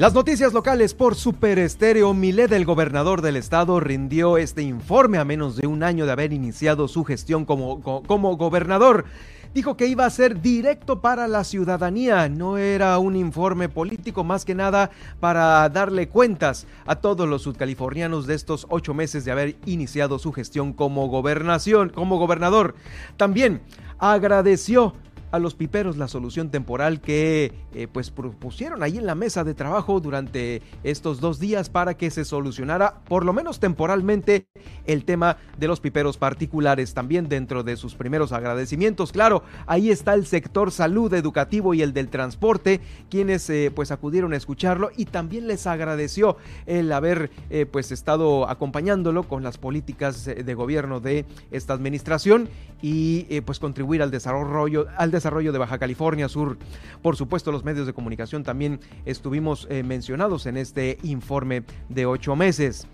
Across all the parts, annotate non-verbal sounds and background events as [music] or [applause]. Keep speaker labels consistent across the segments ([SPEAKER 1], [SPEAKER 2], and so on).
[SPEAKER 1] Las noticias locales por Super Estéreo. Milet, el gobernador del estado, rindió este informe a menos de un año de haber iniciado su gestión como, como gobernador. Dijo que iba a ser directo para la ciudadanía, no era un informe político más que nada para darle cuentas a todos los sudcalifornianos de estos ocho meses de haber iniciado su gestión como gobernación, como gobernador. También agradeció a los piperos la solución temporal que eh, pues propusieron ahí en la mesa de trabajo durante estos dos días para que se solucionara por lo menos temporalmente el tema de los piperos particulares. También dentro de sus primeros agradecimientos, claro, ahí está el sector salud, educativo y el del transporte, quienes eh, pues acudieron a escucharlo y también les agradeció el haber eh, pues estado acompañándolo con las políticas de gobierno de esta administración y pues contribuir al desarrollo al desarrollo desarrollo de Baja California Sur. Por supuesto, los medios de comunicación también estuvimos eh, mencionados en este informe de ocho meses.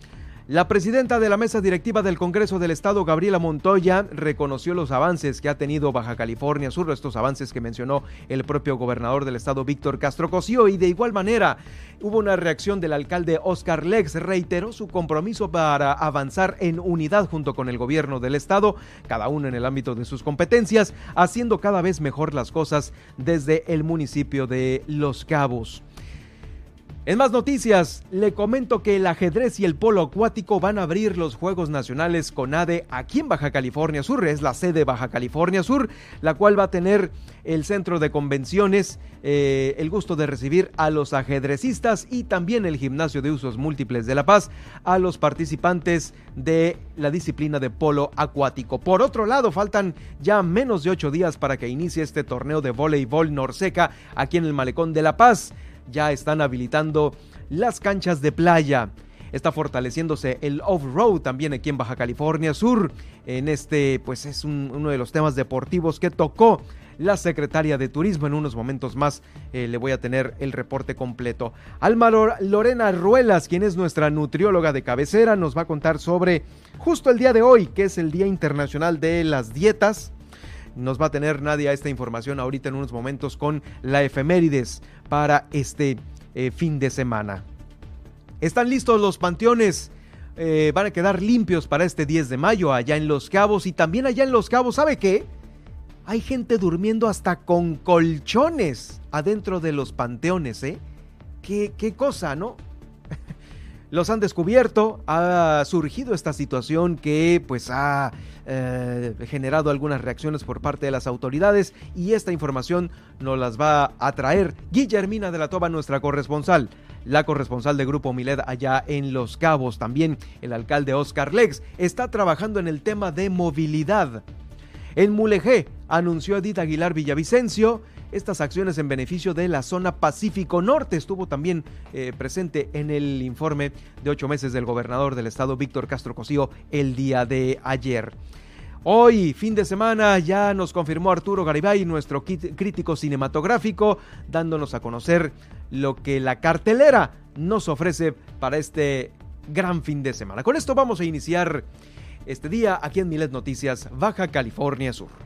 [SPEAKER 1] La presidenta de la mesa directiva del Congreso del Estado, Gabriela Montoya, reconoció los avances que ha tenido Baja California Sur, estos avances que mencionó el propio gobernador del Estado, Víctor Castro Cosío, y de igual manera hubo una reacción del alcalde Oscar Lex, reiteró su compromiso para avanzar en unidad junto con el gobierno del Estado, cada uno en el ámbito de sus competencias, haciendo cada vez mejor las cosas desde el municipio de Los Cabos. En más noticias, le comento que el ajedrez y el polo acuático van a abrir los Juegos Nacionales con ADE aquí en Baja California Sur. Es la sede Baja California Sur, la cual va a tener el centro de convenciones, eh, el gusto de recibir a los ajedrecistas y también el gimnasio de usos múltiples de La Paz a los participantes de la disciplina de polo acuático. Por otro lado, faltan ya menos de ocho días para que inicie este torneo de voleibol Norseca aquí en el Malecón de La Paz ya están habilitando las canchas de playa. Está fortaleciéndose el off-road también aquí en Baja California Sur. En este, pues es uno de los temas deportivos que tocó la secretaria de Turismo. En unos momentos más eh, le voy a tener el reporte completo. Alma Lorena Ruelas, quien es nuestra nutrióloga de cabecera, nos va a contar sobre justo el día de hoy, que es el Día Internacional de las Dietas. Nos va a tener Nadia esta información ahorita en unos momentos con la efemérides para este eh, fin de semana. Están listos los panteones. Eh, van a quedar limpios para este 10 de mayo allá en Los Cabos y también allá en Los Cabos, ¿sabe qué? Hay gente durmiendo hasta con colchones adentro de los panteones, ¿eh? Qué, qué cosa, ¿no? Los han descubierto, ha surgido esta situación que pues ha eh, generado algunas reacciones por parte de las autoridades y esta información nos las va a traer Guillermina de la Toba, nuestra corresponsal. La corresponsal de Grupo Milet allá en Los Cabos, también el alcalde Oscar Lex, está trabajando en el tema de movilidad. En Mulegé anunció Edith Aguilar Villavicencio estas acciones en beneficio de la zona Pacífico Norte. Estuvo también eh, presente en el informe de ocho meses del gobernador del estado, Víctor Castro Cosío, el día de ayer. Hoy, fin de semana, ya nos confirmó Arturo Garibay, nuestro crítico cinematográfico, dándonos a conocer lo que la cartelera nos ofrece para este gran fin de semana. Con esto vamos a iniciar este día aquí en Milet Noticias, Baja California Sur.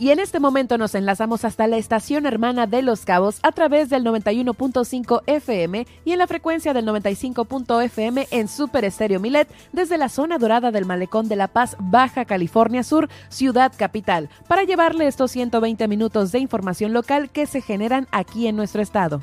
[SPEAKER 2] Y en este momento nos enlazamos hasta la estación hermana de Los Cabos a través del 91.5 FM y en la frecuencia del 95.fm en Super Estéreo Milet desde la zona dorada del Malecón de La Paz, Baja California Sur, ciudad capital, para llevarle estos 120 minutos de información local que se generan aquí en nuestro estado.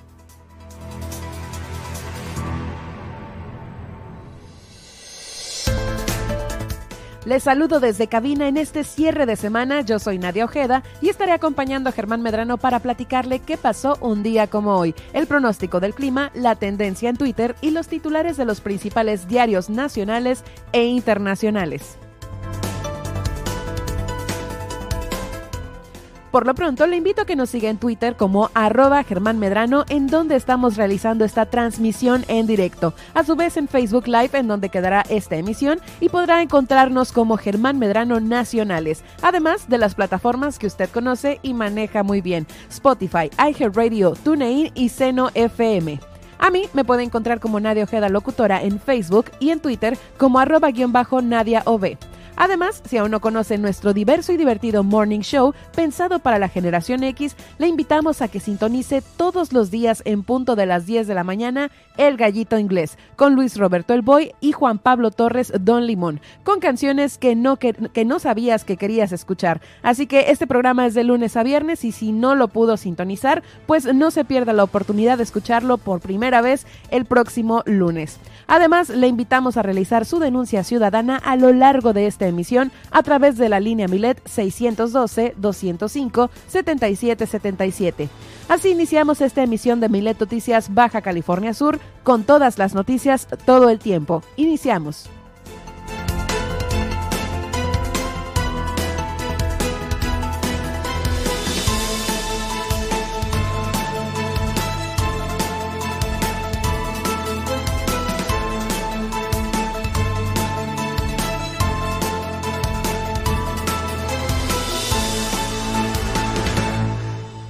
[SPEAKER 2] Les saludo desde cabina en este cierre de semana. Yo soy Nadia Ojeda y estaré acompañando a Germán Medrano para platicarle qué pasó un día como hoy, el pronóstico del clima, la tendencia en Twitter y los titulares de los principales diarios nacionales e internacionales. Por lo pronto, le invito a que nos siga en Twitter como arroba Germán Medrano, en donde estamos realizando esta transmisión en directo. A su vez en Facebook Live, en donde quedará esta emisión, y podrá encontrarnos como Germán Medrano Nacionales, además de las plataformas que usted conoce y maneja muy bien, Spotify, iHeartRadio, TuneIn y Seno FM. A mí me puede encontrar como Nadia Ojeda Locutora en Facebook y en Twitter como arroba-nadia Además, si aún no conoce nuestro diverso y divertido Morning Show pensado para la generación X, le invitamos a que sintonice todos los días en punto de las 10 de la mañana El Gallito Inglés con Luis Roberto El Boy y Juan Pablo Torres Don Limón, con canciones que no, que, no sabías que querías escuchar. Así que este programa es de lunes a viernes y si no lo pudo sintonizar, pues no se pierda la oportunidad de escucharlo por primera vez el próximo lunes. Además, le invitamos a realizar su denuncia ciudadana a lo largo de este emisión a través de la línea Milet 612-205-7777. Así iniciamos esta emisión de Milet Noticias Baja California Sur con todas las noticias todo el tiempo. Iniciamos.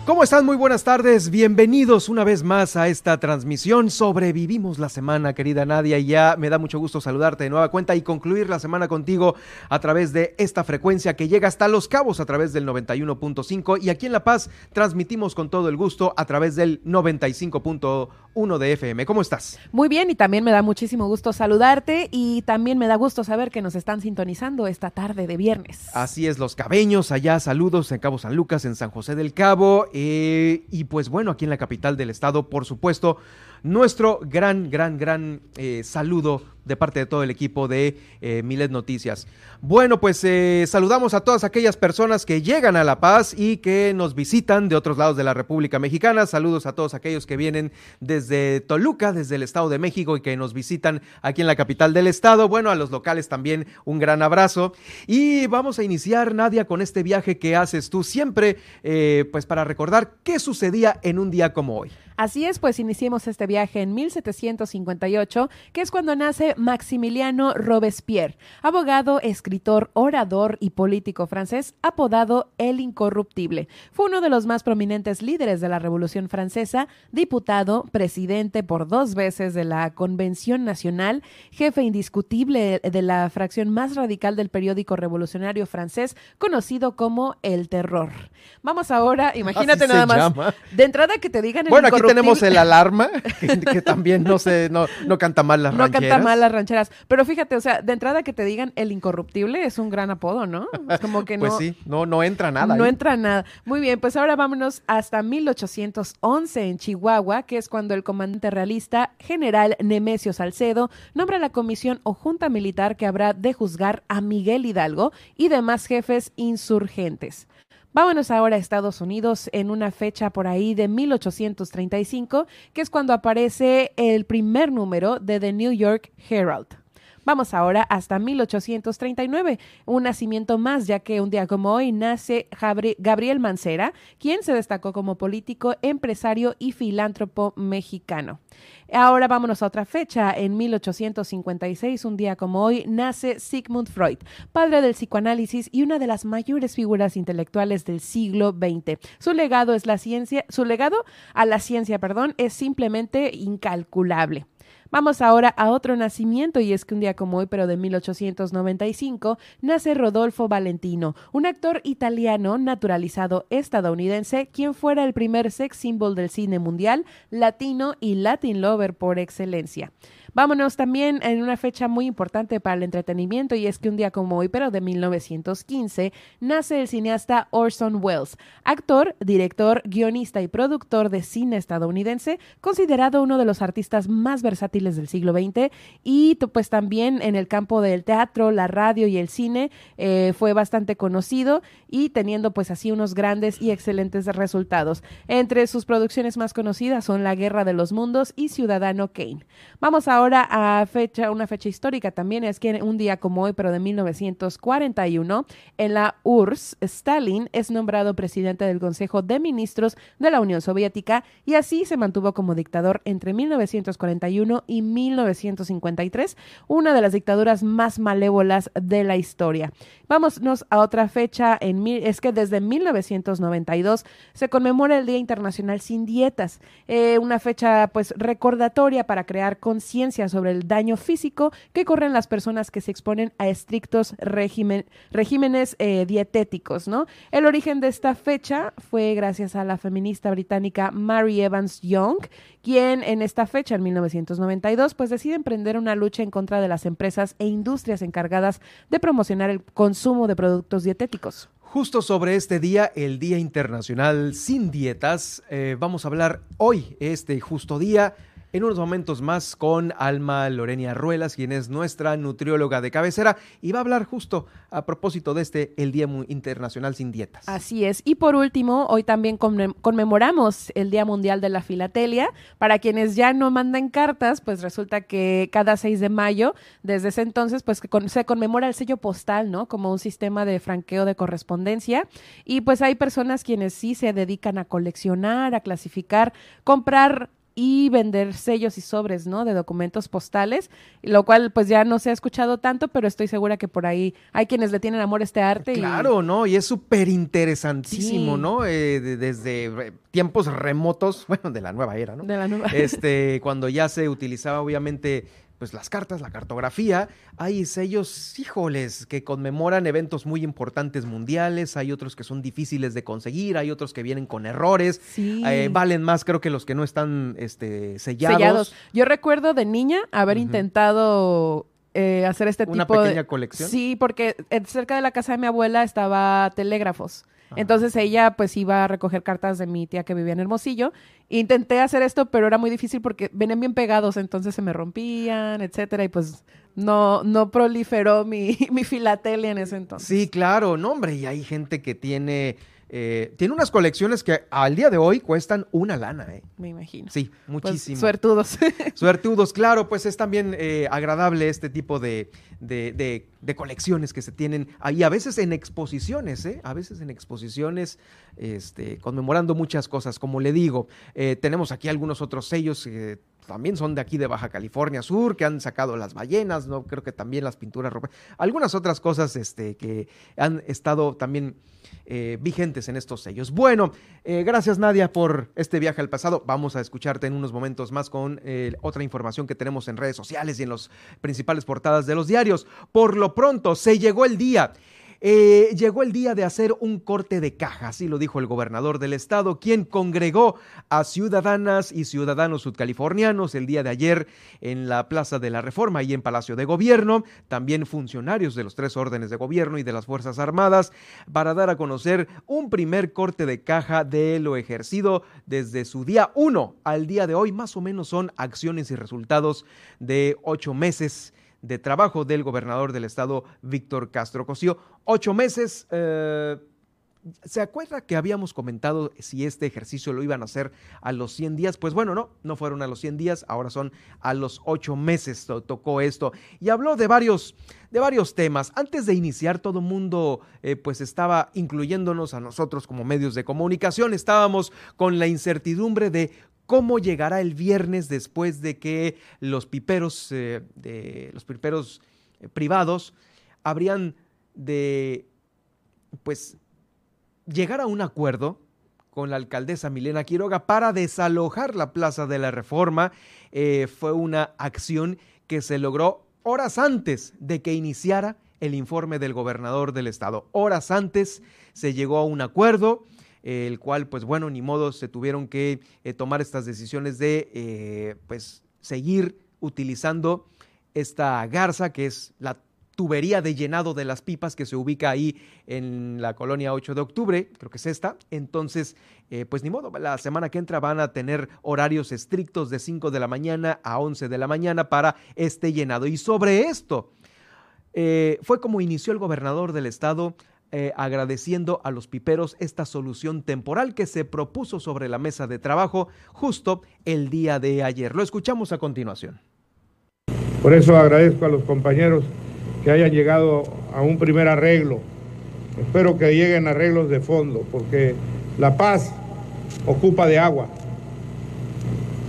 [SPEAKER 1] ¿Cómo están? Muy buenas tardes. Bienvenidos una vez más a esta transmisión. Sobrevivimos la semana, querida Nadia, y ya me da mucho gusto saludarte de nueva cuenta y concluir la semana contigo a través de esta frecuencia que llega hasta Los Cabos a través del 91.5 y aquí en La Paz transmitimos con todo el gusto a través del 95.1 de FM. ¿Cómo estás?
[SPEAKER 2] Muy bien y también me da muchísimo gusto saludarte y también me da gusto saber que nos están sintonizando esta tarde de viernes.
[SPEAKER 1] Así es, Los Cabeños, allá saludos en Cabo San Lucas, en San José del Cabo. Eh, y pues bueno, aquí en la capital del estado, por supuesto, nuestro gran, gran, gran eh, saludo de parte de todo el equipo de eh, Milet Noticias. Bueno, pues eh, saludamos a todas aquellas personas que llegan a La Paz y que nos visitan de otros lados de la República Mexicana. Saludos a todos aquellos que vienen desde Toluca, desde el Estado de México y que nos visitan aquí en la capital del estado. Bueno, a los locales también un gran abrazo. Y vamos a iniciar, Nadia, con este viaje que haces tú siempre, eh, pues para recordar qué sucedía en un día como hoy.
[SPEAKER 2] Así es, pues iniciemos este viaje en 1758, que es cuando nace Maximiliano Robespierre, abogado, escritor, orador y político francés, apodado El Incorruptible. Fue uno de los más prominentes líderes de la Revolución Francesa, diputado, presidente por dos veces de la Convención Nacional, jefe indiscutible de la fracción más radical del periódico revolucionario francés, conocido como El Terror. Vamos ahora, [laughs] imagínate nada más, de entrada que te digan el
[SPEAKER 1] Bueno, aquí tenemos el alarma, [laughs] que, que también no se, no, no canta mal las
[SPEAKER 2] no
[SPEAKER 1] rancheras.
[SPEAKER 2] canta mal las rancheras. Pero fíjate, o sea, de entrada que te digan el incorruptible es un gran apodo, ¿no? Es como que [laughs] no.
[SPEAKER 1] Pues sí, no, no entra nada.
[SPEAKER 2] No
[SPEAKER 1] ahí.
[SPEAKER 2] entra nada. Muy bien, pues ahora vámonos hasta 1811 en Chihuahua, que es cuando el comandante realista general Nemesio Salcedo nombra la comisión o junta militar que habrá de juzgar a Miguel Hidalgo y demás jefes insurgentes. Vámonos ahora a Estados Unidos en una fecha por ahí de 1835, que es cuando aparece el primer número de The New York Herald. Vamos ahora hasta 1839, un nacimiento más, ya que un día como hoy nace Gabriel Mancera, quien se destacó como político, empresario y filántropo mexicano. Ahora vámonos a otra fecha. En 1856, un día como hoy, nace Sigmund Freud, padre del psicoanálisis y una de las mayores figuras intelectuales del siglo XX. Su legado es la ciencia, su legado a la ciencia, perdón, es simplemente incalculable. Vamos ahora a otro nacimiento y es que un día como hoy, pero de 1895, nace Rodolfo Valentino, un actor italiano naturalizado estadounidense, quien fuera el primer sex symbol del cine mundial, latino y Latin lover por excelencia. Vámonos también en una fecha muy importante para el entretenimiento y es que un día como hoy, pero de 1915, nace el cineasta Orson Welles, actor, director, guionista y productor de cine estadounidense, considerado uno de los artistas más versátiles del siglo XX y pues también en el campo del teatro, la radio y el cine eh, fue bastante conocido y teniendo pues así unos grandes y excelentes resultados. Entre sus producciones más conocidas son La Guerra de los Mundos y Ciudadano Kane. Vamos ahora Ahora a fecha, una fecha histórica también es que un día como hoy, pero de 1941, en la URSS, Stalin es nombrado presidente del Consejo de Ministros de la Unión Soviética y así se mantuvo como dictador entre 1941 y 1953, una de las dictaduras más malévolas de la historia. Vámonos a otra fecha, en es que desde 1992 se conmemora el Día Internacional sin Dietas, eh, una fecha pues recordatoria para crear conciencia sobre el daño físico que corren las personas que se exponen a estrictos regímenes eh, dietéticos, ¿no? El origen de esta fecha fue gracias a la feminista británica Mary Evans Young, quien en esta fecha, en 1992, pues decide emprender una lucha en contra de las empresas e industrias encargadas de promocionar el consumo de productos dietéticos.
[SPEAKER 1] Justo sobre este día, el Día Internacional sin Dietas, eh, vamos a hablar hoy, este justo día, en unos momentos más con Alma Lorenia Ruelas, quien es nuestra nutrióloga de cabecera y va a hablar justo a propósito de este, el Día Internacional sin Dietas.
[SPEAKER 2] Así es. Y por último, hoy también conmemoramos el Día Mundial de la Filatelia. Para quienes ya no mandan cartas, pues resulta que cada 6 de mayo, desde ese entonces, pues se conmemora el sello postal, ¿no? Como un sistema de franqueo de correspondencia. Y pues hay personas quienes sí se dedican a coleccionar, a clasificar, comprar y vender sellos y sobres, ¿no? De documentos postales, lo cual pues ya no se ha escuchado tanto, pero estoy segura que por ahí hay quienes le tienen amor a este arte.
[SPEAKER 1] Claro, ¿no? Y es súper interesantísimo, ¿no? Eh, desde tiempos remotos, [laughs] bueno, de la nueva era, ¿no?
[SPEAKER 2] De la nueva.
[SPEAKER 1] Este, cuando ya se utilizaba obviamente pues las cartas, la cartografía, hay sellos, híjoles, que conmemoran eventos muy importantes mundiales, hay otros que son difíciles de conseguir, hay otros que vienen con errores, eh, valen más creo que los que no están este, sellados.
[SPEAKER 2] Yo recuerdo de niña haber intentado eh, hacer este tipo
[SPEAKER 1] de... Una pequeña colección.
[SPEAKER 2] Sí, porque cerca de la casa de mi abuela estaba telégrafos. Entonces ella pues iba a recoger cartas de mi tía que vivía en Hermosillo. Intenté hacer esto, pero era muy difícil porque venían bien pegados, entonces se me rompían, etcétera, y pues no, no proliferó mi, [laughs] mi filatelia en ese entonces.
[SPEAKER 1] Sí, claro, no, hombre, y hay gente que tiene eh, tiene unas colecciones que al día de hoy cuestan una lana, ¿eh?
[SPEAKER 2] Me imagino.
[SPEAKER 1] Sí, pues, muchísimo.
[SPEAKER 2] suertudos. [laughs]
[SPEAKER 1] suertudos, claro, pues es también eh, agradable este tipo de, de, colecciones que se tienen ahí, a veces en exposiciones, ¿eh? A veces en exposiciones, este, conmemorando muchas cosas. Como le digo, eh, tenemos aquí algunos otros sellos también son de aquí de Baja California Sur, que han sacado las ballenas, ¿no? Creo que también las pinturas ropa, algunas otras cosas este, que han estado también eh, vigentes en estos sellos. Bueno, eh, gracias Nadia por este viaje al pasado. Vamos a escucharte en unos momentos más con eh, otra información que tenemos en redes sociales y en las principales portadas de los diarios. Por lo pronto, se llegó el día. Eh, llegó el día de hacer un corte de caja, así lo dijo el gobernador del estado, quien congregó a ciudadanas y ciudadanos sudcalifornianos el día de ayer en la Plaza de la Reforma y en Palacio de Gobierno, también funcionarios de los tres órdenes de gobierno y de las Fuerzas Armadas, para dar a conocer un primer corte de caja de lo ejercido desde su día uno al día de hoy, más o menos son acciones y resultados de ocho meses de trabajo del gobernador del estado, Víctor Castro Cosío. Ocho meses. Eh, ¿Se acuerda que habíamos comentado si este ejercicio lo iban a hacer a los 100 días? Pues bueno, no, no fueron a los 100 días, ahora son a los ocho meses tocó esto. Y habló de varios, de varios temas. Antes de iniciar, todo el mundo eh, pues estaba incluyéndonos a nosotros como medios de comunicación, estábamos con la incertidumbre de cómo llegará el viernes después de que los piperos, eh, de, los piperos eh, privados habrían de pues llegar a un acuerdo con la alcaldesa Milena Quiroga para desalojar la Plaza de la Reforma. Eh, fue una acción que se logró horas antes de que iniciara el informe del gobernador del estado. Horas antes se llegó a un acuerdo, el cual, pues bueno, ni modo, se tuvieron que eh, tomar estas decisiones de, eh, pues, seguir utilizando esta garza, que es la tubería de llenado de las pipas que se ubica ahí en la colonia 8 de octubre, creo que es esta. Entonces, eh, pues ni modo, la semana que entra van a tener horarios estrictos de 5 de la mañana a 11 de la mañana para este llenado. Y sobre esto, fue como inició el gobernador del estado eh, agradeciendo a los piperos esta solución temporal que se propuso sobre la mesa de trabajo justo el día de ayer. Lo escuchamos a continuación.
[SPEAKER 3] Por eso agradezco a los compañeros que hayan llegado a un primer arreglo. Espero que lleguen arreglos de fondo, porque la paz ocupa de agua.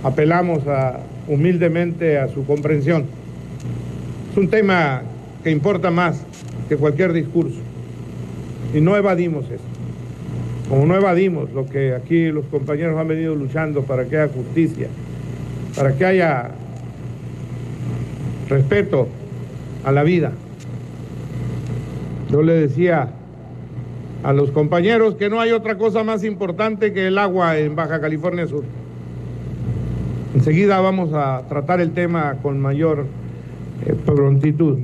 [SPEAKER 3] Apelamos humildemente a su comprensión. Es un tema que importa más que cualquier discurso. Y no evadimos eso. Como no evadimos lo que aquí los compañeros han venido luchando para que haya justicia, para que haya respeto a la vida. Yo le decía a los compañeros que no hay otra cosa más importante que el agua en Baja California Sur. Enseguida vamos a tratar el tema con mayor eh, prontitud.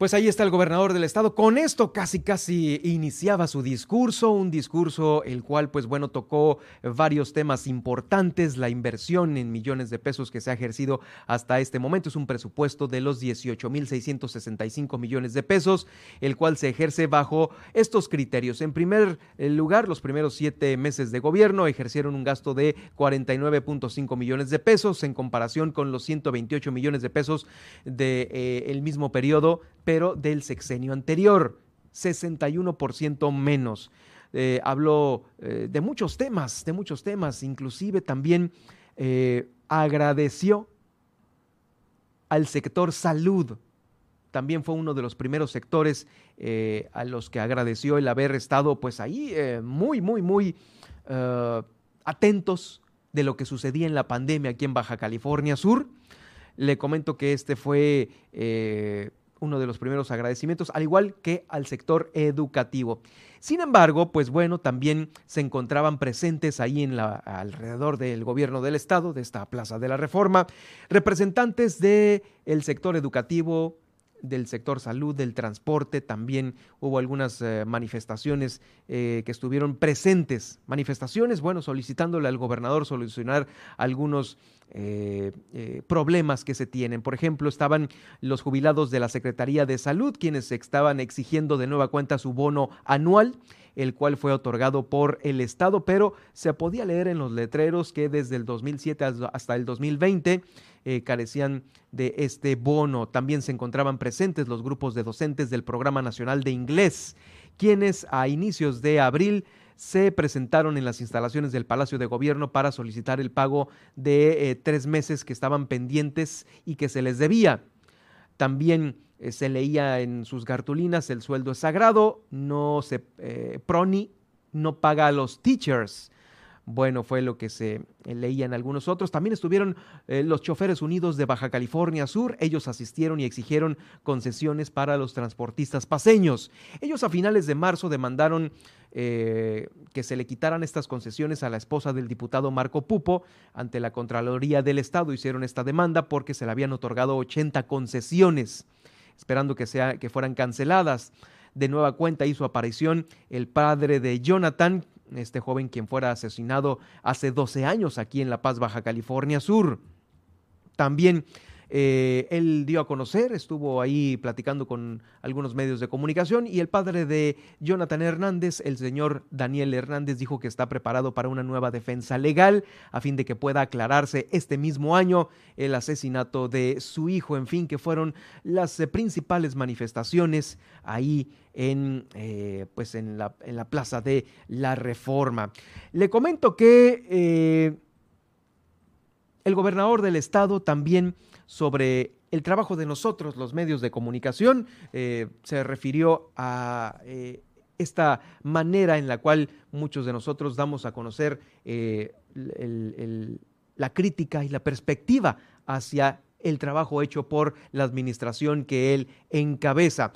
[SPEAKER 1] Pues ahí está el gobernador del estado. Con esto casi casi iniciaba su discurso, un discurso el cual pues bueno tocó varios temas importantes, la inversión en millones de pesos que se ha ejercido hasta este momento es un presupuesto de los 18.665 millones de pesos, el cual se ejerce bajo estos criterios. En primer lugar, los primeros siete meses de gobierno ejercieron un gasto de 49.5 millones de pesos en comparación con los 128 millones de pesos del de, eh, mismo periodo pero del sexenio anterior, 61% menos. Eh, habló eh, de muchos temas, de muchos temas, inclusive también eh, agradeció al sector salud. También fue uno de los primeros sectores a los que agradeció el haber estado pues ahí muy, muy, muy atentos de lo que sucedía en la pandemia aquí en Baja California Sur. Le comento que este fue uno de los primeros agradecimientos, al igual que al sector educativo. Sin embargo, pues bueno, también se encontraban presentes ahí en la, alrededor del gobierno del estado, de esta Plaza de la Reforma, representantes del el sector educativo, del sector salud, del transporte, también hubo algunas eh, manifestaciones eh, que estuvieron presentes, manifestaciones, bueno, solicitándole al gobernador solucionar algunos eh, problemas que se tienen. Por ejemplo, estaban los jubilados de la Secretaría de Salud, quienes estaban exigiendo de nueva cuenta su bono anual el cual fue otorgado por el Estado, pero se podía leer en los letreros que desde el 2007 hasta el 2020 eh, carecían de este bono. También se encontraban presentes los grupos de docentes del Programa Nacional de Inglés, quienes a inicios de abril se presentaron en las instalaciones del Palacio de Gobierno para solicitar el pago de eh, tres meses que estaban pendientes y que se les debía. También eh, se leía en sus cartulinas, el sueldo es sagrado, no se, eh, Proni no paga a los teachers. Bueno, fue lo que se eh, leía en algunos otros. También estuvieron los choferes unidos de Baja California Sur. Ellos asistieron y exigieron concesiones para los transportistas paseños. Ellos a finales de marzo demandaron que se le quitaran estas concesiones a la esposa del diputado Marco Pupo. Ante la Contraloría del Estado hicieron esta demanda porque se le habían otorgado 80 concesiones esperando que, sea, que fueran canceladas. De nueva cuenta hizo aparición el padre de Jonathan, este joven quien fuera asesinado hace 12 años aquí en La Paz, Baja California Sur. También eh, él dio a conocer, estuvo ahí platicando con algunos medios de comunicación y el padre de Jonathan Hernández, el señor Daniel Hernández, dijo que está preparado para una nueva defensa legal a fin de que pueda aclararse este mismo año el asesinato de su hijo, en fin, que fueron las eh, principales manifestaciones ahí en, eh, pues en, la, en, la, Plaza de la Reforma. Le comento que el gobernador del estado también sobre el trabajo de nosotros, los medios de comunicación. Eh, se refirió a eh, esta manera en la cual muchos de nosotros damos a conocer eh, la crítica y la perspectiva hacia el trabajo hecho por la administración que él encabeza.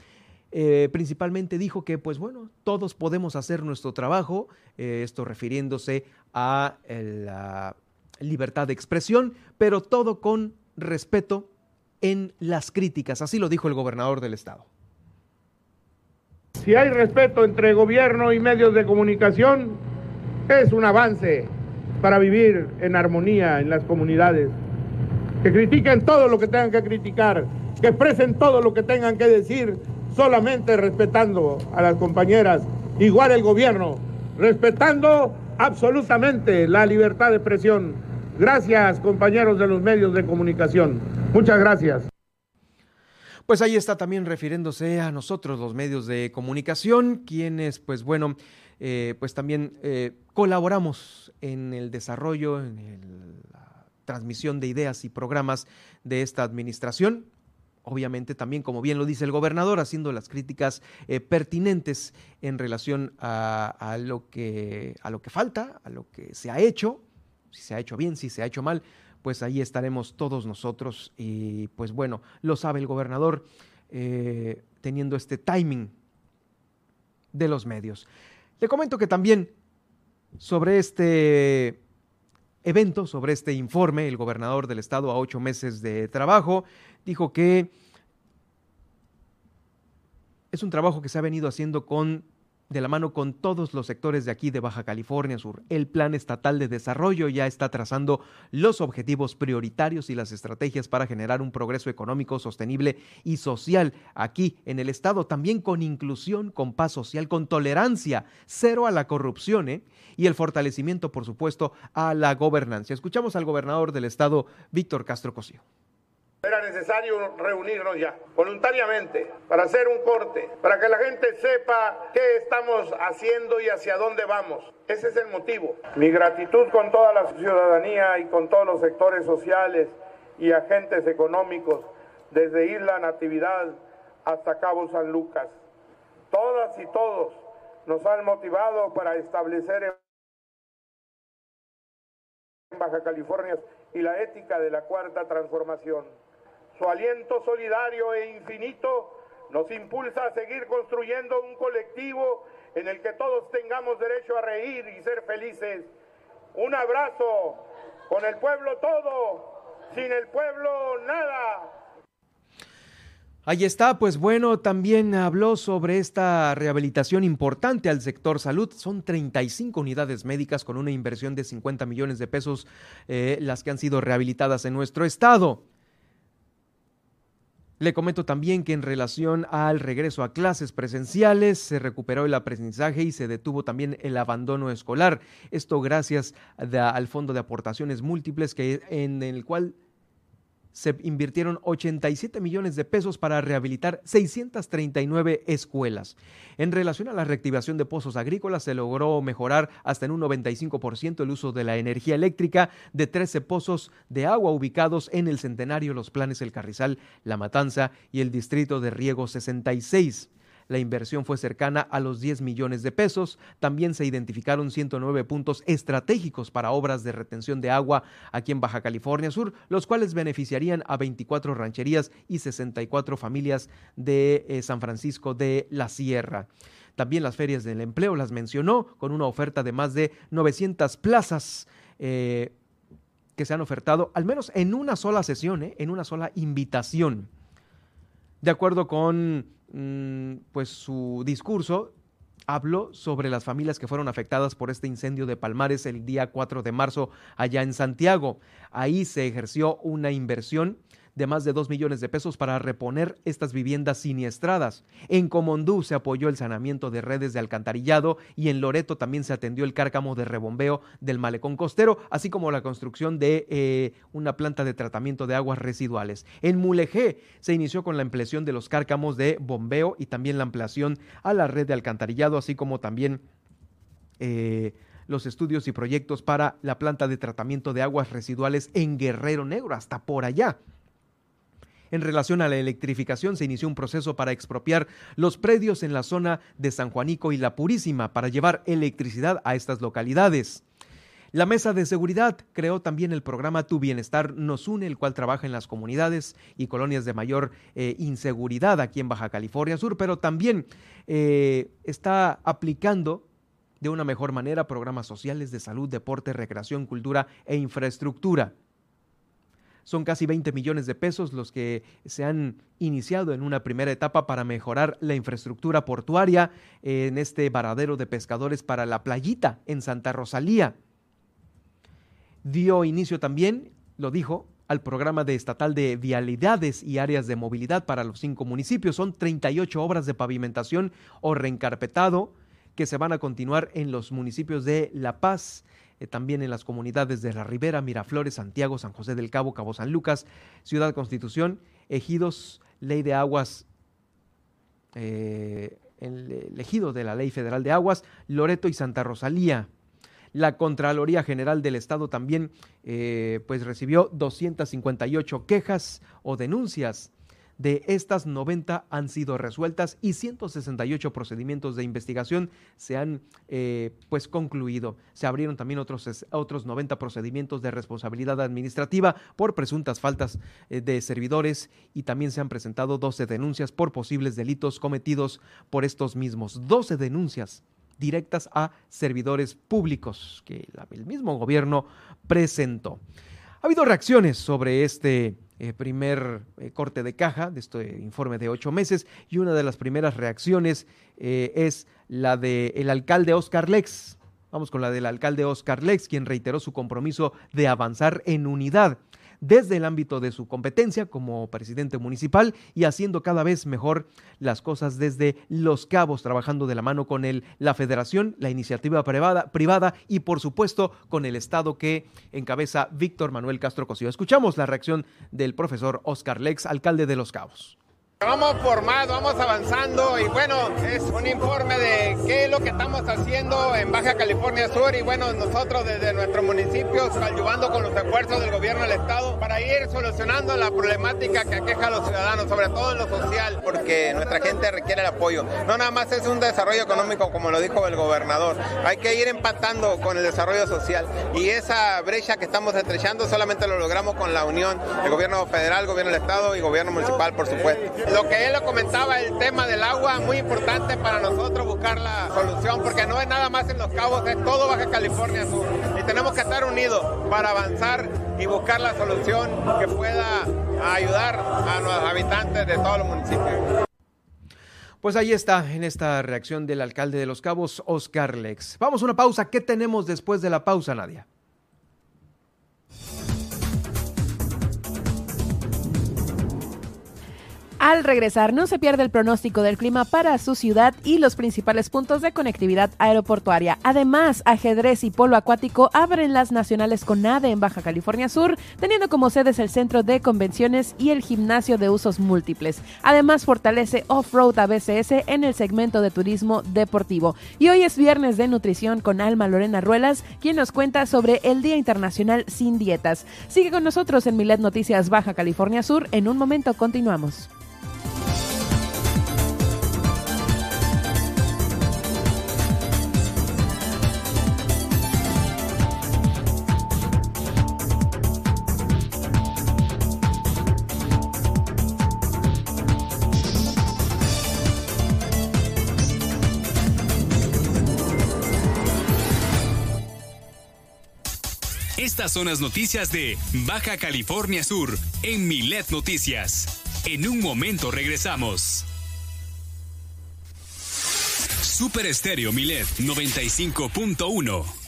[SPEAKER 1] Principalmente dijo que, pues bueno, todos podemos hacer nuestro trabajo, esto refiriéndose a la libertad de expresión, pero todo con respeto en las críticas, así lo dijo el gobernador del estado.
[SPEAKER 3] Si hay respeto entre gobierno y medios de comunicación, es un avance para vivir en armonía en las comunidades. Que critiquen todo lo que tengan que criticar, que expresen todo lo que tengan que decir, solamente respetando a las compañeras, igual el gobierno, respetando absolutamente la libertad de expresión. Gracias, compañeros de los medios de comunicación. Muchas gracias.
[SPEAKER 1] Pues ahí está también refiriéndose a nosotros, los medios de comunicación, quienes, pues bueno, eh, pues también eh, colaboramos en el desarrollo, en la transmisión de ideas y programas de esta administración. Obviamente también, como bien lo dice el gobernador, haciendo las críticas eh, pertinentes en relación a, lo que, a lo que falta, a lo que se ha hecho, si se ha hecho bien, si se ha hecho mal, pues ahí estaremos todos nosotros y pues bueno, lo sabe el gobernador eh, teniendo este timing de los medios. Le comento que también sobre este evento, sobre este informe, el gobernador del estado a ocho meses de trabajo dijo que es un trabajo que se ha venido haciendo con de la mano con todos los sectores de aquí de Baja California Sur. El Plan Estatal de Desarrollo ya está trazando los objetivos prioritarios y las estrategias para generar un progreso económico sostenible y social aquí en el Estado, también con inclusión, con paz social, con tolerancia, cero a la corrupción ¿eh? y el fortalecimiento, por supuesto, a la gobernanza. Escuchamos al gobernador del Estado, Víctor Castro Cosío.
[SPEAKER 3] Era necesario reunirnos ya, voluntariamente, para hacer un corte, para que la gente sepa qué estamos haciendo y hacia dónde vamos. Ese es el motivo. Mi gratitud con toda la ciudadanía y con todos los sectores sociales y agentes económicos, desde Isla Natividad hasta Cabo San Lucas. Todas y todos nos han motivado para establecer en Baja California y la ética de la cuarta transformación. Su aliento solidario e infinito nos impulsa a seguir construyendo un colectivo en el que todos tengamos derecho a reír y ser felices. Un abrazo con el pueblo todo, sin el pueblo nada.
[SPEAKER 1] Ahí está, pues bueno, también habló sobre esta rehabilitación importante al sector salud. Son 35 unidades médicas con una inversión de 50 millones de pesos eh, las que han sido rehabilitadas en nuestro estado. Le comento también que en relación al regreso a clases presenciales se recuperó el aprendizaje y se detuvo también el abandono escolar. Esto gracias al Fondo de Aportaciones Múltiples que, en el cual se invirtieron 87 millones de pesos para rehabilitar 639 escuelas. En relación a la reactivación de pozos agrícolas, se logró mejorar hasta en un 95% el uso de la energía eléctrica de 13 pozos de agua ubicados en el Centenario, los planes El Carrizal, La Matanza y el Distrito de Riego 66. La inversión fue cercana a los 10 millones de pesos. También se identificaron 109 puntos estratégicos para obras de retención de agua aquí en Baja California Sur, los cuales beneficiarían a 24 rancherías y 64 familias de eh, San Francisco de la Sierra. También las ferias del empleo las mencionó con una oferta de más de 900 plazas. Eh, que se han ofertado, al menos en una sola sesión, eh, en una sola invitación. De acuerdo con pues su discurso habló sobre las familias que fueron afectadas por este incendio de Palmares el día 4 de marzo allá en Santiago. Ahí se ejerció una inversión de más de 2 millones de pesos para reponer estas viviendas siniestradas. En Comondú se apoyó el saneamiento de redes de alcantarillado y en Loreto también se atendió el cárcamo de rebombeo del malecón costero, así como la construcción de eh, una planta de tratamiento de aguas residuales. En Mulegé se inició con la ampliación de los cárcamos de bombeo y también la ampliación a la red de alcantarillado, así como también... Eh, los estudios y proyectos para la planta de tratamiento de aguas residuales en Guerrero Negro, hasta por allá. En relación a la electrificación, se inició un proceso para expropiar los predios en la zona de San Juanico y La Purísima para llevar electricidad a estas localidades. La Mesa de Seguridad creó también el programa Tu Bienestar Nos Une, el cual trabaja en las comunidades y colonias de mayor eh, inseguridad aquí en Baja California Sur, pero también eh, está aplicando de una mejor manera programas sociales de salud, deporte, recreación, cultura e infraestructura. Son casi 20 millones de pesos los que se han iniciado en una primera etapa para mejorar la infraestructura portuaria en este varadero de pescadores para la playita en Santa Rosalía dio inicio también, lo dijo, al programa de estatal de vialidades y áreas de movilidad para los cinco municipios. Son 38 obras de pavimentación o reencarpetado que se van a continuar en los municipios de La Paz, eh, también en las comunidades de La Ribera, Miraflores, Santiago, San José del Cabo, Cabo San Lucas, Ciudad Constitución, Ejidos, Ley de Aguas, eh, el de la Ley Federal de Aguas, Loreto y Santa Rosalía. La Contraloría General del Estado también eh, pues recibió 258 quejas o denuncias. De estas 90 han sido resueltas y 168 procedimientos de investigación se han eh, pues concluido. Se abrieron también otros, otros 90 procedimientos de responsabilidad administrativa por presuntas faltas eh, de servidores y también se han presentado 12 denuncias por posibles delitos cometidos por estos mismos. 12 denuncias directas a servidores públicos que el mismo gobierno presentó. Ha habido reacciones sobre este eh, primer eh, corte de caja de este informe de ocho meses y una de las primeras reacciones eh, es la del alcalde Oscar Lex. Vamos con la del alcalde Oscar Lex, quien reiteró su compromiso de avanzar en unidad desde el ámbito de su competencia como presidente municipal y haciendo cada vez mejor las cosas desde Los Cabos, trabajando de la mano con el, la federación, la iniciativa privada, privada y por supuesto con el Estado que encabeza Víctor Manuel Castro Cosío. Escuchamos la reacción del profesor Oscar Lex, alcalde de Los Cabos.
[SPEAKER 4] Vamos por vamos avanzando y bueno, es un informe de qué es lo que estamos haciendo en Baja California Sur y bueno, nosotros desde nuestro municipio ayudando con los esfuerzos del gobierno del estado para ir solucionando la problemática que aqueja a los ciudadanos, sobre todo en lo social, porque nuestra gente requiere el apoyo. No nada más es un desarrollo económico como lo dijo el gobernador, hay que ir empatando con el desarrollo social y esa brecha que estamos estrechando solamente lo logramos con la unión del gobierno federal, gobierno del estado y gobierno municipal, por supuesto lo que él lo comentaba, el tema del agua, muy importante para nosotros buscar la solución, porque no es nada más en Los Cabos, es todo Baja California Sur. Y tenemos que estar unidos para avanzar y buscar la solución que pueda ayudar a los habitantes de todos los municipios.
[SPEAKER 1] Pues ahí está, en esta reacción del alcalde de Los Cabos, Oscar Lex. Vamos a una pausa. ¿Qué tenemos después de la pausa, Nadia?
[SPEAKER 2] Al regresar, no se pierde el pronóstico del clima para su ciudad y los principales puntos de conectividad aeroportuaria. Además, ajedrez y polo acuático abren las nacionales con ADE en Baja California Sur, teniendo como sedes el centro de convenciones y el gimnasio de usos múltiples. Además, fortalece Off-Road ABCS en el segmento de turismo deportivo. Y hoy es viernes de nutrición con Alma Lorena Ruelas, quien nos cuenta sobre el Día Internacional sin Dietas. Sigue con nosotros en Milet Noticias Baja California Sur. En un momento continuamos.
[SPEAKER 5] Estas son las noticias de Baja California Sur en Milet Noticias. En un momento regresamos. Super Estéreo Milet 95.1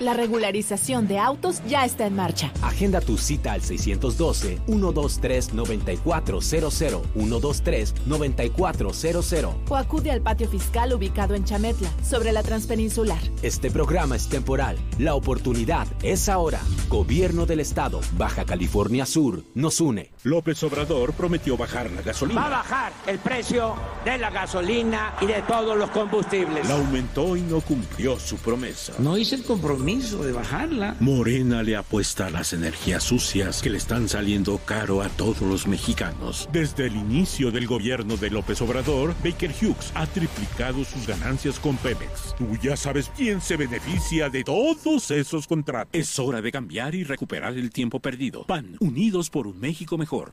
[SPEAKER 6] la regularización de autos ya está en marcha.
[SPEAKER 7] Agenda tu cita al 612-123-9400, 123-9400.
[SPEAKER 6] O acude al patio fiscal ubicado en Chametla, sobre la Transpeninsular.
[SPEAKER 7] Este programa es temporal. La oportunidad es ahora. Gobierno del Estado, Baja California Sur, nos une.
[SPEAKER 8] López Obrador prometió bajar la gasolina.
[SPEAKER 9] Va a bajar el precio de la gasolina y de todos los combustibles.
[SPEAKER 8] La aumentó y no cumplió su promesa.
[SPEAKER 10] No hice el compromiso permiso de bajarla.
[SPEAKER 8] Morena le apuesta a las energías sucias que le están saliendo caro a todos los mexicanos. Desde el inicio del gobierno de López Obrador, Baker Hughes ha triplicado sus ganancias con Pemex. Tú ya sabes quién se beneficia de todos esos contratos. Es hora de cambiar y recuperar el tiempo perdido. PAN, unidos por un México mejor.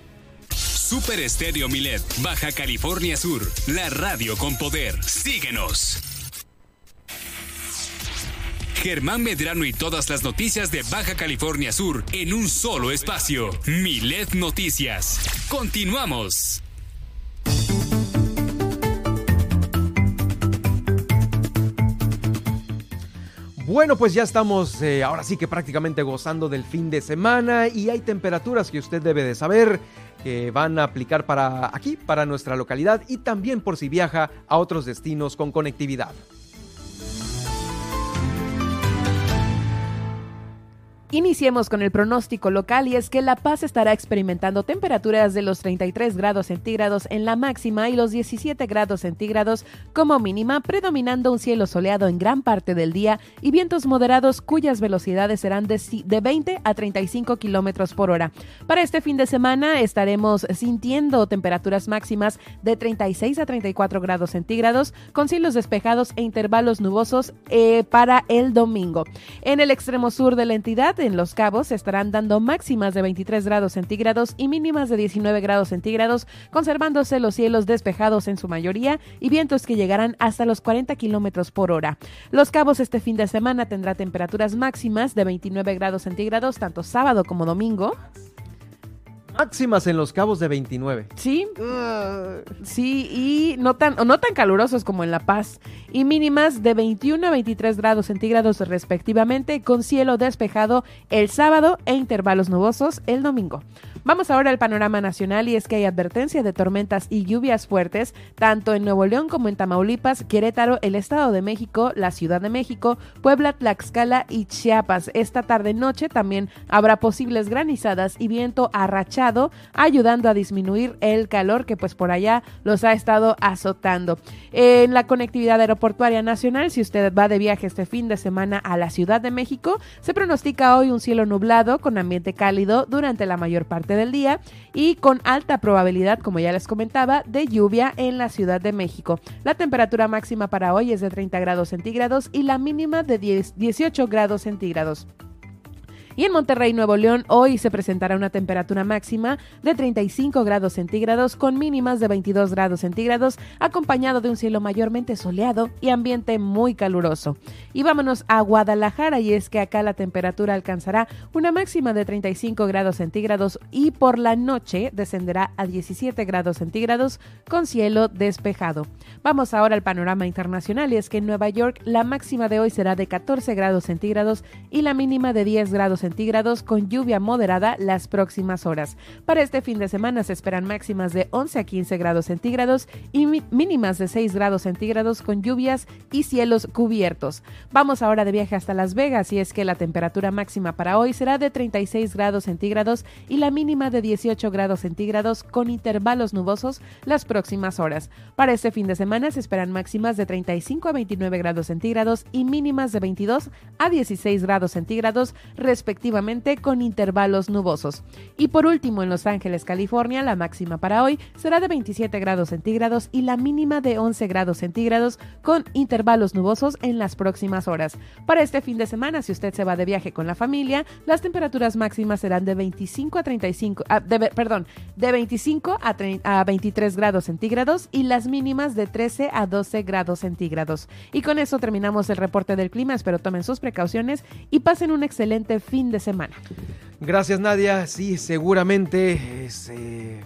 [SPEAKER 5] Super Estéreo Milet, Baja California Sur, la radio con poder. Síguenos. Germán Medrano y todas las noticias de Baja California Sur en un solo espacio. Milet Noticias. Continuamos.
[SPEAKER 1] Bueno, pues ya estamos eh, ahora sí que prácticamente gozando del fin de semana y hay temperaturas que usted debe de saber que van a aplicar para aquí, para nuestra localidad y también por si viaja a otros destinos con conectividad.
[SPEAKER 2] Iniciemos con el pronóstico local y es que La Paz estará experimentando temperaturas de los 33 grados centígrados en la máxima y los 17 grados centígrados como mínima, predominando un cielo soleado en gran parte del día y vientos moderados cuyas velocidades serán de, 20 a 35 kilómetros por hora. Para este fin de semana estaremos sintiendo temperaturas máximas de 36 a 34 grados centígrados con cielos despejados e intervalos nubosos eh, para el domingo. En el extremo sur de la entidad, en Los Cabos estarán dando máximas de 23 grados centígrados y mínimas de 19 grados centígrados, conservándose los cielos despejados en su mayoría y vientos que llegarán hasta los 40 kilómetros por hora. Los Cabos este fin de semana tendrá temperaturas máximas de 29 grados centígrados tanto sábado como domingo.
[SPEAKER 1] Máximas en los cabos de 29.
[SPEAKER 2] Sí, sí, y no tan, no tan calurosos como en La Paz. Y mínimas de 21 a 23 grados centígrados respectivamente, con cielo despejado el sábado e intervalos nubosos el domingo. Vamos ahora al panorama nacional y es que hay advertencia de tormentas y lluvias fuertes tanto en Nuevo León como en Tamaulipas, Querétaro, el Estado de México, la Ciudad de México, Puebla, Tlaxcala y Chiapas. Esta tarde noche también habrá posibles granizadas y viento arrachado, ayudando a disminuir el calor que pues por allá los ha estado azotando. En la conectividad aeroportuaria nacional, si usted va de viaje este fin de semana a la Ciudad de México, se pronostica hoy un cielo nublado con ambiente cálido durante la mayor parte del día y con alta probabilidad, como ya les comentaba, de lluvia en la Ciudad de México. La temperatura máxima para hoy es de 30 grados centígrados y la mínima de 18 grados centígrados. Y en Monterrey, Nuevo León, hoy se presentará una temperatura máxima de 35 grados centígrados con mínimas de 22 grados centígrados, acompañado de un cielo mayormente soleado y ambiente muy caluroso. Y vámonos a Guadalajara, y es que acá la temperatura alcanzará una máxima de 35 grados centígrados y por la noche descenderá a 17 grados centígrados con cielo despejado. Vamos ahora al panorama internacional, y es que en Nueva York la máxima de hoy será de 14 grados centígrados y la mínima de 10 grados centígrados con lluvia moderada las próximas horas. Para este fin de semana se esperan máximas de 11 a 15 grados centígrados y mínimas de 6 grados centígrados con lluvias y cielos cubiertos. Vamos ahora de viaje hasta Las Vegas y es que la temperatura máxima para hoy será de 36 grados centígrados y la mínima de 18 grados centígrados con intervalos nubosos las próximas horas. Para este fin de semana se esperan máximas de 35 a 29 grados centígrados y mínimas de 22 a 16 grados centígrados respectivamente respectivamente con intervalos nubosos. Y por último, en Los Ángeles, California, la máxima para hoy será de 27 grados centígrados y la mínima de 11 grados centígrados con intervalos nubosos en las próximas horas. Para este fin de semana, si usted se va de viaje con la familia, las temperaturas máximas serán de 25 a 35, ah, perdón, de 25 a, a 23 grados centígrados y las mínimas de 13 a 12 grados centígrados. Y con eso terminamos el reporte del clima. Espero tomen sus precauciones y pasen un excelente fin de semana.
[SPEAKER 1] Gracias Nadia. Sí, seguramente es eh,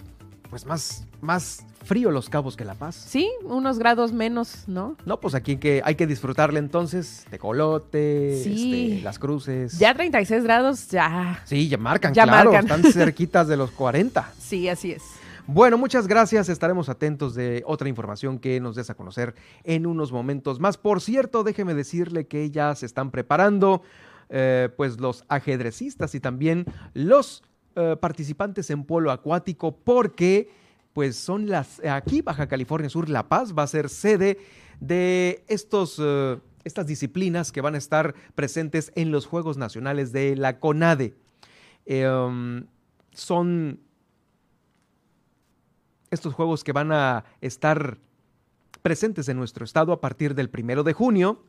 [SPEAKER 1] pues más, más frío Los Cabos que La Paz.
[SPEAKER 2] Sí, unos grados menos, ¿no?
[SPEAKER 1] No, pues aquí que, hay que disfrutarle entonces, tecolote, sí. Este, las cruces.
[SPEAKER 2] Ya 36 grados, ya.
[SPEAKER 1] Sí, ya marcan, ya claro, están cerquitas de los 40. [laughs]
[SPEAKER 2] Sí, así es.
[SPEAKER 1] Bueno, muchas gracias. Estaremos atentos de otra información que nos des a conocer en unos momentos más. Por cierto, déjeme decirle que ya se están preparando eh, pues los ajedrecistas y también los eh, participantes en polo acuático porque pues son las aquí Baja California Sur La Paz va a ser sede de estos eh, estas disciplinas que van a estar presentes en los Juegos Nacionales de la CONADE. Um, son estos juegos que van a estar presentes en nuestro estado a partir del primero de junio,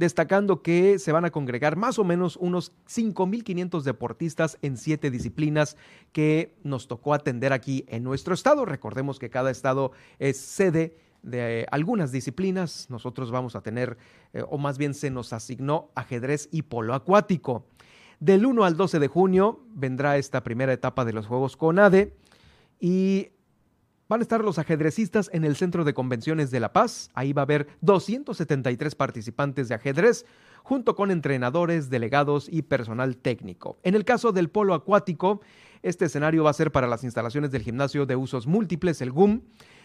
[SPEAKER 1] destacando que se van a congregar más o menos unos 5.500 deportistas en siete disciplinas que nos tocó atender aquí en nuestro estado. Recordemos que cada estado es sede de algunas disciplinas. Nosotros vamos a tener, eh, o más bien se nos asignó ajedrez y polo acuático. Del 1 al 12 de junio vendrá esta primera etapa de los Juegos CONADE y Van a estar los ajedrecistas en el Centro de Convenciones de La Paz. Ahí va a haber 273 participantes de ajedrez, junto con entrenadores, delegados y personal técnico. En el caso del polo acuático, este escenario va a ser para las instalaciones del gimnasio de usos múltiples, el GUM,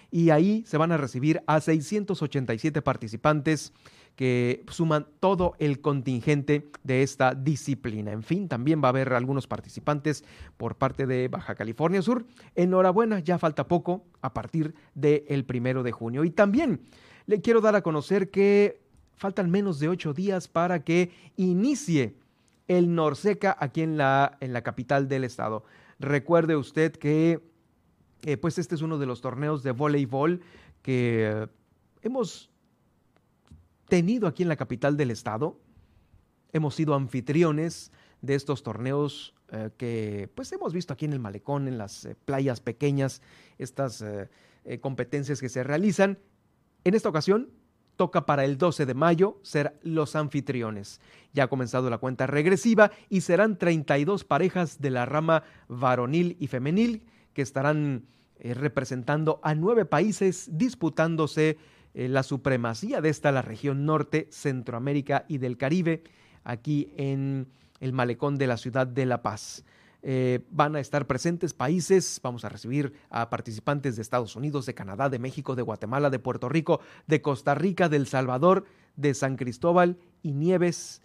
[SPEAKER 1] y ahí se van a recibir a 687 participantes que suman todo el contingente de esta disciplina. En fin, también va a haber algunos participantes por parte de Baja California Sur. Enhorabuena, ya falta poco a partir del primero de junio. Y también le quiero dar a conocer que faltan menos de ocho días para que inicie el Norseca aquí en la, en la capital del estado. Recuerde usted que eh, pues este es uno de los torneos de voleibol que hemos tenido aquí en la capital del estado. Hemos sido anfitriones de estos torneos eh, que pues hemos visto aquí en el malecón, en las eh, playas pequeñas, estas eh, competencias que se realizan. En esta ocasión toca para el 12 de mayo ser los anfitriones. Ya ha comenzado la cuenta regresiva y serán 32 parejas de la rama varonil y femenil que estarán representando a nueve países disputándose eh, la supremacía de esta la región norte, Centroamérica y del Caribe, aquí en el malecón de la ciudad de La Paz. Eh, van a estar presentes países, vamos a recibir a participantes de Estados Unidos, de Canadá, de México, de Guatemala, de Puerto Rico, de Costa Rica, de El Salvador, de San Cristóbal y Nieves,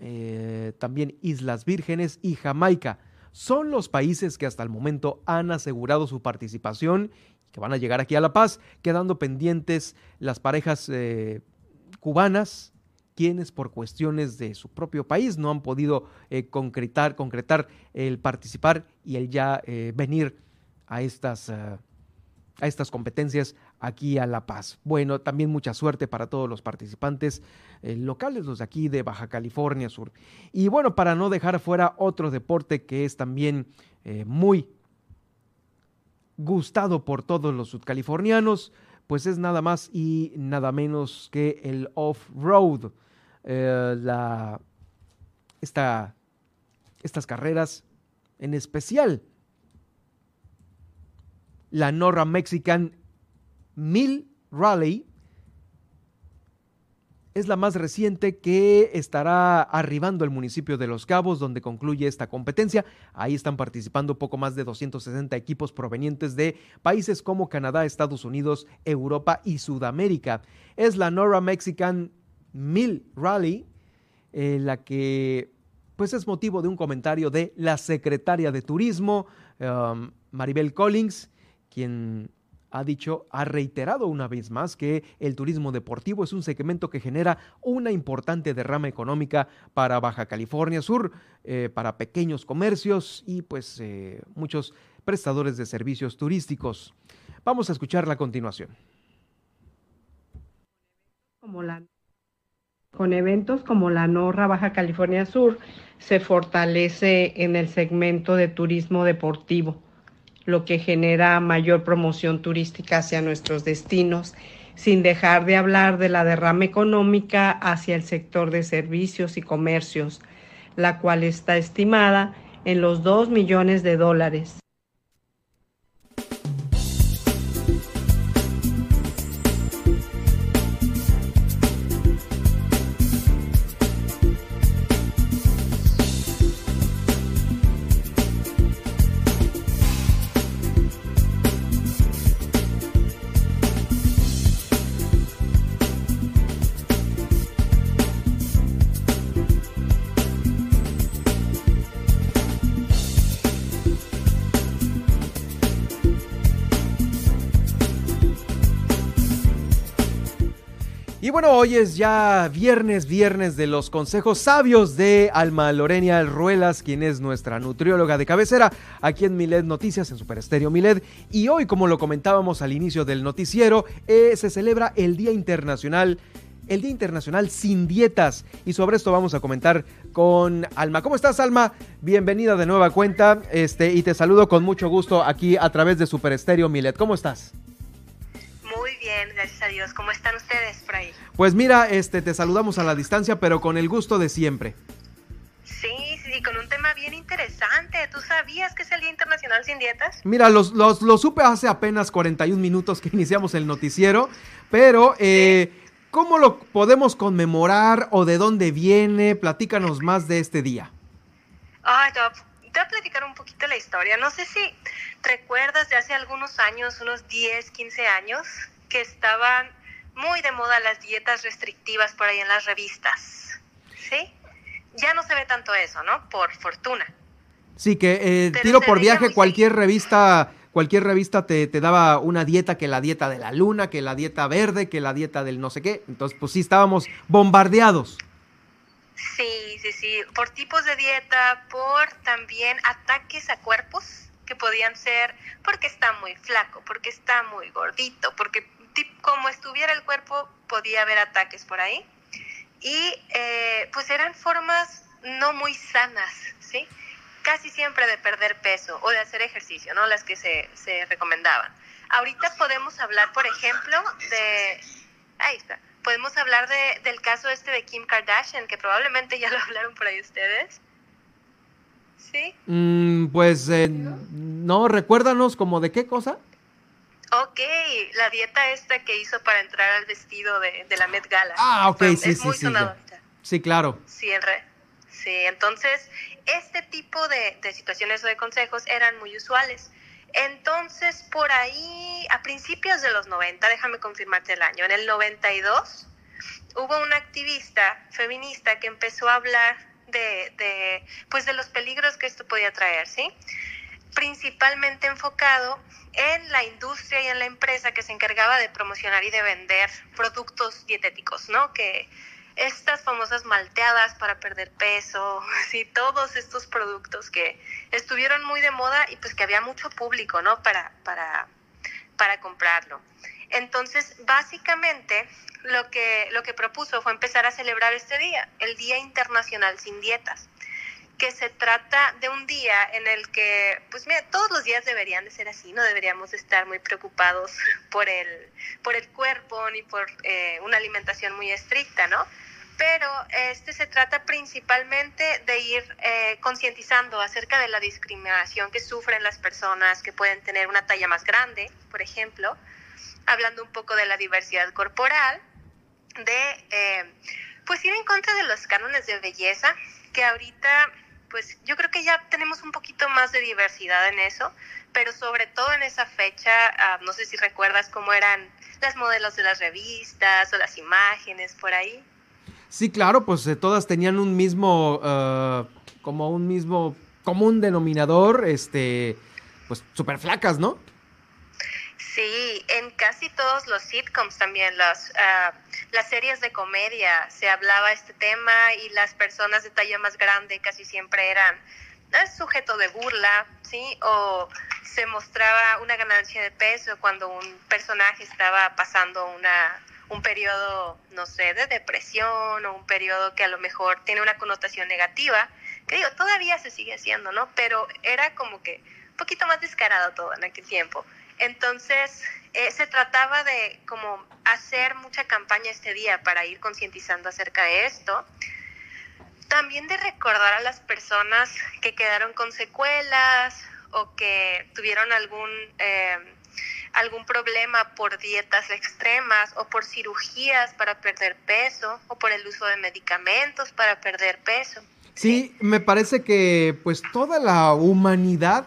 [SPEAKER 1] eh, también Islas Vírgenes y Jamaica. Son los países que hasta el momento han asegurado su participación que van a llegar aquí a La Paz, quedando pendientes las parejas eh, cubanas, quienes por cuestiones de su propio país no han podido eh, concretar, concretar el participar y el ya eh, venir a estas, a estas competencias aquí a La Paz. Bueno, también mucha suerte para todos los participantes locales, los de aquí de Baja California Sur. Y bueno, para no dejar fuera otro deporte que es también muy gustado por todos los sudcalifornianos, pues es nada más y nada menos que el off-road. Eh, la, estas carreras, en especial la Norra Mexican Mill Rally, es la más reciente que estará arribando al municipio de Los Cabos, donde concluye esta competencia. Ahí están participando poco más de 260 equipos provenientes de países como Canadá, Estados Unidos, Europa y Sudamérica. Es la Nora Mexican Mill Rally, eh, la que pues es motivo de un comentario de la secretaria de Turismo, um, Maribel Collins, quien ha dicho, ha reiterado una vez más que el turismo deportivo es un segmento que genera una importante derrama económica para Baja California Sur, eh, para pequeños comercios y pues eh, muchos prestadores de servicios turísticos. Vamos a escucharla a continuación.
[SPEAKER 10] La con eventos como la NORRA Baja California Sur, se fortalece en el segmento de turismo deportivo, lo que genera mayor promoción turística hacia nuestros destinos, sin dejar de hablar de la derrama económica hacia el sector de servicios y comercios, la cual está estimada en los 2 millones de dólares.
[SPEAKER 1] Bueno, hoy es ya viernes, viernes de los consejos sabios de Alma Lorenia Ruelas, quien es nuestra nutrióloga de cabecera aquí en Miled Noticias, en Super Estéreo Miled. Y hoy, como lo comentábamos al inicio del noticiero, eh, se celebra el Día Internacional el Día Internacional sin Dietas. Y sobre esto vamos a comentar con Alma. ¿Cómo estás, Alma? Bienvenida de nueva cuenta. Este, y te saludo con mucho gusto aquí a través de Super Estéreo Milet. ¿Cómo estás?
[SPEAKER 11] Gracias a Dios. ¿Cómo están ustedes por ahí?
[SPEAKER 1] Pues mira, este, te saludamos a la distancia, pero con el gusto de siempre.
[SPEAKER 11] Sí, sí, con un tema bien interesante. ¿Tú sabías que es el Día Internacional sin Dietas?
[SPEAKER 1] Mira, los, los, lo supe hace apenas 41 minutos que [laughs] iniciamos el noticiero, pero eh, ¿cómo lo podemos conmemorar o de dónde viene? Platícanos más de este día.
[SPEAKER 11] Ay, te voy, a, te voy a platicar un poquito la historia. No sé si recuerdas de hace algunos años, unos 10, 15 años, que estaban muy de moda las dietas restrictivas por ahí en las revistas. ¿Sí? Ya no se ve tanto eso, ¿no? Por fortuna.
[SPEAKER 1] Sí, que eh, tiro por viaje, cualquier revista, cualquier revista te, te, daba una dieta, que la dieta de la luna, que la dieta verde, que la dieta del no sé qué. Entonces, pues sí, estábamos bombardeados.
[SPEAKER 11] Sí, sí, sí, por tipos de dieta, por también ataques a cuerpos que podían ser porque está muy flaco, porque está muy gordito, porque como estuviera el cuerpo podía haber ataques por ahí. Y eh, pues eran formas no muy sanas, ¿sí? Casi siempre de perder peso o de hacer ejercicio, ¿no? Las que se, se recomendaban. Ahorita podemos hablar, por ejemplo, de... Ahí está. Podemos hablar de, del caso este de Kim Kardashian, que probablemente ya lo [laughs] hablaron por ahí ustedes. ¿Sí?
[SPEAKER 1] Mm, pues eh, no, recuérdanos como de qué cosa.
[SPEAKER 11] Ok, la dieta esta que hizo para entrar al vestido de, de la Met Gala.
[SPEAKER 1] Ah, ok, sí,
[SPEAKER 11] es
[SPEAKER 1] sí,
[SPEAKER 11] muy
[SPEAKER 1] sí.
[SPEAKER 11] sonado.
[SPEAKER 1] ya. Sí, claro.
[SPEAKER 11] Sí, en re- sí, entonces este tipo de, de situaciones o de consejos eran muy usuales. Entonces, por ahí, a principios de los 90, déjame confirmarte el año, en el 92, hubo una activista feminista que empezó a hablar de, de, pues de los peligros que esto podía traer, ¿sí? Principalmente enfocado en la industria y en la empresa que se encargaba de promocionar y de vender productos dietéticos, ¿no? Que estas famosas malteadas para perder peso, [laughs] sí, todos estos productos que estuvieron muy de moda y pues que había mucho público, ¿no? Para, para, para comprarlo. Entonces, básicamente, lo que, lo que propuso fue empezar a celebrar este día, el Día Internacional sin Dietas, que se trata de un día en el que, pues mira, todos los días deberían de ser así, no deberíamos estar muy preocupados por el, por el cuerpo ni por eh, una alimentación muy estricta, ¿no? Pero este se trata principalmente de ir eh, concientizando acerca de la discriminación que sufren las personas que pueden tener una talla más grande, por ejemplo, hablando un poco de la diversidad corporal, de eh, pues ir en contra de los cánones de belleza, que ahorita pues yo creo que ya tenemos un poquito más de diversidad en eso, pero sobre todo en esa fecha, uh, no sé si recuerdas cómo eran las modelos de las revistas o las imágenes por ahí.
[SPEAKER 1] Sí, claro, pues eh, todas tenían un mismo, uh, como un mismo común denominador, este, pues súper flacas, ¿no?
[SPEAKER 11] Sí, en casi todos los sitcoms también, las, ah, las series de comedia, se hablaba este tema y las personas de talla más grande casi siempre eran sujeto de burla, ¿sí? O se mostraba una ganancia de peso cuando un personaje estaba pasando una, un periodo, no sé, de depresión o un periodo que a lo mejor tiene una connotación negativa, que digo, todavía se sigue haciendo, ¿no? Pero era como que un poquito más descarado todo en aquel tiempo. Entonces, eh, se trataba de como hacer mucha campaña este día para ir concientizando acerca de esto. También de recordar a las personas que quedaron con secuelas o que tuvieron algún, eh, algún problema por dietas extremas o por cirugías para perder peso o por el uso de medicamentos para perder peso.
[SPEAKER 1] Sí, me parece que pues toda la humanidad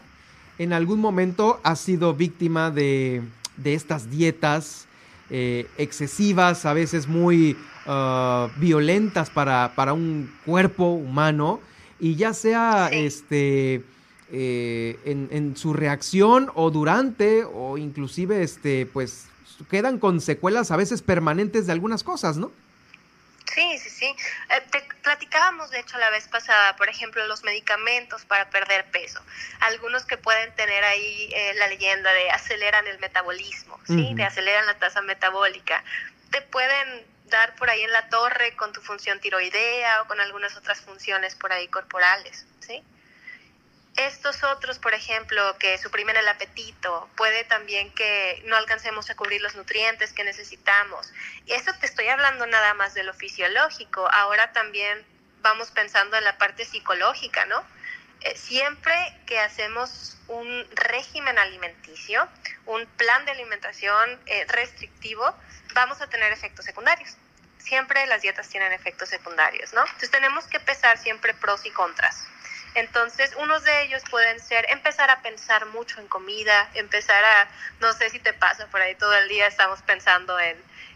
[SPEAKER 1] en algún momento ha sido víctima de, estas dietas eh, excesivas, a veces muy ah, violentas para, para, un cuerpo humano, y ya sea este, eh, en, en, su reacción o durante, o inclusive este, pues quedan con secuelas a veces permanentes de algunas cosas, ¿no?
[SPEAKER 11] Sí, sí, sí. Eh, te platicábamos, de hecho, la vez pasada, por ejemplo, los medicamentos para perder peso. Algunos que pueden tener ahí eh, la leyenda de aceleran el metabolismo, ¿sí? De aceleran la tasa metabólica. Te pueden dar por ahí en la torre con tu función tiroidea o con algunas otras funciones por ahí corporales, ¿sí? Estos otros, por ejemplo, que suprimen el apetito, puede también que no alcancemos a cubrir los nutrientes que necesitamos. Y eso te estoy hablando nada más de lo fisiológico. Ahora también vamos pensando en la parte psicológica, ¿no? Eh, siempre que hacemos un régimen alimenticio, un plan de alimentación eh, restrictivo, vamos a tener efectos secundarios. Siempre las dietas tienen efectos secundarios, ¿no? Entonces tenemos que pesar siempre pros y contras. Entonces, unos de ellos pueden ser empezar a pensar mucho en comida, empezar a, no sé si te pasa por ahí todo el día, estamos pensando en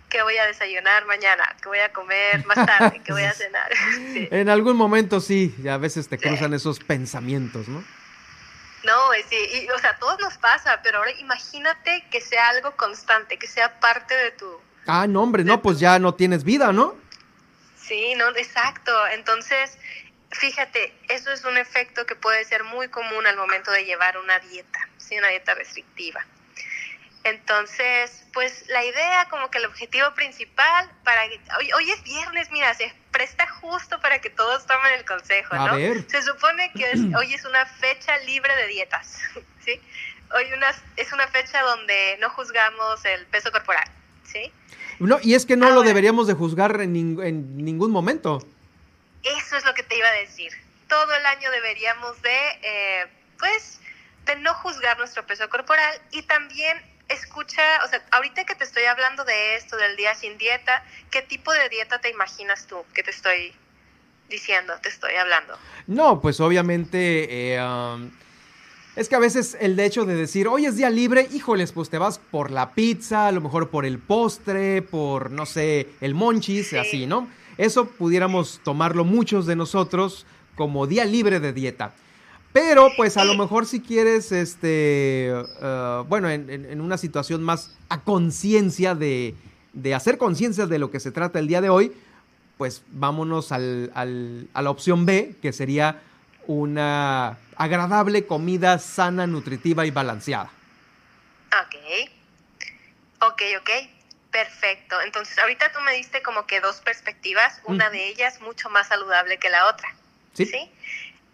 [SPEAKER 11] qué voy a desayunar mañana, qué voy a comer más tarde, qué voy a cenar. [laughs]
[SPEAKER 1] En algún momento sí, y a veces te cruzan esos pensamientos, ¿no?
[SPEAKER 11] No, sí, y, o sea, a todos nos pasa, pero ahora imagínate que sea algo constante, que sea parte de tu...
[SPEAKER 1] Ah, no, hombre, no, pues ya no tienes vida, ¿no?
[SPEAKER 11] Sí, no, exacto. Entonces, Fíjate, eso es un efecto que puede ser muy común al momento de llevar una dieta, ¿sí? una dieta restrictiva. Entonces, pues la idea, como que el objetivo principal para hoy, hoy es viernes, mira, se presta justo para que todos tomen el consejo, ¿no? Se supone que [clears throat] hoy es una fecha libre de dietas, [laughs] ¿sí? Hoy una, es una fecha donde no juzgamos el peso corporal, ¿sí?
[SPEAKER 1] No, y es que no lo deberíamos de juzgar en, en ningún momento.
[SPEAKER 11] Eso es lo que te iba a decir. Todo el año deberíamos de, eh, pues, de no juzgar nuestro peso corporal y también escucha, o sea, ahorita que te estoy hablando de esto, del día sin dieta, ¿qué tipo de dieta te imaginas tú que te estoy diciendo, te estoy hablando?
[SPEAKER 1] No, pues obviamente... Eh, um, es que a veces el hecho de decir, hoy es día libre, híjoles, pues te vas por la pizza, a lo mejor por el postre, por, no sé, el monchis, así, ¿no? Eso pudiéramos tomarlo muchos de nosotros como día libre de dieta. Pero pues a lo mejor si quieres, este, eh, bueno, en, una situación más a conciencia de, de, hacer conciencia de lo que se trata el día de hoy, pues vámonos al, al, a la opción B, que sería una agradable comida sana, nutritiva y balanceada.
[SPEAKER 11] Ok. Ok, ok. Perfecto. Entonces, ahorita tú me diste como que dos perspectivas, una de ellas mucho más saludable que la otra. Sí.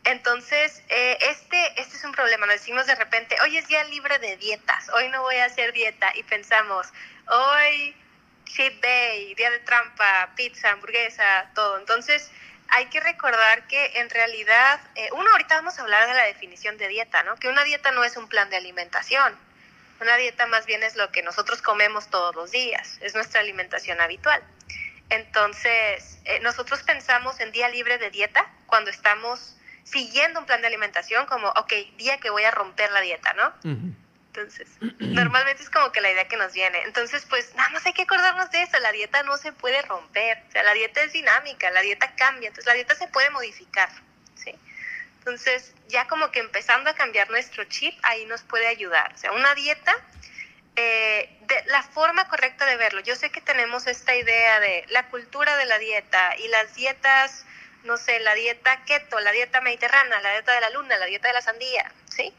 [SPEAKER 11] Entonces, eh, este, este es un problema. Nos decimos de repente, hoy es día libre de dietas, hoy no voy a hacer dieta. Y pensamos, hoy cheat day, día de trampa, pizza, hamburguesa, todo. Entonces, hay que recordar que en realidad, eh, uno, ahorita vamos a hablar de la definición de dieta, ¿no? Que una dieta no es un plan de alimentación una dieta más bien es lo que nosotros comemos todos los días, es nuestra alimentación habitual. Entonces, eh, nosotros pensamos en día libre de dieta cuando estamos siguiendo un plan de alimentación como, ok, día que voy a romper la dieta, ¿no? Entonces, [clears throat] normalmente es como que la idea que nos viene. Entonces, pues nada más hay que acordarnos de eso, la dieta no se puede romper, o sea, la dieta es dinámica, la dieta cambia, entonces la dieta se puede modificar. Entonces, ya como que empezando a cambiar nuestro chip, ahí nos puede ayudar. O sea, una dieta eh, de la forma correcta de verlo. Yo sé que tenemos esta idea de la cultura de la dieta y las dietas, no sé, la dieta keto, la dieta mediterránea, la dieta de la luna, la dieta de la sandía, ¿sí?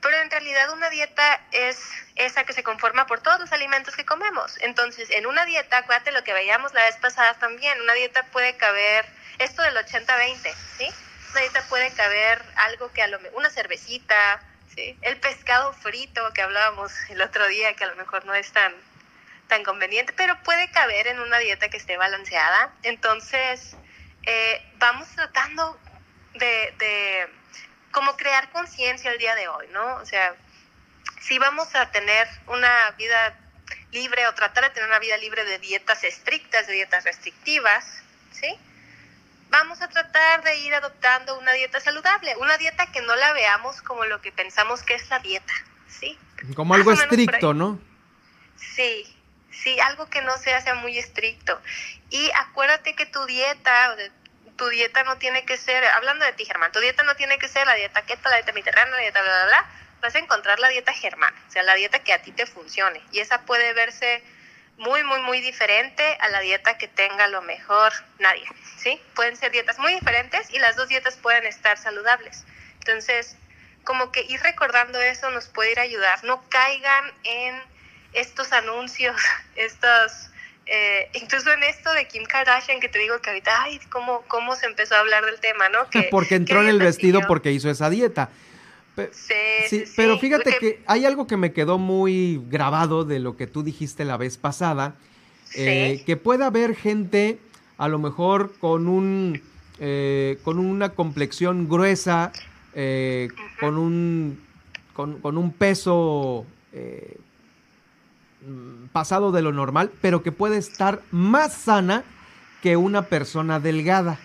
[SPEAKER 11] Pero en realidad una dieta es esa que se conforma por todos los alimentos que comemos. Entonces, en una dieta, acuérdate lo que veíamos la vez pasada también, una dieta puede caber esto del 80-20, ¿sí? Una dieta puede caber algo que a lo mejor, una cervecita, ¿sí? El pescado frito que hablábamos el otro día, que a lo mejor no es tan, tan conveniente, pero puede caber en una dieta que esté balanceada. Entonces, eh, vamos tratando de, de como crear conciencia el día de hoy, ¿no? O sea, si vamos a tener una vida libre o tratar de tener una vida libre de dietas estrictas, de dietas restrictivas, ¿sí? Vamos a tratar de ir adoptando una dieta saludable, una dieta que no la veamos como lo que pensamos que es la dieta, ¿sí?
[SPEAKER 1] Como algo estricto, ¿no?
[SPEAKER 11] Sí, sí, algo que no sea, sea muy estricto. Y acuérdate que tu dieta, tu dieta no tiene que ser, hablando de ti, Germán, tu dieta no tiene que ser la dieta keto, la dieta mediterránea, la dieta bla, bla, bla. Vas a encontrar la dieta germana, o sea, la dieta que a ti te funcione. Y esa puede verse muy, muy, muy diferente a la dieta que tenga a lo mejor nadie, ¿sí? Pueden ser dietas muy diferentes y las dos dietas pueden estar saludables. Entonces, como que ir recordando eso nos puede ir a ayudar. No caigan en estos anuncios, [laughs] estos eh, incluso en esto de Kim Kardashian, que te digo que ahorita, ay, cómo, cómo se empezó a hablar del tema, ¿no? [laughs] Que,
[SPEAKER 1] porque entró en el vestido porque hizo esa dieta.
[SPEAKER 11] Sí,
[SPEAKER 1] sí, pero fíjate que hay algo que me quedó muy grabado de lo que tú dijiste la vez pasada, eh, que pueda haber gente a lo mejor con un eh, con una complexión gruesa, con un con, con, un peso Mm, pasado de lo normal, pero que puede estar más sana que una persona delgada.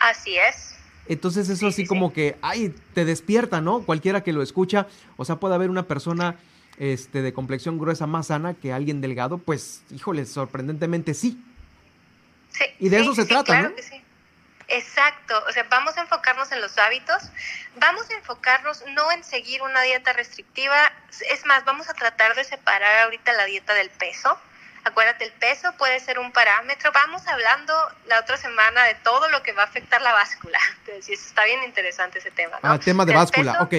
[SPEAKER 11] Así es.
[SPEAKER 1] Entonces eso así como que, ay, te despierta, ¿no? Cualquiera que lo escucha, o sea, puede haber una persona este, de complexión gruesa más sana que alguien delgado, pues, híjole, sorprendentemente sí.
[SPEAKER 11] Sí.
[SPEAKER 1] Y de eso se trata,
[SPEAKER 11] claro
[SPEAKER 1] ¿no?
[SPEAKER 11] Que sí. Exacto, o sea, vamos a enfocarnos en los hábitos, vamos a enfocarnos no en seguir una dieta restrictiva, es más, vamos a tratar de separar ahorita la dieta del peso. Acuérdate, el peso puede ser un parámetro. Vamos hablando la otra semana de todo lo que va a afectar la báscula. [laughs] Entonces, está bien interesante ese tema. ¿no?
[SPEAKER 1] Ah, tema de báscula, ok.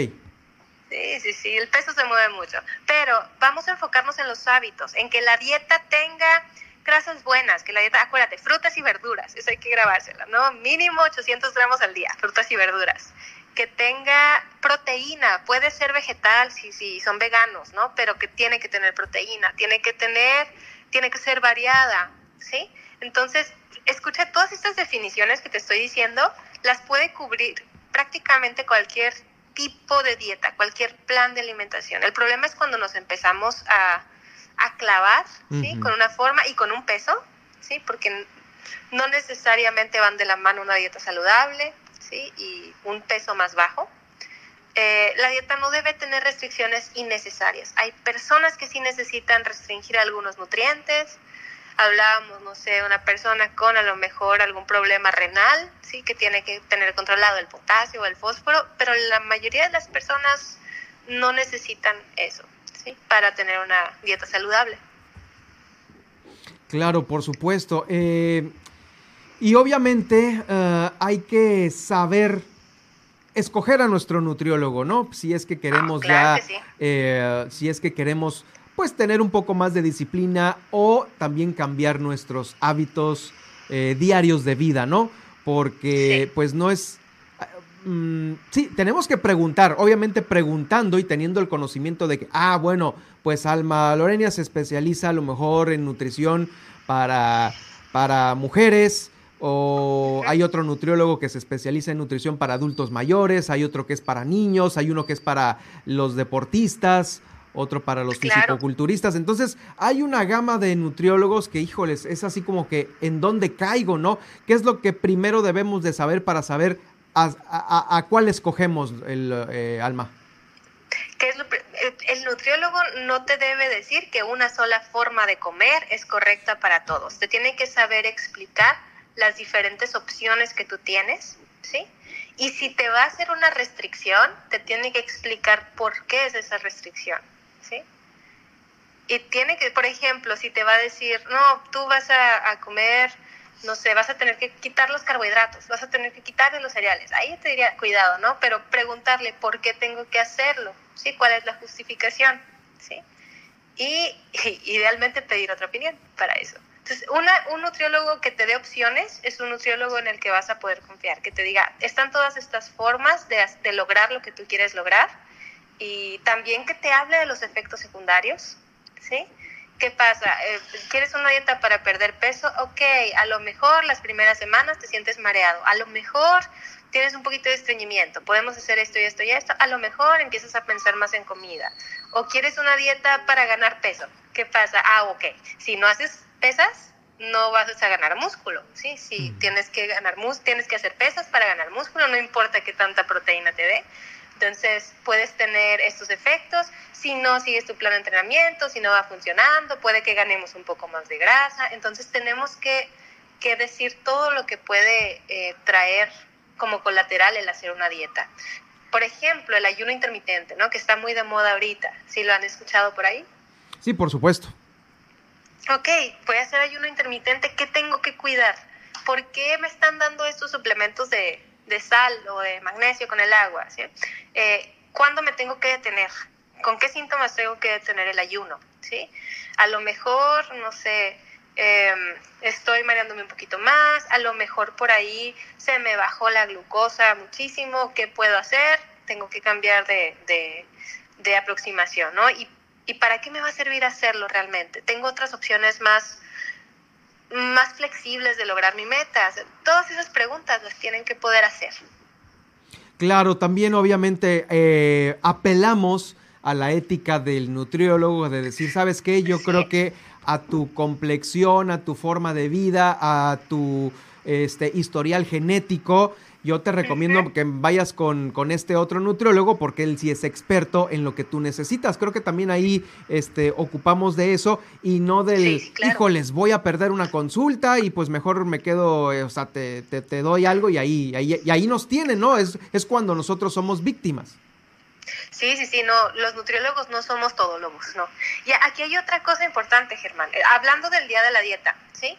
[SPEAKER 11] Sí, sí, sí, el peso se mueve mucho. Pero vamos a enfocarnos en los hábitos, en que la dieta tenga grasas buenas, que la dieta, acuérdate, frutas y verduras, eso hay que grabársela, ¿no? Mínimo 800 gramos al día, frutas y verduras. Que tenga proteína, puede ser vegetal si, si son veganos, ¿no? Pero que tiene que tener proteína, tiene que tener, tiene que ser variada, ¿sí? Entonces, escucha, todas estas definiciones que te estoy diciendo, las puede cubrir prácticamente cualquier tipo de dieta, cualquier plan de alimentación. El problema es cuando nos empezamos a a clavar, ¿sí? Con una forma y con un peso, ¿sí? Porque no necesariamente van de la mano una dieta saludable, ¿sí? Y un peso más bajo. Eh, la dieta no debe tener restricciones innecesarias. Hay personas que sí necesitan restringir algunos nutrientes. Hablábamos, no sé, una persona con a lo mejor algún problema renal, sí, que tiene que tener controlado el potasio o el fósforo, pero la mayoría de las personas no necesitan eso para tener una dieta saludable.
[SPEAKER 1] Claro, por supuesto. Eh, y obviamente eh, hay que saber escoger a nuestro nutriólogo, ¿no? Si es que queremos
[SPEAKER 11] ah,
[SPEAKER 1] ya, eh, si es que queremos, pues tener un poco más de disciplina o también cambiar nuestros hábitos diarios de vida, ¿no? Porque pues no es Mm, sí, tenemos que preguntar, obviamente preguntando y teniendo el conocimiento de que, ah, bueno, pues Alma Lorenia se especializa a lo mejor en nutrición para, para mujeres, o hay otro nutriólogo que se especializa en nutrición para adultos mayores, hay otro que es para niños, hay uno que es para los deportistas, otro para los fisicoculturistas. Entonces, hay una gama de nutriólogos que, híjoles, es así como que en dónde caigo, ¿no? ¿Qué es lo que primero debemos de saber para saber a, cuál escogemos el eh, alma?
[SPEAKER 11] el, nutriólogo no te debe decir que una sola forma de comer es correcta para todos. Te tiene que saber explicar las diferentes opciones que tú tienes, ¿sí? Y si te va a hacer una restricción, te tiene que explicar por qué es esa restricción, ¿sí? Y tiene que, por ejemplo, si te va a decir, no, tú vas a, comer, no sé, vas a tener que quitar los carbohidratos, vas a tener que quitarle los cereales. Ahí te diría, cuidado, ¿no? Pero preguntarle por qué tengo que hacerlo, ¿sí? ¿Cuál es la justificación? ¿Sí? Y [laughs] idealmente pedir otra opinión para eso. Entonces, una, un nutriólogo que te dé opciones es un nutriólogo en el que vas a poder confiar, que te diga, están todas estas formas de, de lograr lo que tú quieres lograr y también que te hable de los efectos secundarios, ¿sí? ¿Qué pasa? Eh, ¿Quieres una dieta para perder peso? Ok, a lo mejor las primeras semanas te sientes mareado, a lo mejor tienes un poquito de estreñimiento, podemos hacer esto y esto y esto, a lo mejor empiezas a pensar más en comida. O quieres una dieta para ganar peso, ¿qué pasa? Ah, ok, si no haces pesas, no vas a ganar músculo, ¿sí? Si tienes que ganar mus tienes que hacer pesas para ganar músculo, no importa qué tanta proteína te dé. Entonces, puedes tener estos efectos. Si no sigues tu plan de entrenamiento, si no va funcionando, puede que ganemos un poco más de grasa. Entonces, tenemos que, que decir todo lo que puede eh, traer como colateral el hacer una dieta. Por ejemplo, el ayuno intermitente, ¿no? Que está muy de moda ahorita. ¿Sí lo han escuchado por ahí?
[SPEAKER 1] Sí, por supuesto.
[SPEAKER 11] Ok, voy a hacer ayuno intermitente. ¿Qué tengo que cuidar? ¿Por qué me están dando estos suplementos de, de sal o de magnesio con el agua, ¿sí? Eh, ¿Cuándo me tengo que detener? ¿Con qué síntomas tengo que detener el ayuno? ¿sí? A lo mejor, no sé, em, estoy mareándome un poquito más, a lo mejor por ahí se me bajó la glucosa muchísimo, ¿qué puedo hacer? Tengo que cambiar de, de, de aproximación, ¿no? ¿Y, ¿Y para qué me va a servir hacerlo realmente? Tengo otras opciones más más flexibles de lograr mi meta? Todas esas preguntas las tienen que poder hacer.
[SPEAKER 1] Claro, también obviamente eh, apelamos a la ética del nutriólogo de decir, ¿sabes qué? Yo creo que a tu complexión, a tu forma de vida, a tu este, historial genético, yo te recomiendo que vayas con, con, este otro nutriólogo porque él sí es experto en lo que tú necesitas. Creo que también ahí este, ocupamos de eso y no del, híjoles, voy a perder una consulta y pues mejor me quedo, eh, o sea, te, te, te doy algo y ahí, ahí, y ahí nos tienen, ¿no? Es, es cuando nosotros somos víctimas.
[SPEAKER 11] Sí, sí, sí, no, los nutriólogos no somos todólogos, no. Y aquí hay otra cosa importante, Germán, eh, hablando del día de la dieta, ¿sí?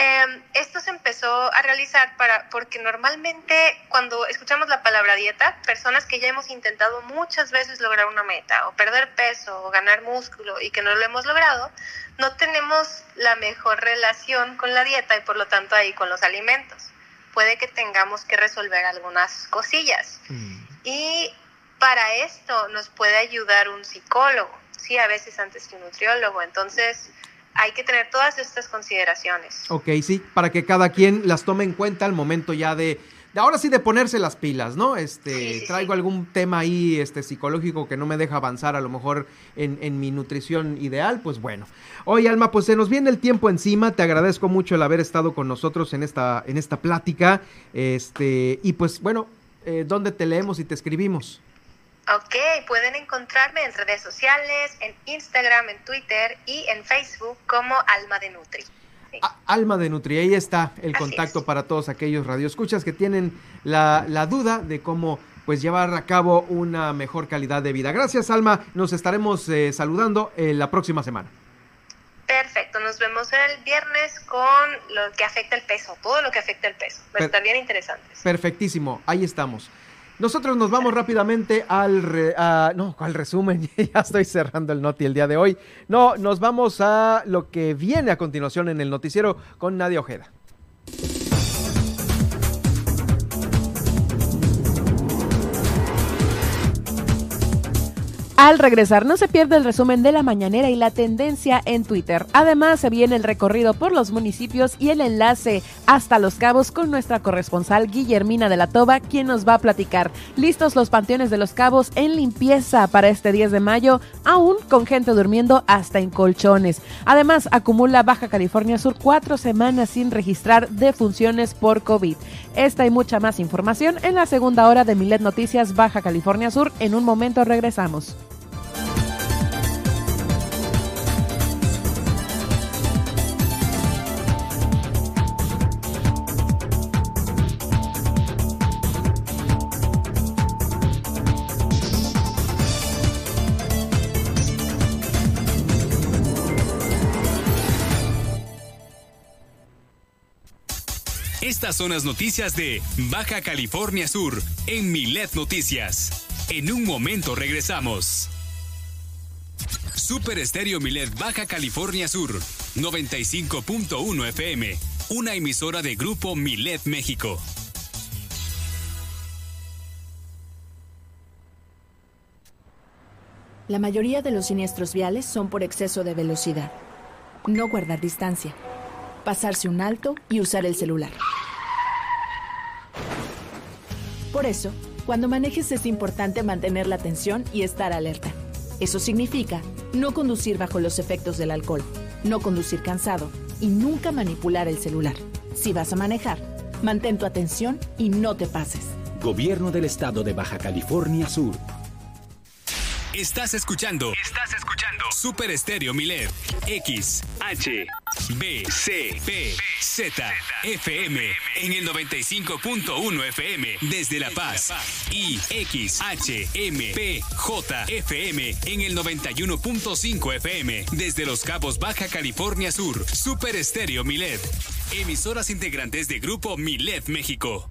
[SPEAKER 11] Eh, esto se empezó a realizar para, porque normalmente cuando escuchamos la palabra dieta, personas que ya hemos intentado muchas veces lograr una meta, o perder peso, o ganar músculo, y que no lo hemos logrado, no tenemos la mejor relación con la dieta y por lo tanto ahí con los alimentos. Puede que tengamos que resolver algunas cosillas. Mm. Y para esto nos puede ayudar un psicólogo, sí, a veces antes que un nutriólogo. Entonces, hay que tener todas estas consideraciones.
[SPEAKER 1] Ok, sí, para que cada quien las tome en cuenta al momento ya de, de ahora sí de ponerse las pilas, ¿no? Este, traigo algún tema ahí este, psicológico que no me deja avanzar a lo mejor en, en, mi nutrición ideal, pues bueno. Oye, Alma, pues se nos viene el tiempo encima, te agradezco mucho el haber estado con nosotros en esta, en esta plática, este, y pues bueno, eh, ¿dónde te leemos y te escribimos?
[SPEAKER 11] Ok, pueden encontrarme en redes sociales, en Instagram, en Twitter y en Facebook como Alma de Nutri.
[SPEAKER 1] Sí. Alma de Nutri, ahí está el Así contacto es. para todos aquellos radioescuchas que tienen la, la, duda de cómo pues llevar a cabo una mejor calidad de vida. Gracias Alma, nos estaremos eh, saludando eh, la próxima semana.
[SPEAKER 11] Perfecto, nos vemos el viernes con lo que afecta el peso, todo lo que afecta el peso. Va a estar bien interesante.
[SPEAKER 1] Perfectísimo, ahí estamos. Nosotros nos vamos rápidamente al, re, uh, no, al resumen, [laughs] ya estoy cerrando el noti el día de hoy. No, nos vamos a lo que viene a continuación en el noticiero con Nadia Ojeda.
[SPEAKER 2] Al regresar no se pierde el resumen de la mañanera y la tendencia en Twitter. Además se viene el recorrido por los municipios y el enlace hasta Los Cabos con nuestra corresponsal Guillermina de la Toba, quien nos va a platicar. Listos los panteones de Los Cabos en limpieza para este 10 de mayo, aún con gente durmiendo hasta en colchones. Además acumula Baja California Sur cuatro semanas sin registrar defunciones por COVID. Esta y mucha más información en la segunda hora de Milet Noticias Baja California Sur. En un momento regresamos.
[SPEAKER 5] Estas son las noticias de Baja California Sur en Milet Noticias. En un momento regresamos. Super Estéreo Milet Baja California Sur, 95.1 FM, una emisora de Grupo Milet México.
[SPEAKER 6] La mayoría de los siniestros viales son por exceso de velocidad. No guardar distancia. Pasarse un alto y usar el celular. Por eso, cuando manejes es importante mantener la atención y estar alerta. Eso significa no conducir bajo los efectos del alcohol, no conducir cansado y nunca manipular el celular. Si vas a manejar, mantén tu atención y no te pases.
[SPEAKER 7] Gobierno del Estado de Baja California Sur.
[SPEAKER 5] Estás escuchando. Estás escuchando. Super Estéreo Milet. X, H, B, C, P, Z, FM. En el 95.1 FM. Desde La Paz. Y X, H, M, P, J, FM. En el 91.5 FM. Desde Los Cabos, Baja California Sur. Super Estéreo Milet. Emisoras integrantes de Grupo Milet México.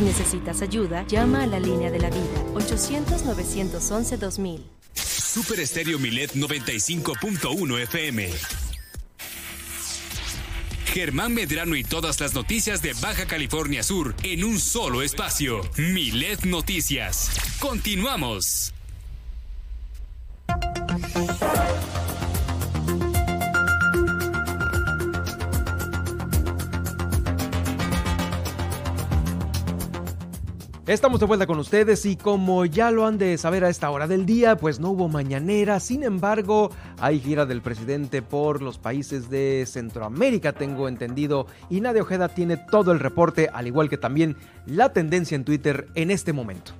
[SPEAKER 12] Si necesitas ayuda, llama a la línea de la vida 800-911-2000.
[SPEAKER 5] Super Estéreo Milet 95.1 FM. Germán Medrano y todas las noticias de Baja California Sur en un solo espacio. Milet Noticias. Continuamos.
[SPEAKER 1] Estamos de vuelta con ustedes y como ya lo han de saber a esta hora del día, pues no hubo mañanera, sin embargo hay gira del presidente por los países de Centroamérica, tengo entendido, y Nadia Ojeda tiene todo el reporte, al igual que también la tendencia en Twitter en este momento.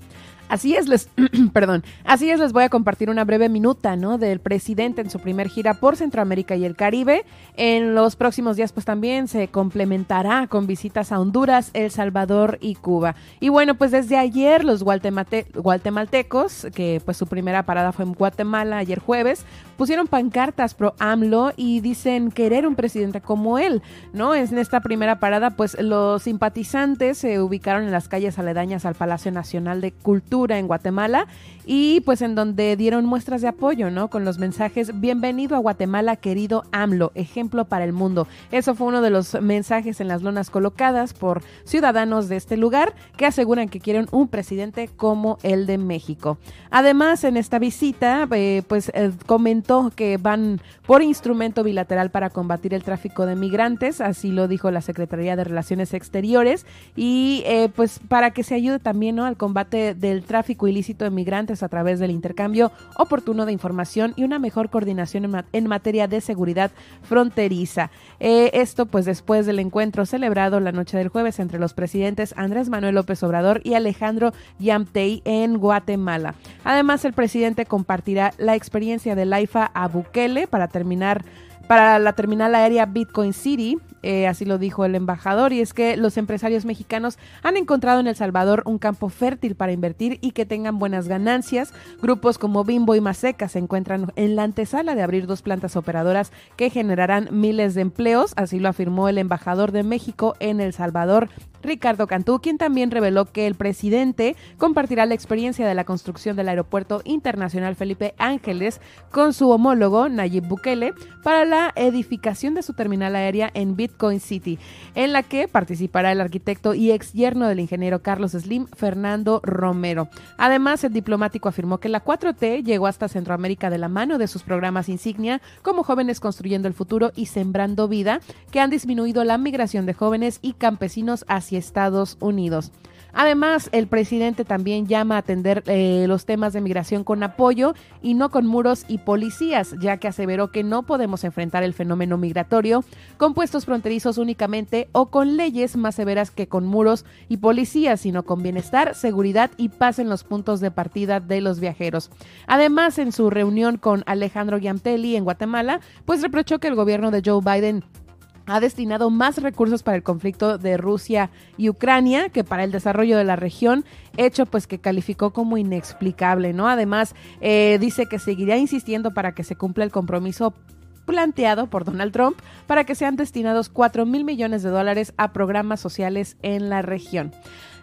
[SPEAKER 2] Así es, les, [clears throat] perdón, así es, les voy a compartir una breve minuta, ¿no? Del presidente en su primer gira por Centroamérica y el Caribe. En los próximos días, pues también se complementará con visitas a Honduras, El Salvador y Cuba. Y bueno, pues desde ayer los guatemaltecos, que pues su primera parada fue en Guatemala ayer jueves, pusieron pancartas pro AMLO y dicen querer un presidente como él, ¿no? En esta primera parada, pues los simpatizantes se ubicaron en las calles aledañas al Palacio Nacional de Cultura en Guatemala y pues en donde dieron muestras de apoyo, ¿no? Con los mensajes, bienvenido a Guatemala, querido AMLO, ejemplo para el mundo. Eso fue uno de los mensajes en las lonas colocadas por ciudadanos de este lugar que aseguran que quieren un presidente como el de México. Además, en esta visita, eh, pues eh, comentó que van por instrumento bilateral para combatir el tráfico de migrantes, así lo dijo la Secretaría de Relaciones Exteriores, y eh, pues para que se ayude también ¿no? al combate del tráfico ilícito de migrantes a través del intercambio oportuno de información y una mejor coordinación en, materia de seguridad fronteriza. Eh, esto pues después del encuentro celebrado la noche del jueves entre los presidentes Andrés Manuel López Obrador y Alejandro Yamtei en Guatemala. Además, el presidente compartirá la experiencia de Laifa a Bukele para terminar para la terminal aérea Bitcoin City, eh, así lo dijo el embajador, y es que los empresarios mexicanos han encontrado en El Salvador un campo fértil para invertir y que tengan buenas ganancias. Grupos como Bimbo y Maseca se encuentran en la antesala de abrir dos plantas operadoras que generarán miles de empleos, así lo afirmó el embajador de México en El Salvador, Ricardo Cantú, quien también reveló que el presidente compartirá la experiencia de la construcción del Aeropuerto Internacional Felipe Ángeles con su homólogo Nayib Bukele para la edificación de su terminal aérea en Bitcoin City, en la que participará el arquitecto y ex yerno del ingeniero Carlos Slim, Fernando Romero. Además, el diplomático afirmó que la 4T llegó hasta Centroamérica de la mano de sus programas insignia como Jóvenes Construyendo el Futuro y Sembrando Vida, que han disminuido la migración de jóvenes y campesinos hacia Estados Unidos. Además, el presidente también llama a atender eh, los temas de migración con apoyo y no con muros y policías, ya que aseveró que no podemos enfrentar el fenómeno migratorio con puestos fronterizos únicamente o con leyes más severas que con muros y policías, sino con bienestar, seguridad y paz en los puntos de partida de los viajeros. Además, en su reunión con Alejandro Giamtelli en Guatemala, pues reprochó que el gobierno de Joe Biden ha destinado más recursos para el conflicto de Rusia y Ucrania que para el desarrollo de la región, hecho pues que calificó como inexplicable, ¿no? Además, eh, dice que seguirá insistiendo para que se cumpla el compromiso planteado por Donald Trump para que sean destinados 4 mil millones de dólares a programas sociales en la región.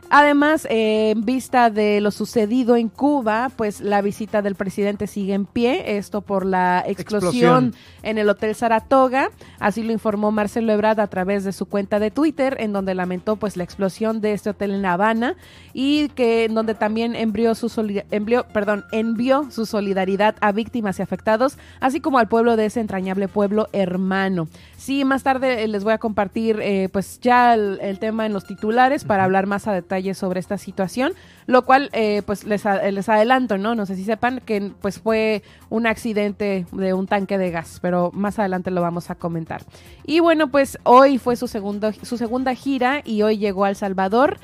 [SPEAKER 2] Además, eh, en vista de lo sucedido en Cuba, pues la visita del presidente sigue en pie, esto por la explosión, en el Hotel Saratoga, así lo informó Marcelo Ebrard a través de su cuenta de Twitter, en donde lamentó pues la explosión de este hotel en La Habana y que en donde también envió su, envió, perdón, envió su solidaridad a víctimas y afectados, así como al pueblo de ese entrañable pueblo hermano. Sí, más tarde eh, les voy a compartir eh, pues ya el, tema en los titulares para hablar más a detalle sobre esta situación, lo cual eh, pues les, les adelanto, ¿no? No sé si sepan que pues fue un accidente de un tanque de gas, pero más adelante lo vamos a comentar. Y bueno, pues hoy fue su, segundo, su segunda gira y hoy llegó a El Salvador,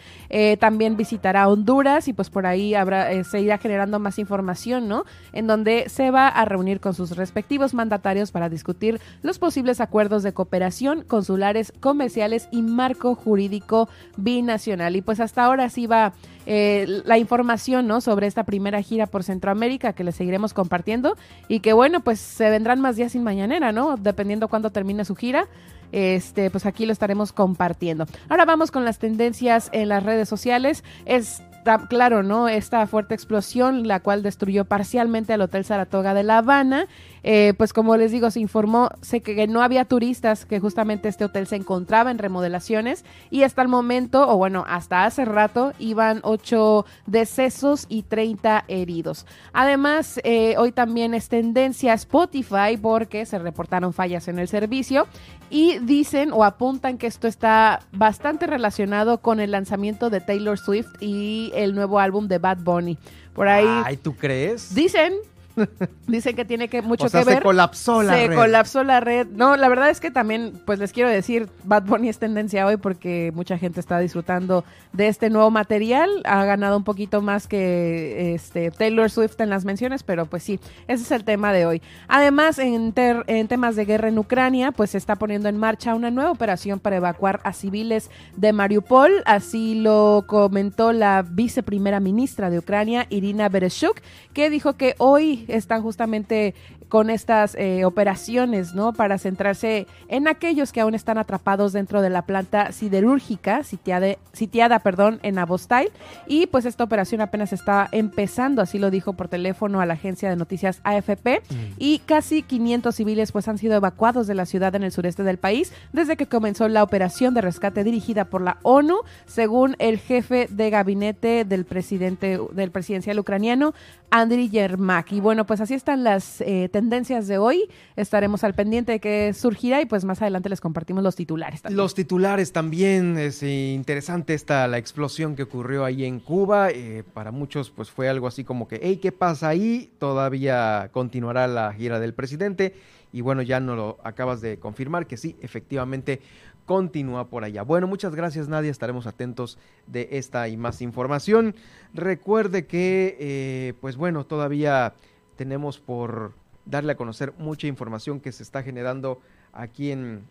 [SPEAKER 2] también visitará Honduras y pues por ahí habrá, se irá generando más información, ¿no? En donde se va a reunir con sus respectivos mandatarios para discutir los posibles acuerdos de cooperación, consulares, comerciales y marco jurídico binacional. Y pues hasta ahora sí va eh, la información ¿no? sobre esta primera gira por Centroamérica que le seguiremos compartiendo y que bueno, pues se vendrán más días sin mañanera, ¿no? Dependiendo cuándo termine su gira. Este, pues aquí lo estaremos compartiendo. Ahora vamos con las tendencias en las redes sociales. Es claro, ¿no? Esta fuerte explosión, la cual destruyó parcialmente el Hotel Saratoga de La Habana. Eh, pues como les digo, se informó sé que no había turistas, que justamente este hotel se encontraba en remodelaciones y hasta el momento, o bueno, hasta hace rato, iban ocho decesos y 30 heridos. Además, eh, hoy también es tendencia Spotify porque se reportaron fallas en el servicio y dicen o apuntan que esto está bastante relacionado con el lanzamiento de Taylor Swift y el nuevo álbum de Bad Bunny. Por ahí.
[SPEAKER 1] Ay, ¿tú crees?
[SPEAKER 2] Dicen, [laughs] Dicen que tiene que mucho que ver.
[SPEAKER 1] Se colapsó la red.
[SPEAKER 2] Se colapsó la red. No, la verdad es que también, pues les quiero decir, Bad Bunny es tendencia hoy porque mucha gente está disfrutando de este nuevo material. Ha ganado un poquito más que este Taylor Swift en las menciones, pero pues sí, ese es el tema de hoy. Además, en, en temas de guerra en Ucrania, pues se está poniendo en marcha una nueva operación para evacuar a civiles de Mariupol. Así lo comentó la viceprimera ministra de Ucrania, Irina Bereshuk, que dijo que hoy están justamente con estas eh, operaciones, ¿no? Para centrarse en aquellos que aún están atrapados dentro de la planta siderúrgica sitiada, sitiada perdón, en Abostai. Y pues esta operación apenas está empezando, así lo dijo por teléfono a la agencia de noticias AFP. Mm. Y casi 500 civiles pues han sido evacuados de la ciudad en el sureste del país desde que comenzó la operación de rescate dirigida por la ONU, según el jefe de gabinete del presidente del presidencial ucraniano, Andriy Yermak. Y bueno, pues así están las eh, tendencias de hoy. Estaremos al pendiente de qué surgirá y pues más adelante les compartimos los titulares.
[SPEAKER 1] Los titulares también, es interesante esta la explosión que ocurrió ahí en Cuba. Eh, para muchos pues fue algo así como que, hey, ¿qué pasa ahí? Todavía continuará la gira del presidente. Y bueno, ya nos lo acabas de confirmar que sí, efectivamente continúa por allá. Bueno, muchas gracias Nadia, estaremos atentos de esta y más información. Recuerde que, eh, pues bueno, todavía tenemos por darle a conocer mucha información que se está generando aquí en,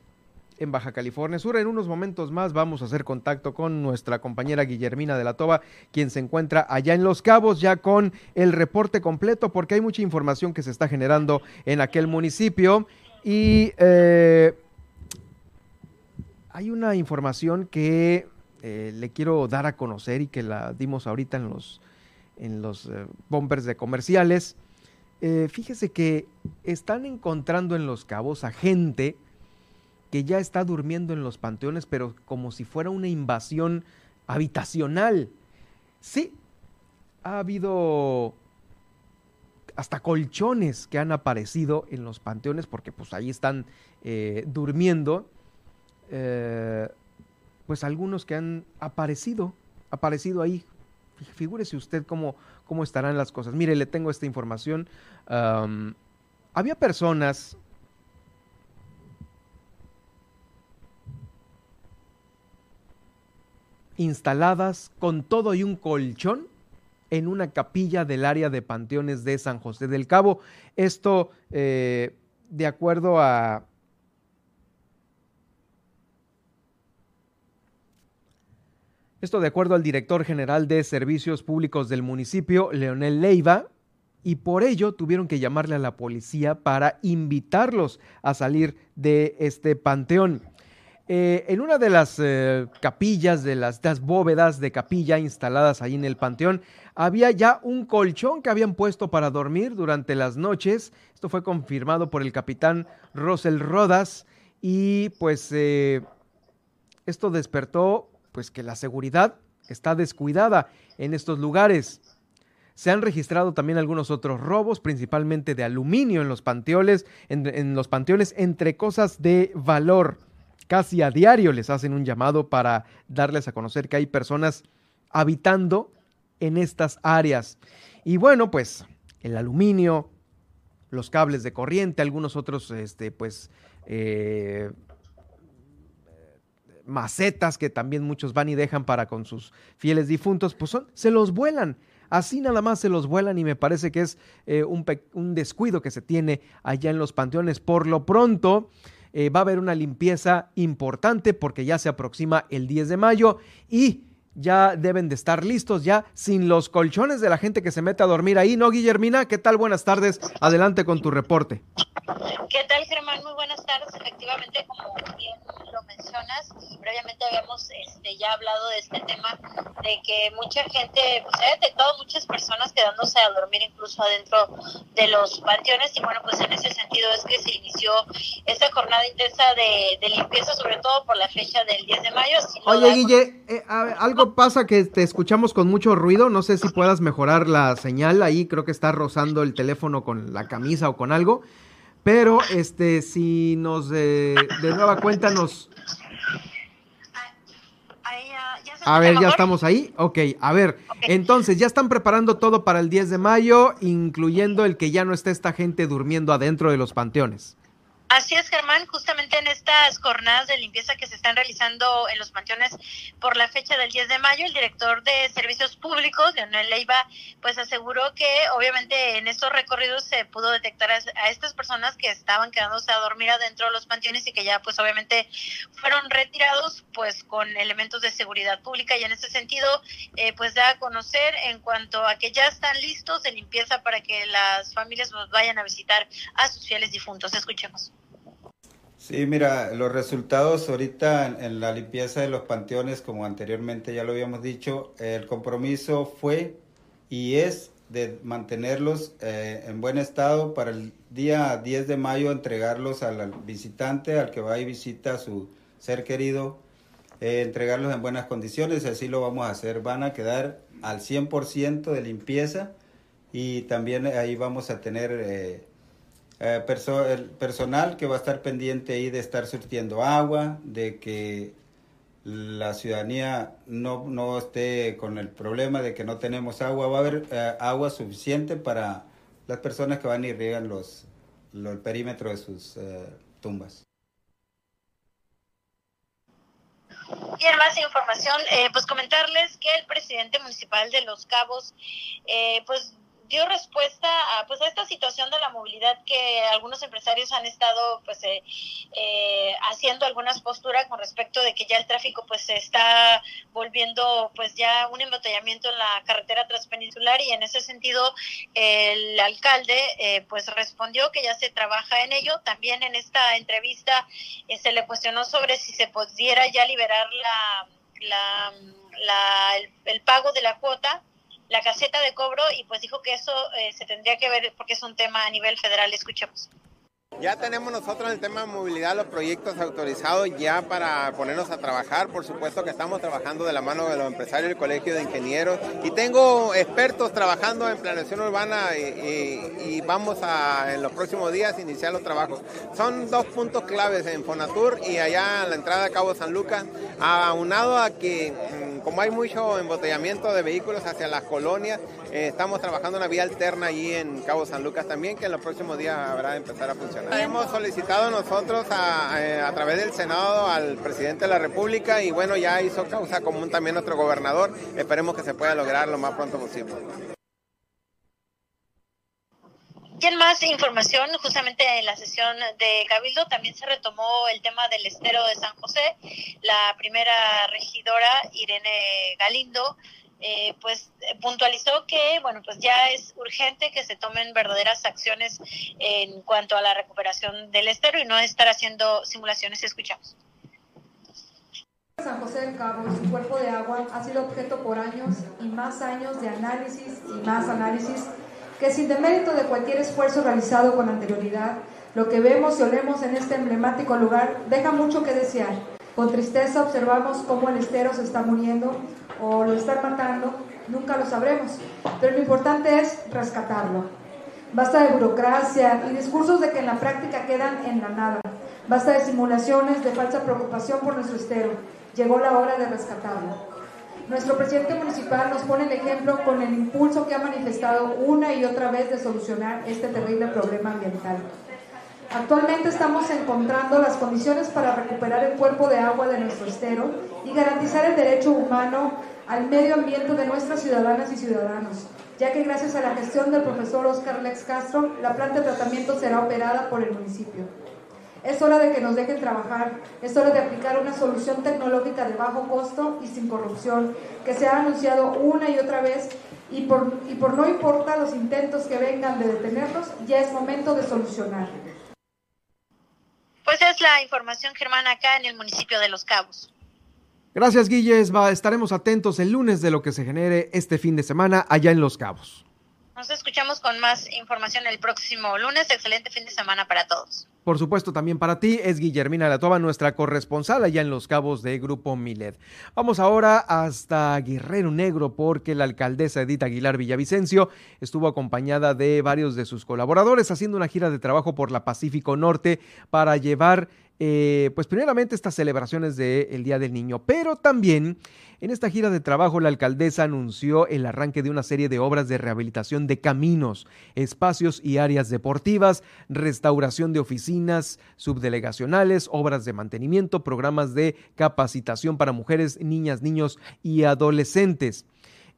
[SPEAKER 1] en Baja California Sur. En unos momentos más vamos a hacer contacto con nuestra compañera Guillermina de la Toba, quien se encuentra allá en Los Cabos ya con el reporte completo, porque hay mucha información que se está generando en aquel municipio. Y eh, hay una información que eh, le quiero dar a conocer y que la dimos ahorita en los, en los eh, bombers de comerciales. Eh, fíjese que están encontrando en los cabos a gente que ya está durmiendo en los panteones, pero como si fuera una invasión habitacional. Sí, ha habido hasta colchones que han aparecido en los panteones porque pues ahí están eh, durmiendo. Eh, pues algunos que han aparecido aparecido ahí. Figúrese usted cómo, cómo estarán las cosas. Mire, le tengo esta información. había personas instaladas con todo y un colchón en una capilla del área de panteones de San José del Cabo. Esto, eh, de acuerdo a... Esto de acuerdo al director general de Servicios Públicos del municipio, Leonel Leiva, y por ello tuvieron que llamarle a la policía para invitarlos a salir de este panteón. Eh, en una de las eh, capillas, de las, bóvedas de capilla instaladas ahí en el panteón, había ya un colchón que habían puesto para dormir durante las noches. Esto fue confirmado por el capitán Rosel Rodas y pues eh, esto despertó pues que la seguridad está descuidada en estos lugares. Se han registrado también algunos otros robos, principalmente de aluminio en los panteones, en los panteones entre cosas de valor. Casi a diario les hacen un llamado para darles a conocer que hay personas habitando en estas áreas. Y bueno, pues el aluminio, los cables de corriente, algunos otros, este, pues, eh, macetas que también muchos van y dejan para con sus fieles difuntos, pues son, se los vuelan. Así nada más se los vuelan y me parece que es eh, un, un descuido que se tiene allá en los panteones. Por lo pronto, eh, va a haber una limpieza importante porque ya se aproxima el 10 de mayo y ya deben de estar listos ya sin los colchones de la gente que se mete a dormir ahí, ¿no, Guillermina? ¿Qué tal? Buenas tardes. Adelante con tu reporte.
[SPEAKER 13] ¿Qué tal, Germán? Muy buenas tardes. Efectivamente, como bien mencionas, y previamente habíamos este, ya hablado de este tema, de que mucha gente, pues ha detectado muchas personas quedándose a dormir incluso adentro de los panteones, y bueno, pues en ese sentido es que se inició esta jornada intensa de, limpieza, sobre todo por la fecha del 10 de mayo.
[SPEAKER 1] Oye, Guille, eh, algo pasa que te escuchamos con mucho ruido, no sé si puedas mejorar la señal, ahí creo que está rozando el teléfono con la camisa o con algo. Pero este, si nos de nueva cuenta nos. A ver, ya estamos ahí. Ok, a ver. Entonces, ya están preparando todo para el 10 de mayo, incluyendo el que ya no esté esta gente durmiendo adentro de los panteones.
[SPEAKER 13] Así es, Germán, justamente en estas jornadas de limpieza que se están realizando en los panteones por la fecha del 10 de mayo, el director de Servicios Públicos, Leonel Leiva, pues aseguró que obviamente en estos recorridos se pudo detectar a, estas personas que estaban quedándose a dormir adentro de los panteones y que ya pues obviamente fueron retirados pues con elementos de seguridad pública y en ese sentido eh, pues da a conocer en cuanto a que ya están listos de limpieza para que las familias vayan a visitar a sus fieles difuntos. Escuchemos.
[SPEAKER 14] Sí, mira, los resultados ahorita en, la limpieza de los panteones, como anteriormente ya lo habíamos dicho, el compromiso fue y es de mantenerlos eh, en buen estado para el día 10 de mayo entregarlos al, visitante, al que va y visita a su ser querido, eh, entregarlos en buenas condiciones, así lo vamos a hacer. Van a quedar al 100% de limpieza y también ahí vamos a tener... Eh, eh, el personal que va a estar pendiente ahí de estar surtiendo agua, de que la ciudadanía no, no esté con el problema de que no tenemos agua, va a haber eh, agua suficiente para las personas que van y riegan los, el perímetro de sus eh, tumbas.
[SPEAKER 13] Y en más información, pues comentarles que el presidente municipal de Los Cabos, pues dio respuesta a, pues, a esta situación de la movilidad que algunos empresarios han estado pues, eh, eh, haciendo algunas posturas con respecto de que ya el tráfico pues se está volviendo pues ya un embotellamiento en la carretera transpeninsular y en ese sentido el alcalde eh, pues respondió que ya se trabaja en ello. También en esta entrevista se le cuestionó sobre si se pudiera ya liberar la, la, la el pago de la cuota la caseta de cobro y pues dijo que eso eh, se tendría que ver porque es un tema a nivel federal. Escuchemos.
[SPEAKER 4] Ya tenemos nosotros en el tema de movilidad los proyectos autorizados ya para ponernos a trabajar. Por supuesto que estamos trabajando de la mano de los empresarios del Colegio de Ingenieros y tengo expertos trabajando en planeación urbana y, vamos a en los próximos días iniciar los trabajos. Son dos puntos claves en Fonatur y allá en la entrada a Cabo San Lucas, aunado a que mm, como hay mucho embotellamiento de vehículos hacia las colonias, eh, estamos trabajando una vía alterna allí en Cabo San Lucas también, que en los próximos días habrá de empezar a funcionar. Hemos solicitado nosotros a, eh, a través del Senado al presidente de la República y bueno, ya hizo causa común también nuestro gobernador. Esperemos que se pueda lograr lo más pronto posible.
[SPEAKER 13] Y en más información, justamente en la sesión de Cabildo también se retomó el tema del estero de San José. La primera regidora, Irene Galindo, eh, pues puntualizó que bueno pues ya es urgente que se tomen verdaderas acciones en cuanto a la recuperación del estero y no estar haciendo simulaciones. Escuchamos.
[SPEAKER 15] San José del Cabo y su cuerpo de agua ha sido objeto por años y más años de análisis y más análisis que sin demérito de cualquier esfuerzo realizado con anterioridad, lo que vemos y olemos en este emblemático lugar deja mucho que desear. Con tristeza observamos cómo el estero se está muriendo o lo están matando, nunca lo sabremos, pero lo importante es rescatarlo. Basta de burocracia y discursos de que en la práctica quedan en la nada. Basta de simulaciones de falsa preocupación por nuestro estero. Llegó la hora de rescatarlo. Nuestro presidente municipal nos pone el ejemplo con el impulso que ha manifestado una y otra vez de solucionar este terrible problema ambiental. Actualmente estamos encontrando las condiciones para recuperar el cuerpo de agua de nuestro estero y garantizar el derecho humano al medio ambiente de nuestras ciudadanas y ciudadanos, ya que gracias a la gestión del profesor Oscar Lex Castro, la planta de tratamiento será operada por el municipio. Es hora de que nos dejen trabajar, es hora de aplicar una solución tecnológica de bajo costo y sin corrupción, que se ha anunciado una y otra vez y por, y por no importa los intentos que vengan de detenerlos, ya es momento de solucionar.
[SPEAKER 13] Pues es la información, Germán, acá en el municipio de Los Cabos.
[SPEAKER 1] Gracias, Guilles. Va, estaremos atentos el lunes de lo que se genere este fin de semana allá en Los Cabos.
[SPEAKER 13] Nos escuchamos con más información el próximo lunes. Excelente fin de semana para todos.
[SPEAKER 1] Por supuesto, también para ti es Guillermina Latoba, nuestra corresponsal allá en Los Cabos de Grupo Milet. Vamos ahora hasta Guerrero Negro porque la alcaldesa Edith Aguilar Villavicencio estuvo acompañada de varios de sus colaboradores haciendo una gira de trabajo por la Pacífico Norte para llevar eh, pues primeramente estas celebraciones del Día del Niño, pero también en esta gira de trabajo la alcaldesa anunció el arranque de una serie de obras de rehabilitación de caminos, espacios y áreas deportivas, restauración de oficinas subdelegacionales, obras de mantenimiento, programas de capacitación para mujeres, niñas, niños y adolescentes.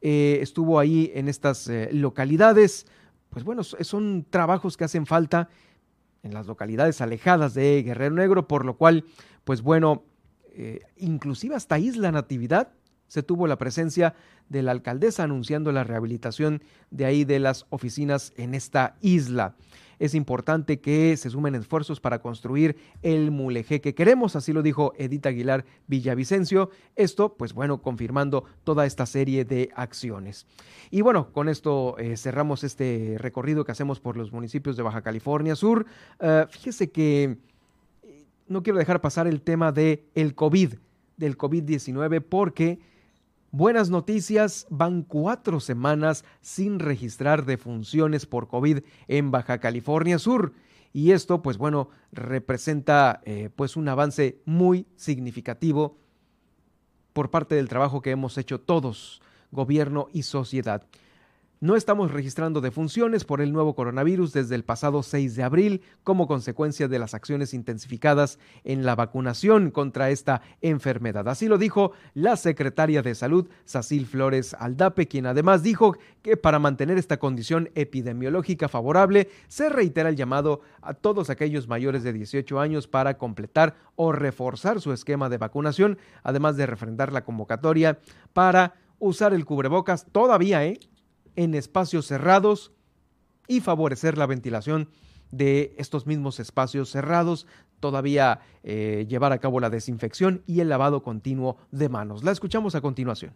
[SPEAKER 1] Eh, estuvo ahí en estas eh, localidades. Pues bueno, son trabajos que hacen falta en las localidades alejadas de Guerrero Negro, por lo cual, pues bueno, eh, inclusive hasta Isla Natividad se tuvo la presencia de la alcaldesa anunciando la rehabilitación de ahí de las oficinas en esta isla. Es importante que se sumen esfuerzos para construir el mulegé que queremos, así lo dijo Edith Aguilar Villavicencio. Esto, pues bueno, confirmando toda esta serie de acciones. Y bueno, con esto eh, cerramos este recorrido que hacemos por los municipios de Baja California Sur. Uh, fíjese que eh, no quiero dejar pasar el tema de el COVID, del COVID-19, porque Buenas noticias, van cuatro semanas sin registrar defunciones por COVID en Baja California Sur. Y esto, pues bueno, representa eh, pues un avance muy significativo por parte del trabajo que hemos hecho todos, gobierno y sociedad. No estamos registrando defunciones por el nuevo coronavirus desde el pasado 6 de abril como consecuencia de las acciones intensificadas en la vacunación contra esta enfermedad. Así lo dijo la secretaria de Salud, Sacil Flores Aldape, quien además dijo que para mantener esta condición epidemiológica favorable se reitera el llamado a todos aquellos mayores de 18 años para completar o reforzar su esquema de vacunación, además de refrendar la convocatoria para usar el cubrebocas todavía, ¿eh? En espacios cerrados y favorecer la ventilación de estos mismos espacios cerrados, todavía eh, llevar a cabo la desinfección y el lavado continuo de manos. La escuchamos a continuación.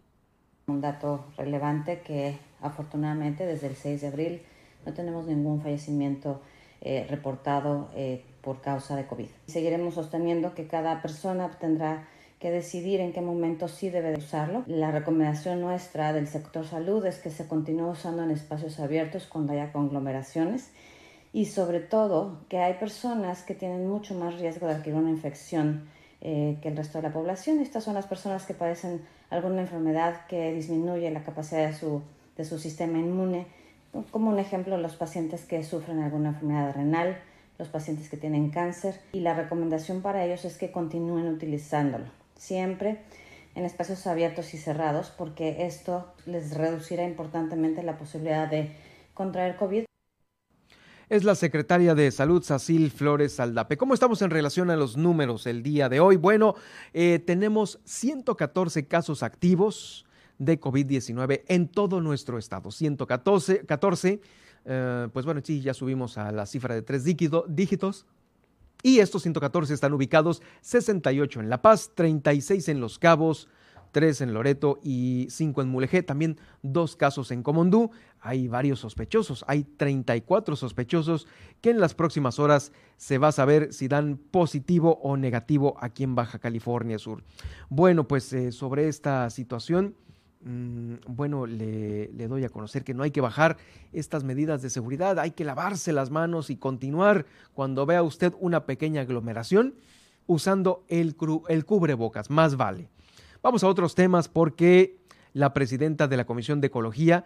[SPEAKER 16] Un dato relevante que afortunadamente desde el 6 de abril no tenemos ningún fallecimiento eh, reportado eh, por causa de COVID. Seguiremos sosteniendo que cada persona tendrá que decidir en qué momento sí debe de usarlo. La recomendación nuestra del sector salud es que se continúe usando en espacios abiertos cuando haya conglomeraciones y sobre todo que hay personas que tienen mucho más riesgo de adquirir una infección eh, que el resto de la población. Estas son las personas que padecen alguna enfermedad que disminuye la capacidad de su, de su sistema inmune, como un ejemplo los pacientes que sufren alguna enfermedad renal, los pacientes que tienen cáncer y la recomendación para ellos es que continúen utilizándolo siempre en espacios abiertos y cerrados porque esto les reducirá importantemente la posibilidad de contraer COVID.
[SPEAKER 1] Es la secretaria de Salud, Sacil Flores Saldape. ¿Cómo estamos en relación a los números el día de hoy? Bueno, eh, tenemos 114 casos activos de COVID-19 en todo nuestro estado. 114, 14, eh, pues bueno, sí, ya subimos a la cifra de tres dígitos. Y estos 114 están ubicados 68 en La Paz, 36 en Los Cabos, 3 en Loreto y 5 en Mulegé. También dos casos en Comondú. Hay varios sospechosos. Hay 34 sospechosos que en las próximas horas se va a saber si dan positivo o negativo aquí en Baja California Sur. Bueno, pues eh, sobre esta situación bueno, le, doy a conocer que no hay que bajar estas medidas de seguridad, hay que lavarse las manos y continuar cuando vea usted una pequeña aglomeración usando el, el cubrebocas, más vale. Vamos a otros temas porque la presidenta de la Comisión de Ecología,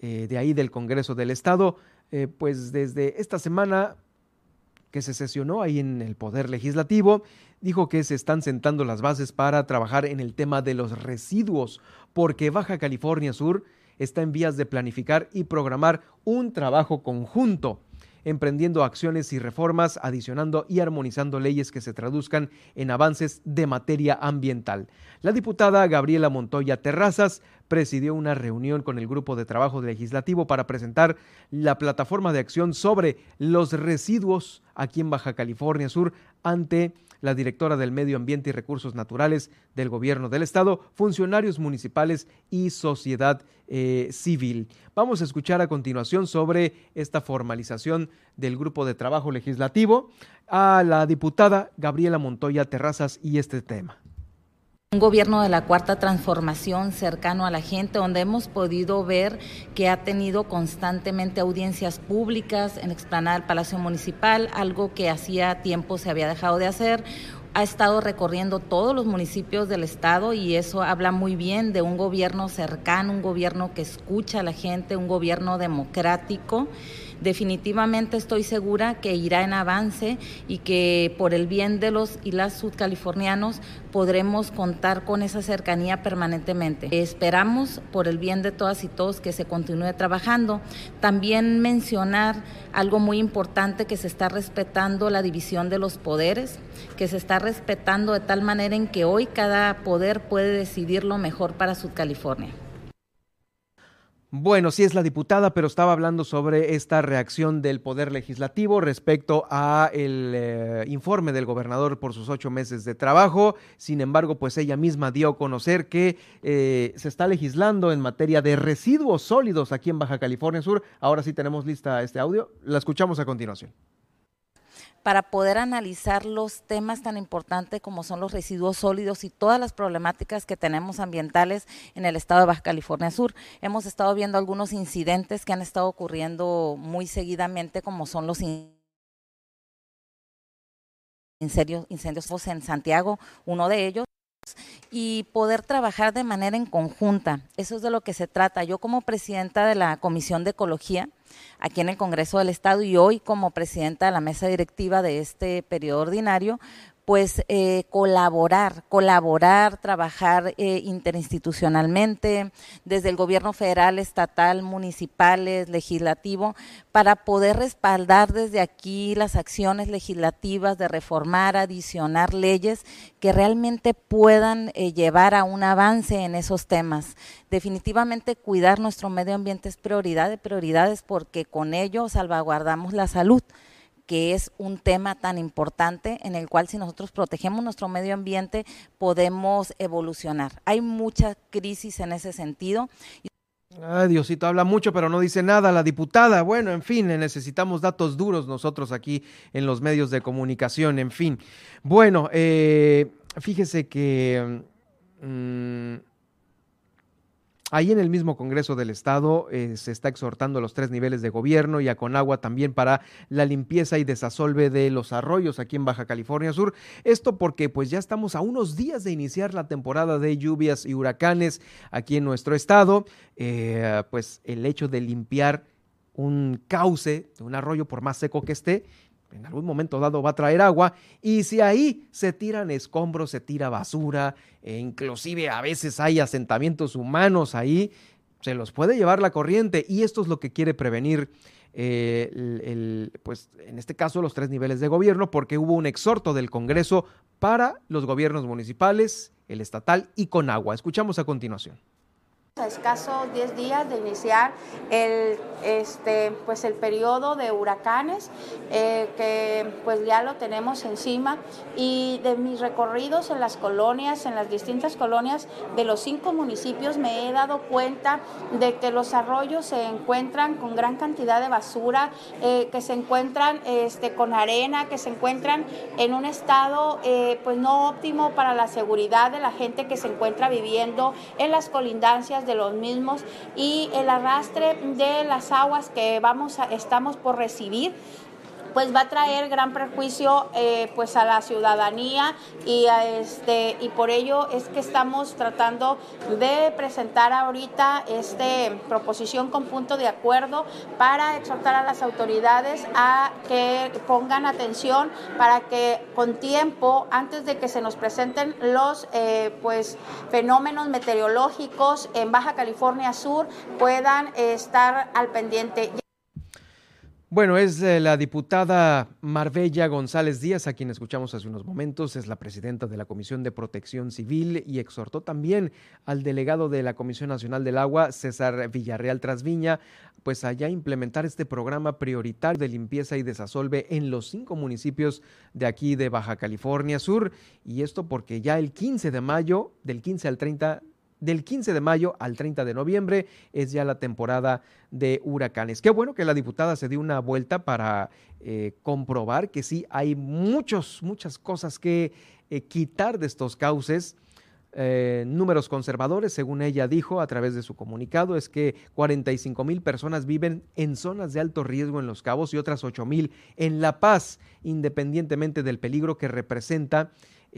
[SPEAKER 1] eh, de ahí del Congreso del Estado, eh, pues desde esta semana que se sesionó ahí en el Poder Legislativo, dijo que se están sentando las bases para trabajar en el tema de los residuos, porque Baja California Sur está en vías de planificar y programar un trabajo conjunto emprendiendo acciones y reformas, adicionando y armonizando leyes que se traduzcan en avances de materia ambiental. La diputada Gabriela Montoya Terrazas presidió una reunión con el grupo de trabajo legislativo para presentar la plataforma de acción sobre los residuos aquí en Baja California Sur ante la directora del Medio Ambiente y Recursos Naturales del Gobierno del Estado, funcionarios municipales y sociedad eh, civil. Vamos a escuchar a continuación sobre esta formalización del grupo de trabajo legislativo a la diputada Gabriela Montoya Terrazas y este tema.
[SPEAKER 16] Un gobierno de la cuarta transformación cercano a la gente, donde hemos podido ver que ha tenido constantemente audiencias públicas en explanada del Palacio Municipal, algo que hacía tiempo se había dejado de hacer. Ha estado recorriendo todos los municipios del estado y eso habla muy bien de un gobierno cercano, un gobierno que escucha a la gente, un gobierno democrático definitivamente estoy segura que irá en avance y que por el bien de los y las sudcalifornianos podremos contar con esa cercanía permanentemente. Esperamos por el bien de todas y todos que se continúe trabajando. También mencionar algo muy importante que se está respetando la división de los poderes, que se está respetando de tal manera en que hoy cada poder puede decidir lo mejor para Sudcalifornia.
[SPEAKER 1] Bueno, sí es la diputada, pero estaba hablando sobre esta reacción del Poder Legislativo respecto a el eh, informe del gobernador por sus ocho meses de trabajo. Sin embargo, pues ella misma dio a conocer que eh, se está legislando en materia de residuos sólidos aquí en Baja California Sur. Ahora sí tenemos lista este audio. La escuchamos a continuación
[SPEAKER 16] para poder analizar los temas tan importantes como son los residuos sólidos y todas las problemáticas que tenemos ambientales en el estado de Baja California Sur. Hemos estado viendo algunos incidentes que han estado ocurriendo muy seguidamente como son los incendios, en Santiago, uno de ellos y poder trabajar de manera en conjunta. Eso es de lo que se trata. Yo como presidenta de la Comisión de Ecología, aquí en el Congreso del Estado y hoy como presidenta de la mesa directiva de este periodo ordinario, pues eh, colaborar, colaborar, trabajar eh, interinstitucionalmente, desde el gobierno federal, estatal, municipales, legislativo, para poder respaldar desde aquí las acciones legislativas de reformar, adicionar leyes que realmente puedan eh, llevar a un avance en esos temas. Definitivamente cuidar nuestro medio ambiente es prioridad de prioridades porque con ello salvaguardamos la salud que es un tema tan importante en el cual si nosotros protegemos nuestro medio ambiente podemos evolucionar. Hay mucha crisis en ese sentido.
[SPEAKER 1] Ay, Diosito habla mucho, pero no dice nada la diputada. Bueno, en fin, necesitamos datos duros nosotros aquí en los medios de comunicación, en fin. Bueno, eh, fíjese que mm, Ahí en el mismo Congreso del Estado eh, se está exhortando a los tres niveles de gobierno y a Conagua también para la limpieza y desasolve de los arroyos aquí en Baja California Sur. Esto porque pues ya estamos a unos días de iniciar la temporada de lluvias y huracanes aquí en nuestro estado. Eh, pues el hecho de limpiar un cauce de un arroyo por más seco que esté, en algún momento dado va a traer agua y si ahí se tiran escombros, se tira basura, e inclusive a veces hay asentamientos humanos ahí, se los puede llevar la corriente y esto es lo que quiere prevenir eh, pues en este caso los tres niveles de gobierno porque hubo un exhorto del Congreso para los gobiernos municipales, el estatal y con agua. Escuchamos a continuación
[SPEAKER 17] a escasos 10 días de iniciar el, este, pues el periodo de huracanes, eh, que pues ya lo tenemos encima, y de mis recorridos en las colonias, en las distintas colonias de los cinco municipios, me he dado cuenta de que los arroyos se encuentran con gran cantidad de basura, eh, que se encuentran este, con arena, que se encuentran en un estado eh, pues no óptimo para la seguridad de la gente que se encuentra viviendo en las colindancias de los mismos y el arrastre de las aguas que vamos estamos por recibir pues va a traer gran perjuicio eh, pues a la ciudadanía y a este y por ello es que estamos tratando de presentar ahorita este proposición con punto de acuerdo para exhortar a las autoridades a que pongan atención para que con tiempo antes de que se nos presenten los eh, pues fenómenos meteorológicos en Baja California Sur puedan estar al pendiente.
[SPEAKER 1] Bueno, es eh, la diputada Marbella González Díaz, a quien escuchamos hace unos momentos, es la presidenta de la Comisión de Protección Civil y exhortó también al delegado de la Comisión Nacional del Agua, César Villarreal Trasviña, pues allá implementar este programa prioritario de limpieza y desasolve en los cinco municipios de aquí de Baja California Sur. Y esto porque ya el 15 de mayo, del 15 al 30 del 15 de mayo al 30 de noviembre es ya la temporada de huracanes. Qué bueno que la diputada se dio una vuelta para eh, comprobar que sí hay muchos, muchas cosas que eh, quitar de estos cauces. Eh, números conservadores, según ella dijo a través de su comunicado, es que 45 mil personas viven en zonas de alto riesgo en Los Cabos y otras 8 mil en La Paz, independientemente del peligro que representa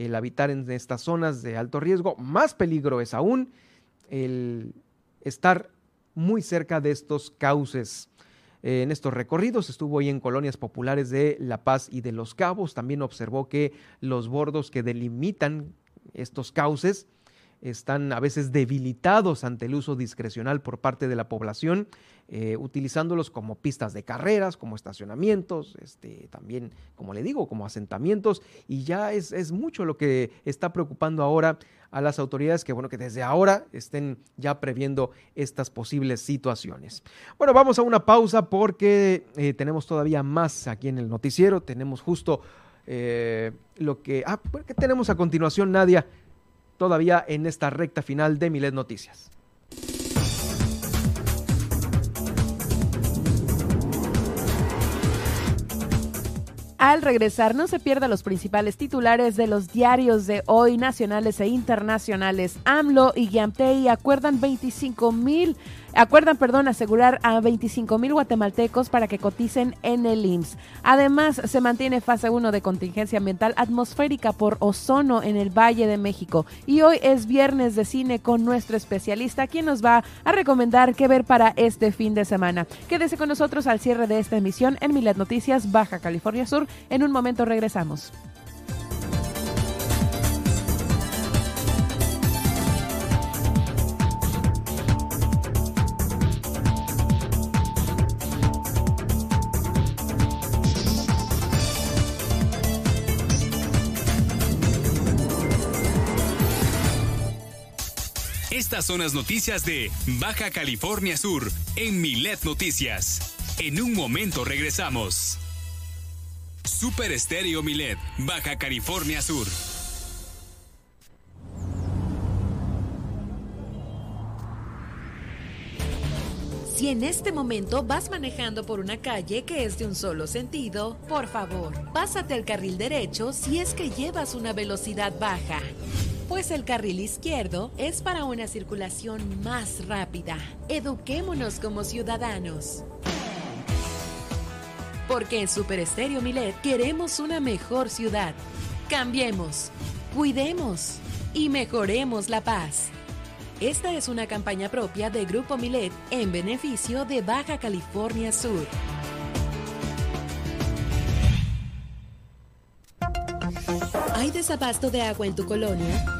[SPEAKER 1] el habitar en estas zonas de alto riesgo. Más peligro es aún el estar muy cerca de estos cauces. En estos recorridos estuvo ahí en colonias populares de La Paz y de Los Cabos. También observó que los bordos que delimitan estos cauces están a veces debilitados ante el uso discrecional por parte de la población, eh, utilizándolos como pistas de carreras, como estacionamientos, este, también, como le digo, como asentamientos, y ya es, es, mucho lo que está preocupando ahora a las autoridades que, bueno, que desde ahora estén ya previendo estas posibles situaciones. Bueno, vamos a una pausa porque eh, tenemos todavía más aquí en el noticiero, tenemos justo eh, lo que... Ah, ¿qué tenemos a continuación, Nadia? Todavía en esta recta final de Milet Noticias.
[SPEAKER 2] Al regresar, no se pierda los principales titulares de los diarios de hoy, nacionales e internacionales. AMLO y Guiamtei acuerdan 25 mil Acuerdan, perdón, asegurar a 25 mil guatemaltecos para que coticen en el IMSS. Además, se mantiene fase 1 de contingencia ambiental atmosférica por ozono en el Valle de México. Y hoy es viernes de cine con nuestro especialista, quien nos va a recomendar qué ver para este fin de semana. Quédese con nosotros al cierre de esta emisión en Milet Noticias, Baja California Sur. En un momento regresamos.
[SPEAKER 5] Estas son las noticias de Baja California Sur en Milet Noticias. En un momento regresamos. Super Estéreo Milet, Baja California Sur.
[SPEAKER 18] Si en este momento vas manejando por una calle que es de un solo sentido, por favor, pásate al carril derecho si es que llevas una velocidad baja. Pues el carril izquierdo es para una circulación más rápida. Eduquémonos como ciudadanos. Porque en Super Estéreo Milet queremos una mejor ciudad. Cambiemos, cuidemos y mejoremos la paz. Esta es una campaña propia de Grupo Milet en beneficio de Baja California Sur. ¿Hay desabasto de agua en tu colonia?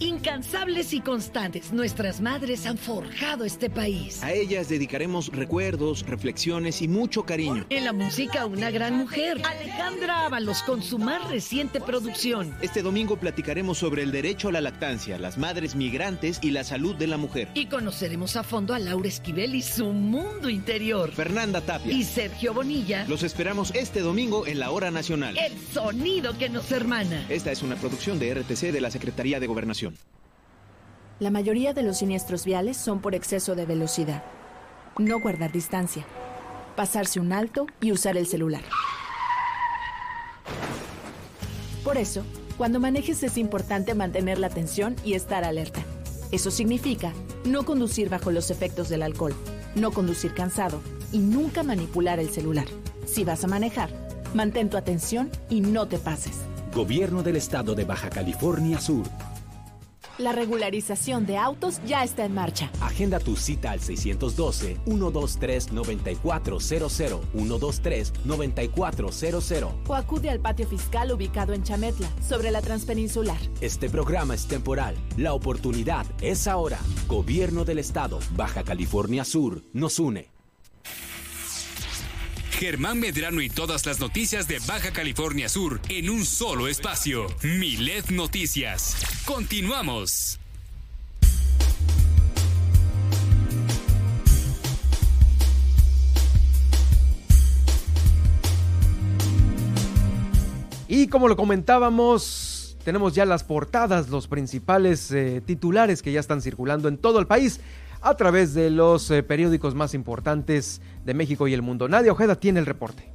[SPEAKER 19] Incansables y constantes, nuestras madres han forjado este país.
[SPEAKER 20] A ellas dedicaremos recuerdos, reflexiones y mucho cariño.
[SPEAKER 19] En la música, una gran mujer, Alejandra Ábalos, con su más reciente producción.
[SPEAKER 20] Este domingo platicaremos sobre el derecho a la lactancia, las madres migrantes y la salud de la mujer.
[SPEAKER 19] Y conoceremos a fondo a Laura Esquivel y su mundo interior.
[SPEAKER 20] Fernanda Tapia.
[SPEAKER 19] Y Sergio Bonilla.
[SPEAKER 20] Los esperamos este domingo en la Hora Nacional.
[SPEAKER 19] El sonido que nos hermana.
[SPEAKER 20] Esta es una producción de RTC de la Secretaría de Gobernación.
[SPEAKER 6] La mayoría de los siniestros viales son por exceso de velocidad. No guardar distancia. Pasarse un alto y usar el celular. Por eso, cuando manejes es importante mantener la atención y estar alerta. Eso significa no conducir bajo los efectos del alcohol, no conducir cansado y nunca manipular el celular. Si vas a manejar, mantén tu atención y no te pases.
[SPEAKER 7] Gobierno del Estado de Baja California Sur.
[SPEAKER 6] La regularización de autos ya está en marcha.
[SPEAKER 7] Agenda tu cita al 612-123-9400, 123-9400.
[SPEAKER 6] O acude al patio fiscal ubicado en Chametla, sobre la Transpeninsular.
[SPEAKER 7] Este programa es temporal. La oportunidad es ahora. Gobierno del Estado, Baja California Sur, nos une.
[SPEAKER 5] Germán Medrano y todas las noticias de Baja California Sur en un solo espacio. Milet Noticias. Continuamos.
[SPEAKER 1] Y como lo comentábamos, tenemos ya las portadas, los principales eh, titulares que ya están circulando en todo el país a través de los eh, periódicos más importantes de México y el mundo. Nadia Ojeda tiene el reporte.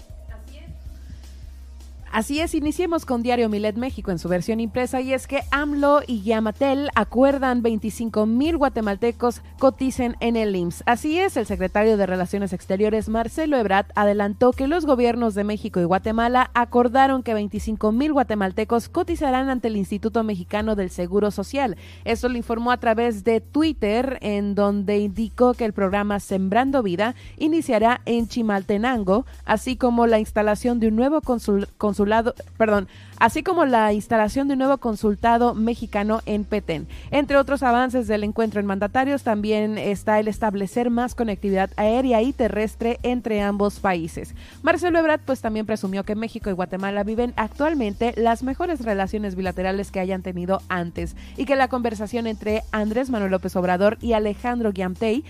[SPEAKER 2] Así es, iniciemos con Diario Milet México en su versión impresa y es que AMLO y Yamatel acuerdan 25 mil guatemaltecos coticen en el IMSS. Así es, el secretario de Relaciones Exteriores Marcelo Ebrard adelantó que los gobiernos de México y Guatemala acordaron que 25 mil guatemaltecos cotizarán ante el Instituto Mexicano del Seguro Social. Esto lo informó a través de Twitter, en donde indicó que el programa Sembrando Vida iniciará en Chimaltenango, así como la instalación de un nuevo consul consulado, perdón, así como la instalación de un nuevo consultado mexicano en Petén. Entre otros avances del encuentro en mandatarios también está el establecer más conectividad aérea y terrestre entre ambos países. Marcelo Ebrard pues también presumió que México y Guatemala viven actualmente las mejores relaciones bilaterales que hayan tenido antes y que la conversación entre Andrés Manuel López Obrador y Alejandro Giamtey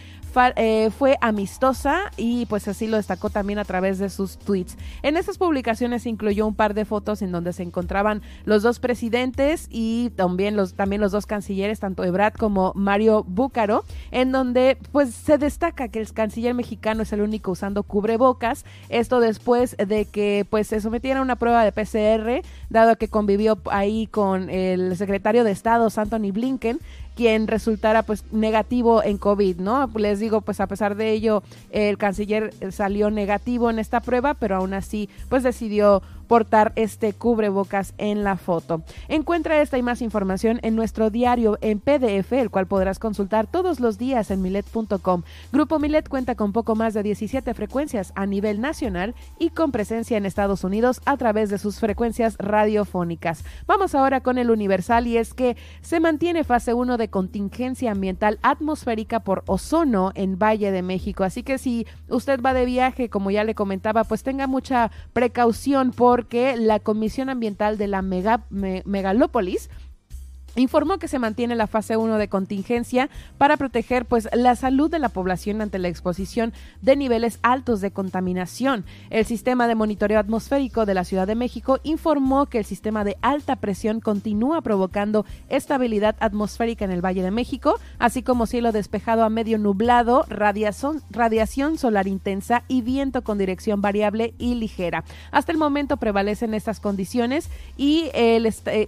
[SPEAKER 2] eh, fue amistosa y pues así lo destacó también a través de sus tweets. En estas publicaciones incluyó un par de fotos en donde se encontraban los dos presidentes y también los, también los dos cancilleres, tanto Ebrard como Mario Búcaro, en donde pues se destaca que el canciller mexicano es el único usando cubrebocas, esto después de que pues se sometiera a una prueba de PCR, dado que convivió ahí con el secretario de Estado, Anthony Blinken, quien resultara pues negativo en COVID, ¿no? Les digo, pues a pesar de ello, el canciller salió negativo en esta prueba, pero aún así pues decidió portar este cubrebocas en la foto. Encuentra esta y más información en nuestro diario en PDF, el cual podrás consultar todos los días en milet.com. Grupo Milet cuenta con poco más de 17 frecuencias a nivel nacional y con presencia en Estados Unidos a través de sus frecuencias radiofónicas. Vamos ahora con el Universal y es que se mantiene fase 1 de contingencia ambiental atmosférica por ozono en Valle de México. Así que si usted va de viaje, como ya le comentaba, pues tenga mucha precaución porque la Comisión Ambiental de la Mega, Me- Megalópolis informó que se mantiene la fase 1 de contingencia para proteger pues la salud de la población ante la exposición de niveles altos de contaminación. El sistema de monitoreo atmosférico de la Ciudad de México informó que el sistema de alta presión continúa provocando estabilidad atmosférica en el Valle de México, así como cielo despejado a medio nublado, radiación, radiación solar intensa y viento con dirección variable y ligera. Hasta el momento prevalecen estas condiciones y el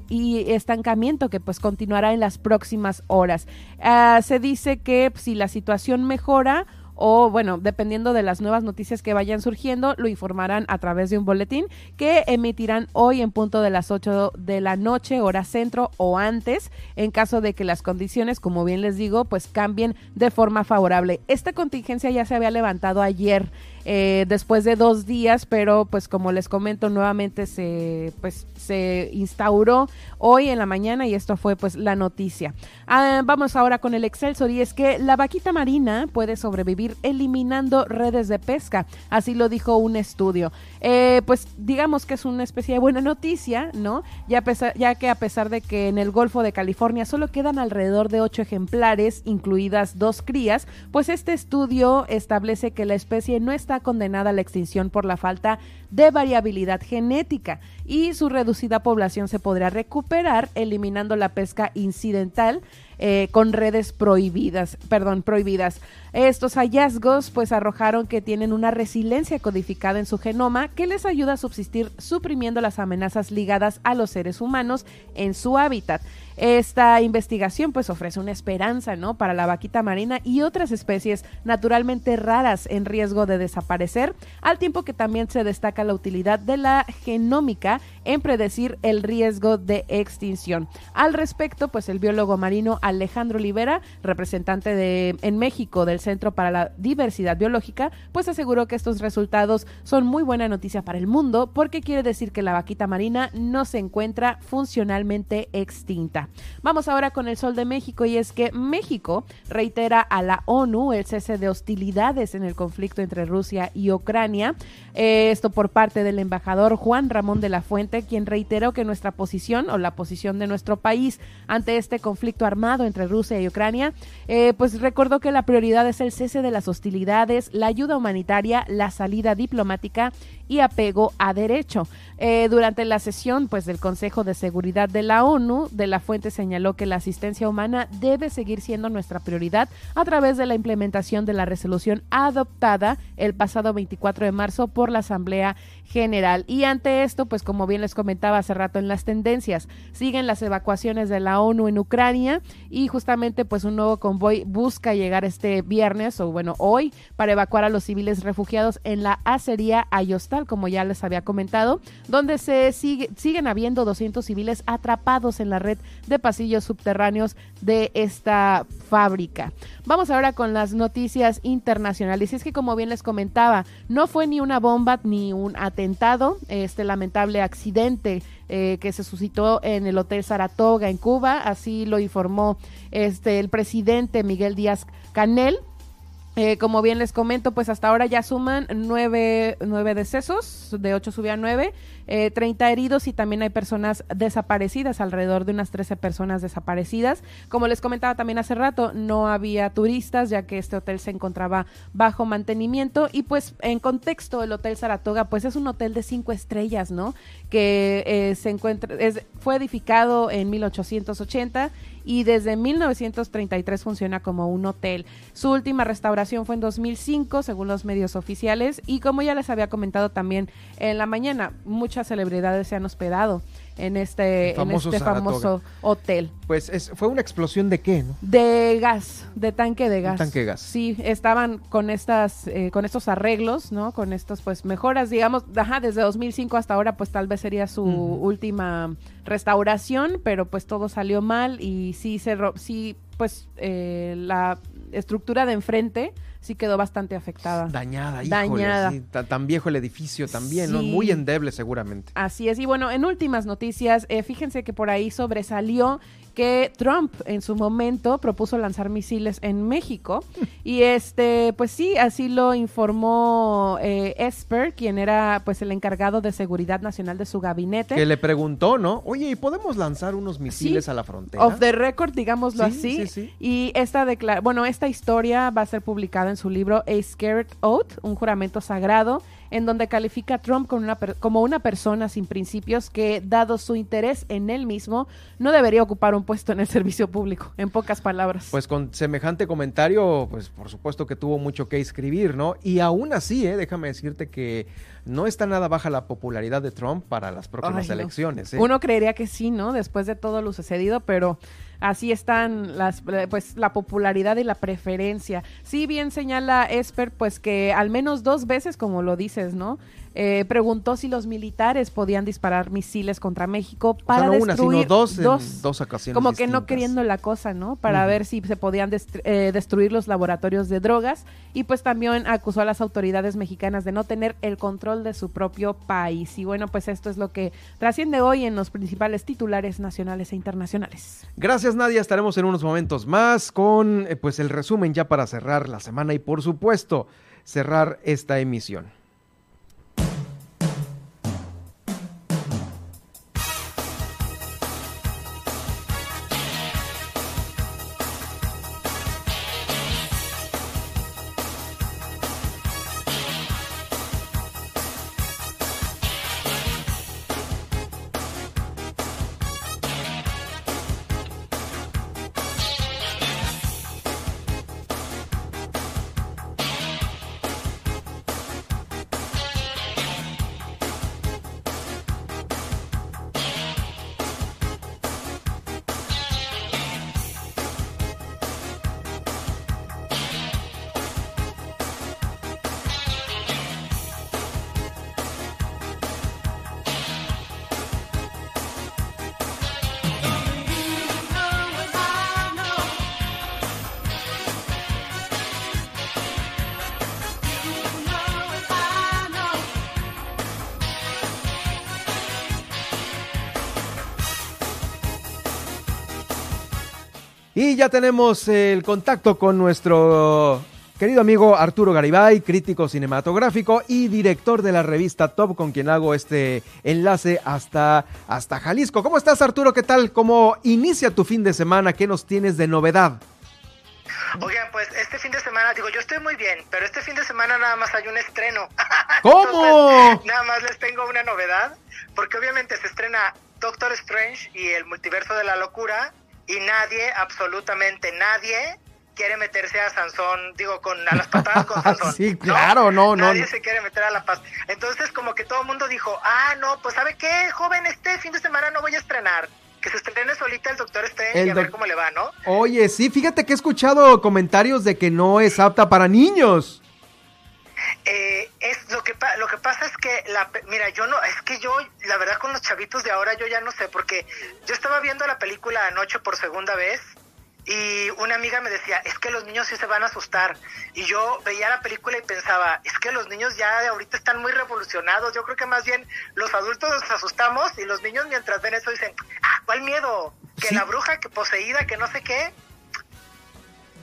[SPEAKER 2] y estancamiento que pues continuará en las próximas horas. Ah, se dice que si la situación mejora o bueno, dependiendo de las nuevas noticias que vayan surgiendo, lo informarán a través de un boletín que emitirán hoy en punto de las 8 de la noche, hora centro o antes, en caso de que las condiciones, como bien les digo, pues cambien de forma favorable. Esta contingencia ya se había levantado ayer eh, después de dos días, pero pues como les comento nuevamente se pues se instauró hoy en la mañana y esto fue pues la noticia. Ah, vamos ahora con el Excelsior y es que la vaquita marina puede sobrevivir eliminando redes de pesca, así lo dijo un estudio. Eh, pues digamos que es una especie de buena noticia, ¿no? Ya, ya que a pesar de que en el Golfo de California solo quedan alrededor de ocho ejemplares, incluidas dos crías, pues este estudio establece que la especie no está condenada a la extinción por la falta de variabilidad genética y su reducida población se podrá recuperar eliminando la pesca incidental eh, con redes prohibidas, perdón, prohibidas. Estos hallazgos pues arrojaron que tienen una resiliencia codificada en su genoma que les ayuda a subsistir suprimiendo las amenazas ligadas a los seres humanos en su hábitat. Esta investigación pues ofrece una esperanza, ¿no? Para la vaquita marina y otras especies naturalmente raras en riesgo de desaparecer, al tiempo que también se destaca la utilidad de la genómica en predecir el riesgo de extinción. Al respecto, pues el biólogo marino Alejandro Olivera, representante de en México del Centro para la Diversidad Biológica, pues aseguró que estos resultados son muy buena noticia para el mundo porque quiere decir que la vaquita marina no se encuentra funcionalmente extinta. Vamos ahora con el Sol de México y es que México reitera a la ONU el cese de hostilidades en el conflicto entre Rusia y Ucrania. Eh, esto por parte del embajador Juan Ramón de la Fuente, quien reiteró que nuestra posición o la posición de nuestro país ante este conflicto armado entre Rusia y Ucrania, eh, pues recordó que la prioridad es el cese de las hostilidades, la ayuda humanitaria, la salida diplomática y apego a derecho. Eh, durante la sesión pues, del Consejo de Seguridad de la ONU, de la Fuente señaló que la asistencia humana debe seguir siendo nuestra prioridad a través de la implementación de la resolución adoptada el pasado 24 de marzo por la Asamblea General. Y ante esto, pues como bien les comentaba hace rato en las tendencias, siguen las evacuaciones de la ONU en Ucrania y justamente pues un nuevo convoy busca llegar este viernes o bueno hoy para evacuar a los civiles refugiados en la acería Como ya les había comentado, donde se sigue, siguen habiendo 200 civiles atrapados en la red de pasillos subterráneos de esta fábrica. Vamos ahora con las noticias internacionales. Y es que como bien les comentaba, no fue ni una bomba ni un atentado, este lamentable accidente eh, que se suscitó en el Hotel Saratoga en Cuba, así lo informó este el presidente Miguel Díaz Canel. Eh, como bien les comento, pues hasta ahora ya suman nueve, nueve decesos, de ocho subió a nueve, eh, 30 heridos y también hay personas desaparecidas, alrededor de unas 13 personas desaparecidas. Como les comentaba también hace rato, no había turistas ya que este hotel se encontraba bajo mantenimiento y pues en contexto el Hotel Saratoga pues es un hotel de cinco estrellas, ¿no? Que eh, se encuentra, fue edificado en 1880 y desde 1933 funciona como un hotel. Su última restauración fue en 2005, según los medios oficiales, y como ya les había comentado también en la mañana, muchas celebridades se han hospedado en este, famoso, este famoso hotel.
[SPEAKER 1] Pues es, fue una explosión de qué, ¿no?
[SPEAKER 2] De gas, de tanque de gas.
[SPEAKER 1] tanque de gas.
[SPEAKER 2] Sí, estaban con estas, eh, con estos arreglos, ¿no? Con estas pues mejoras, digamos, ajá, desde 2005 hasta ahora, pues tal vez sería su última restauración, pero pues todo salió mal y sí se, sí, pues eh, la estructura de enfrente sí quedó bastante afectada.
[SPEAKER 1] Dañada, híjole,
[SPEAKER 2] Dañada.
[SPEAKER 1] sí, ta- tan viejo el edificio también. Muy endeble seguramente.
[SPEAKER 2] Así es. Y bueno, en últimas noticias, eh, fíjense que por ahí sobresalió que Trump en su momento propuso lanzar misiles en México. [laughs] y este, pues sí, así lo informó eh, Esper, quien era pues el encargado de seguridad nacional de su gabinete.
[SPEAKER 1] Que le preguntó, ¿no? Oye, ¿y podemos lanzar unos misiles a la frontera?
[SPEAKER 2] Off the record, digámoslo
[SPEAKER 1] Sí,
[SPEAKER 2] así.
[SPEAKER 1] sí, sí.
[SPEAKER 2] Y esta decla- bueno, esta historia va a ser publicada en su libro A Scared Oath, un juramento sagrado, en donde califica a Trump como una, per- como una persona sin principios que, dado su interés en él mismo, no debería ocupar un puesto en el [laughs] servicio público, en pocas palabras.
[SPEAKER 1] Pues con semejante comentario, pues por supuesto que tuvo mucho que escribir, ¿no? Y aún así, ¿eh? déjame decirte que no está nada baja la popularidad de Trump para las próximas
[SPEAKER 2] Ay,
[SPEAKER 1] elecciones. ¿eh?
[SPEAKER 2] Uno creería que sí, ¿no? Después de todo lo sucedido, pero así están las, eh, pues, la popularidad y la preferencia. Sí, bien señala Esper, pues que al menos dos veces, como lo dices, ¿no? Eh, preguntó si los militares podían disparar misiles contra México
[SPEAKER 1] O sea,
[SPEAKER 2] para
[SPEAKER 1] no una, sino
[SPEAKER 2] destruir
[SPEAKER 1] dos en dos ocasiones
[SPEAKER 2] como que no queriendo la cosa, ¿no? Para ver si se podían destru- eh, destruir los laboratorios de drogas y pues también acusó a las autoridades mexicanas de no tener el control de su propio país. Y bueno, pues esto es lo que trasciende hoy en los principales titulares nacionales e internacionales.
[SPEAKER 1] Gracias Nadia, estaremos en unos momentos más con eh, pues el resumen ya para cerrar la semana y por supuesto cerrar esta emisión. Y ya tenemos el contacto con nuestro querido amigo Arturo Garibay, crítico cinematográfico y director de la revista Top, con quien hago este enlace hasta, hasta Jalisco. ¿Cómo estás Arturo? ¿Qué tal? ¿Cómo inicia tu fin de semana? ¿Qué nos tienes de novedad?
[SPEAKER 21] Oigan, pues este fin de semana, digo, yo estoy muy bien, pero este fin de semana nada más hay un estreno. [laughs]
[SPEAKER 1] ¿Cómo?
[SPEAKER 21] Entonces, nada más les tengo una novedad, porque obviamente se estrena Doctor Strange y el multiverso de la locura, y nadie, absolutamente nadie, quiere meterse a Sansón, digo, con a las patadas con [laughs] Sansón.
[SPEAKER 1] sí, claro, no, no.
[SPEAKER 21] Nadie se quiere meter a la paz. Entonces, como que todo el mundo dijo, ah, no, pues ¿sabe qué, joven? Este fin de semana no voy a estrenar. Que se estrene solita el Doctor Strange
[SPEAKER 1] El
[SPEAKER 21] y a ver cómo le va, ¿no?
[SPEAKER 1] Oye, sí, fíjate que he escuchado comentarios de que no es apta para niños.
[SPEAKER 21] Eh, es lo que lo que pasa es que la mira yo no es que yo la verdad con los chavitos de ahora yo ya no sé porque yo estaba viendo la película anoche por segunda vez y una amiga me decía es que los niños sí se van a asustar y yo veía la película y pensaba es que los niños ya de ahorita están muy revolucionados yo creo que más bien los adultos nos asustamos y los niños mientras ven eso dicen ah cuál miedo que
[SPEAKER 1] Sí.
[SPEAKER 21] la bruja que poseída que no sé qué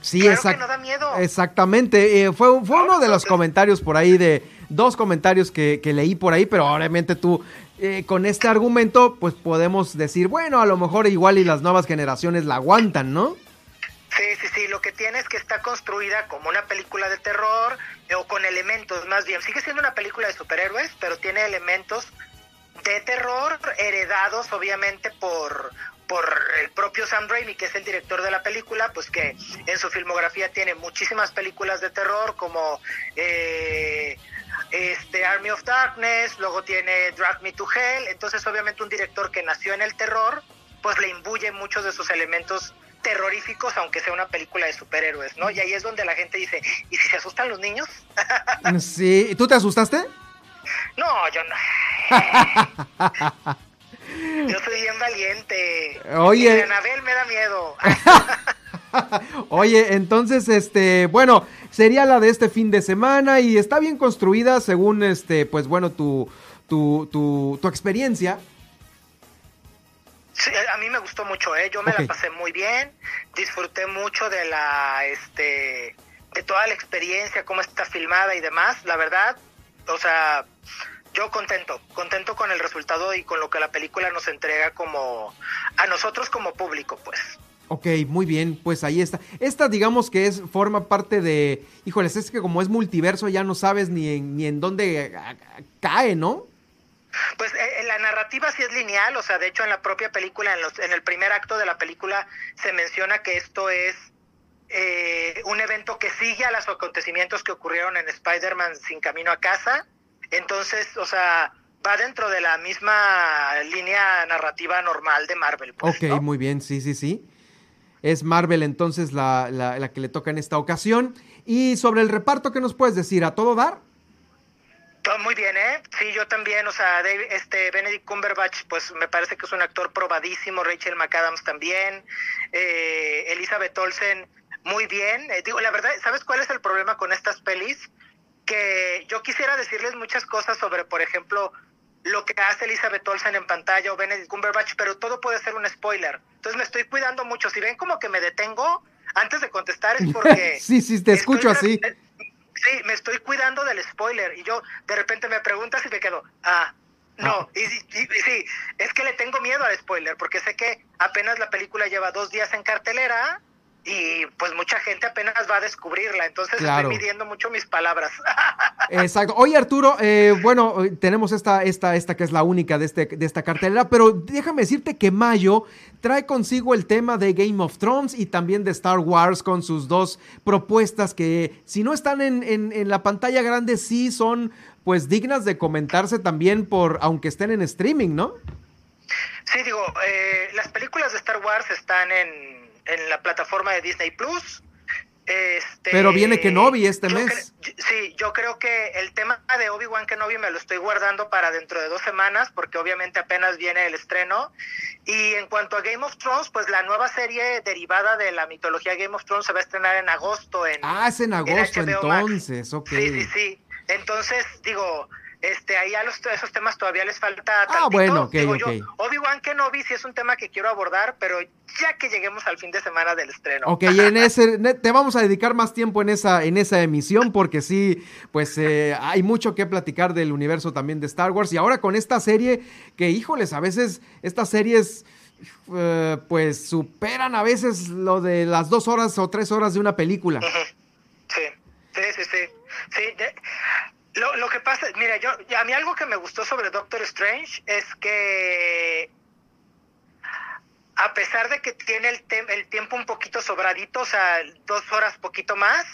[SPEAKER 1] Sí,
[SPEAKER 21] Claro
[SPEAKER 1] exact-
[SPEAKER 21] que no da miedo.
[SPEAKER 1] exactamente. Eh, fue fue uno de los comentarios por ahí, de dos comentarios que, que leí por ahí, pero obviamente tú, eh, con este argumento, pues podemos decir, bueno, a lo mejor igual y las nuevas generaciones la aguantan, ¿no?
[SPEAKER 21] Sí, sí, sí, lo que tiene es que está construida como una película de terror eh, o con elementos, más bien. Sigue siendo una película de superhéroes, pero tiene elementos de terror heredados obviamente por por el propio Sam Raimi, que es el director de la película, pues que en su filmografía tiene muchísimas películas de terror como eh, este Army of Darkness, luego tiene Drag Me to Hell, entonces obviamente un director que nació en el terror, pues le imbuye muchos de sus elementos terroríficos, aunque sea una película de superhéroes, ¿no? Y ahí es donde la gente dice, ¿y si se asustan los niños? [laughs]
[SPEAKER 1] Sí, ¿tú te asustaste?
[SPEAKER 21] No, yo no. [laughs] Yo soy bien valiente.
[SPEAKER 1] Oye.
[SPEAKER 21] Y Anabel me da miedo. [laughs]
[SPEAKER 1] Oye, entonces, este, bueno, sería la de este fin de semana y está bien construida según, este, pues bueno, tu, tu, tu, tu experiencia.
[SPEAKER 21] Sí, a mí me gustó mucho, ¿eh? Yo me la pasé muy bien, disfruté mucho de la, este, de toda la experiencia, cómo está filmada y demás, la verdad, o sea, yo contento, contento con el resultado y con lo que la película nos entrega como, a nosotros como público, pues.
[SPEAKER 1] Ok, muy bien, pues ahí está. Esta digamos que es forma parte de, híjoles, es que como es multiverso ya no sabes ni en, ni en dónde cae, ¿no?
[SPEAKER 21] Pues eh, la narrativa sí es lineal, o sea, de hecho en la propia película, en, los, en el primer acto de la película se menciona que esto es eh, un evento que sigue a los acontecimientos que ocurrieron en Spider-Man sin camino a casa. Entonces, o sea, va dentro de la misma línea narrativa normal de Marvel.
[SPEAKER 1] Pues, ok, muy bien, sí, sí, sí. Es Marvel entonces la, la, la que le toca en esta ocasión. Y sobre el reparto, ¿qué nos puedes decir? ¿A todo dar?
[SPEAKER 21] muy bien, ¿eh? Sí, yo también, o sea, David, este Benedict Cumberbatch, pues me parece que es un actor probadísimo, Rachel McAdams también, eh, Elizabeth Olsen, muy bien. Eh, digo, la verdad, ¿sabes cuál es el problema con estas pelis? Que yo quisiera decirles muchas cosas sobre, por ejemplo, lo que hace Elizabeth Olsen en pantalla o Benedict Cumberbatch, pero todo puede ser un spoiler. Entonces me estoy cuidando mucho. Si ven como que me detengo antes de contestar es porque... [laughs]
[SPEAKER 1] sí, sí, te escucho así.
[SPEAKER 21] Sí, me estoy cuidando del spoiler y yo de repente me preguntas y me quedo, ah, no, y, sí, es que le tengo miedo al spoiler porque sé que apenas la película lleva dos días en cartelera y pues mucha gente apenas va a descubrirla, entonces estoy midiendo mucho mis palabras. [laughs]
[SPEAKER 1] Exacto. Oye Arturo, eh, bueno, tenemos esta, esta, esta que es la única de, este, de esta cartelera, pero déjame decirte que Mayo trae consigo el tema de Game of Thrones y también de Star Wars con sus dos propuestas que si no están en, en, la pantalla grande sí son pues dignas de comentarse también por, aunque estén en streaming, ¿no?
[SPEAKER 21] Sí, digo, eh, las películas de Star Wars están en en la plataforma de Disney Plus. Este,
[SPEAKER 1] Pero viene Kenobi este mes.
[SPEAKER 21] sí, yo creo que el tema de Obi-Wan Kenobi me lo estoy guardando para dentro de dos semanas, porque obviamente apenas viene el estreno. Y en cuanto a Game of Thrones, pues la nueva serie derivada de la mitología Game of Thrones se va a estrenar en agosto. En,
[SPEAKER 1] ah, es en agosto entonces, ok.
[SPEAKER 21] Sí, sí, sí. Entonces, digo, este, ahí a los, esos temas todavía les falta.
[SPEAKER 1] Ah, bueno, ok,
[SPEAKER 21] Obi-Wan Kenobi sí es un tema que quiero abordar, pero ya que lleguemos al fin de semana del estreno.
[SPEAKER 1] Ok, y en ese, te vamos a dedicar más tiempo en esa, en esa emisión, porque sí, pues eh, hay mucho que platicar del universo también de Star Wars. Y ahora con esta serie, que híjoles, a veces estas series. Eh, pues superan a veces lo de las dos horas o tres horas de una película.
[SPEAKER 21] Sí, sí, sí, sí. sí lo, lo que pasa, mira, yo, a mí algo que me gustó sobre Doctor Strange es que a pesar de que tiene el, el tiempo un poquito sobradito, o sea, dos horas poquito más,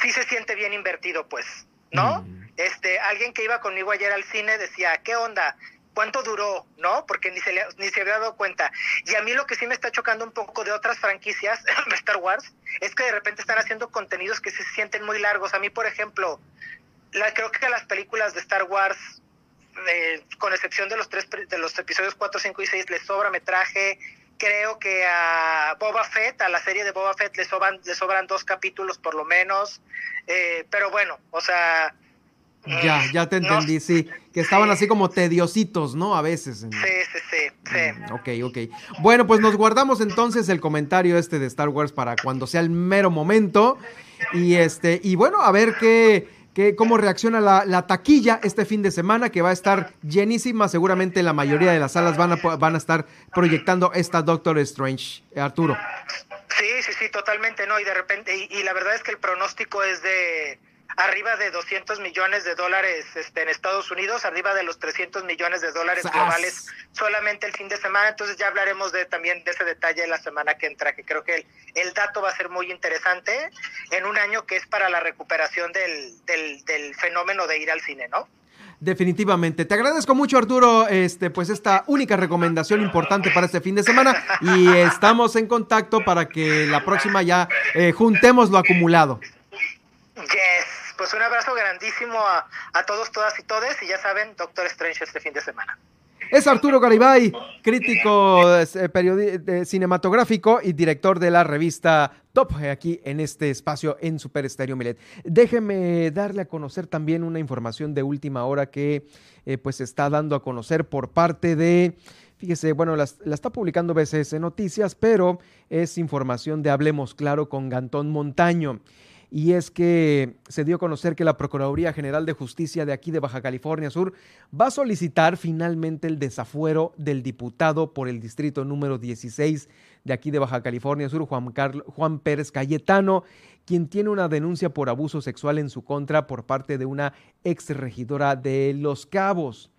[SPEAKER 21] sí se siente bien invertido, pues, ¿no? Mm. Este, alguien que iba conmigo ayer al cine decía, ¿qué onda? ¿Cuánto duró? ¿No? Porque ni se, le, ni se había dado cuenta. Y a mí lo que sí me está chocando un poco de otras franquicias [laughs] de Star Wars es que de repente están haciendo contenidos que se sienten muy largos. A mí, por ejemplo, la, creo que las películas de Star Wars, eh, con excepción de los tres de los episodios 4, 5 y 6, les sobra metraje. Creo que a Boba Fett, a la serie de Boba Fett, le sobran, le sobran dos capítulos por lo menos. Eh, pero bueno, o sea.
[SPEAKER 1] Ya, ya te entendí, sí. Que estaban así como tediositos, ¿no? A veces.
[SPEAKER 21] Sí, sí, sí, sí.
[SPEAKER 1] Ok, ok. Bueno, pues nos guardamos entonces el comentario este de Star Wars para cuando sea el mero momento. Y este, y bueno, a ver qué cómo reacciona la, taquilla este fin de semana, que va a estar llenísima. Seguramente la mayoría de las salas van a, van a estar proyectando esta Doctor Strange. Arturo.
[SPEAKER 21] Sí, sí, sí, totalmente, ¿no? Y de repente, y la verdad es que el pronóstico es de arriba de 200 millones de dólares este, en Estados Unidos, arriba de los 300 millones de dólares globales solamente el fin de semana. Entonces ya hablaremos de también de ese detalle la semana que entra, que creo que el, el dato va a ser muy interesante en un año que es para la recuperación del, del, del fenómeno de ir al cine, ¿no?
[SPEAKER 1] Definitivamente. Te agradezco mucho, Arturo, este, pues esta única recomendación importante para este fin de semana y estamos en contacto para que la próxima ya eh, juntemos lo acumulado.
[SPEAKER 21] Yes pues un abrazo grandísimo a, todos, todas y todes. Y ya saben, Doctor Strange este fin de semana.
[SPEAKER 1] Es Arturo Garibay, crítico eh, cinematográfico y director de la revista Top, aquí en este espacio en Super Estéreo Milet. Déjeme darle a conocer también una información de última hora que eh, pues se está dando a conocer por parte de Fíjese, bueno, la, está publicando BCS Noticias, pero es información de Hablemos Claro con Gantón Montaño y es que se dio a conocer que la Procuraduría General de Justicia de aquí de Baja California Sur va a solicitar finalmente el desafuero del diputado por el distrito número 16 de aquí de Baja California Sur, Juan, Juan Pérez Cayetano, quien tiene una denuncia por abuso sexual en su contra por parte de una ex regidora de Los Cabos.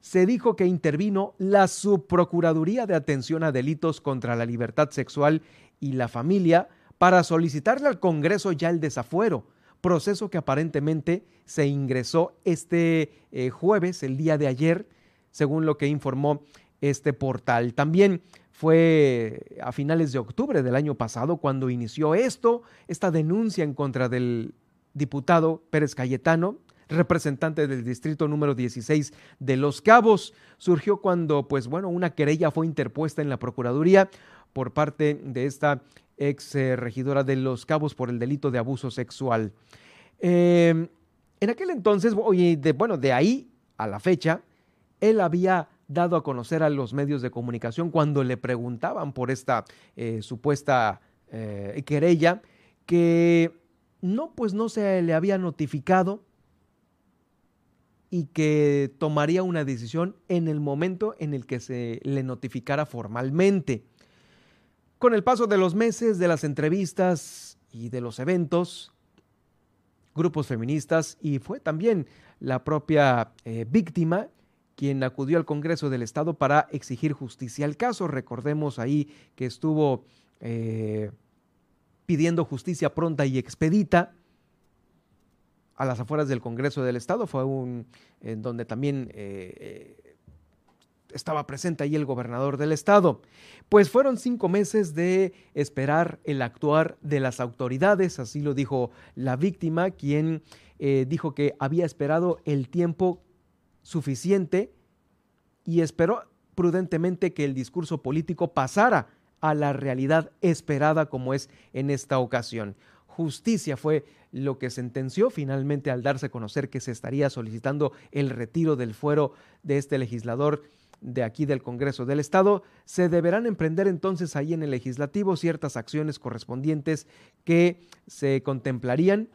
[SPEAKER 1] Se dijo que intervino la Subprocuraduría de Atención a Delitos contra la Libertad Sexual y la Familia para solicitarle al Congreso ya el desafuero, proceso que aparentemente se ingresó este eh, jueves, el día de ayer, según lo que informó este portal. También fue a finales de octubre del año pasado cuando inició esto, esta denuncia en contra del diputado Pérez Cayetano, representante del distrito número 16 de Los Cabos. Surgió cuando, pues bueno, una querella fue interpuesta en la Procuraduría por parte de esta ex eh, regidora de Los Cabos por el delito de abuso sexual. Em, en aquel entonces, oye, de, bueno, de ahí a la fecha, él había dado a conocer a los medios de comunicación cuando le preguntaban por esta eh, supuesta eh, querella que no, pues no se le había notificado y que tomaría una decisión en el momento en el que se le notificara formalmente. Con el paso de los meses, de las entrevistas y de los eventos, grupos feministas y fue también la propia eh, víctima quien acudió al Congreso del Estado para exigir justicia al caso. Recordemos ahí que estuvo eh, pidiendo justicia pronta y expedita a las afueras del Congreso del Estado. Fue un en donde también eh, estaba presente ahí el gobernador del estado. Pues fueron cinco meses de esperar el actuar de las autoridades, así lo dijo la víctima, quien eh, dijo que había esperado el tiempo suficiente y esperó prudentemente que el discurso político pasara a la realidad esperada como es en esta ocasión. Justicia fue lo que sentenció finalmente al darse a conocer que se estaría solicitando el retiro del fuero de este legislador de aquí del Congreso del Estado, se deberán emprender entonces ahí en el legislativo ciertas acciones correspondientes que se contemplarían,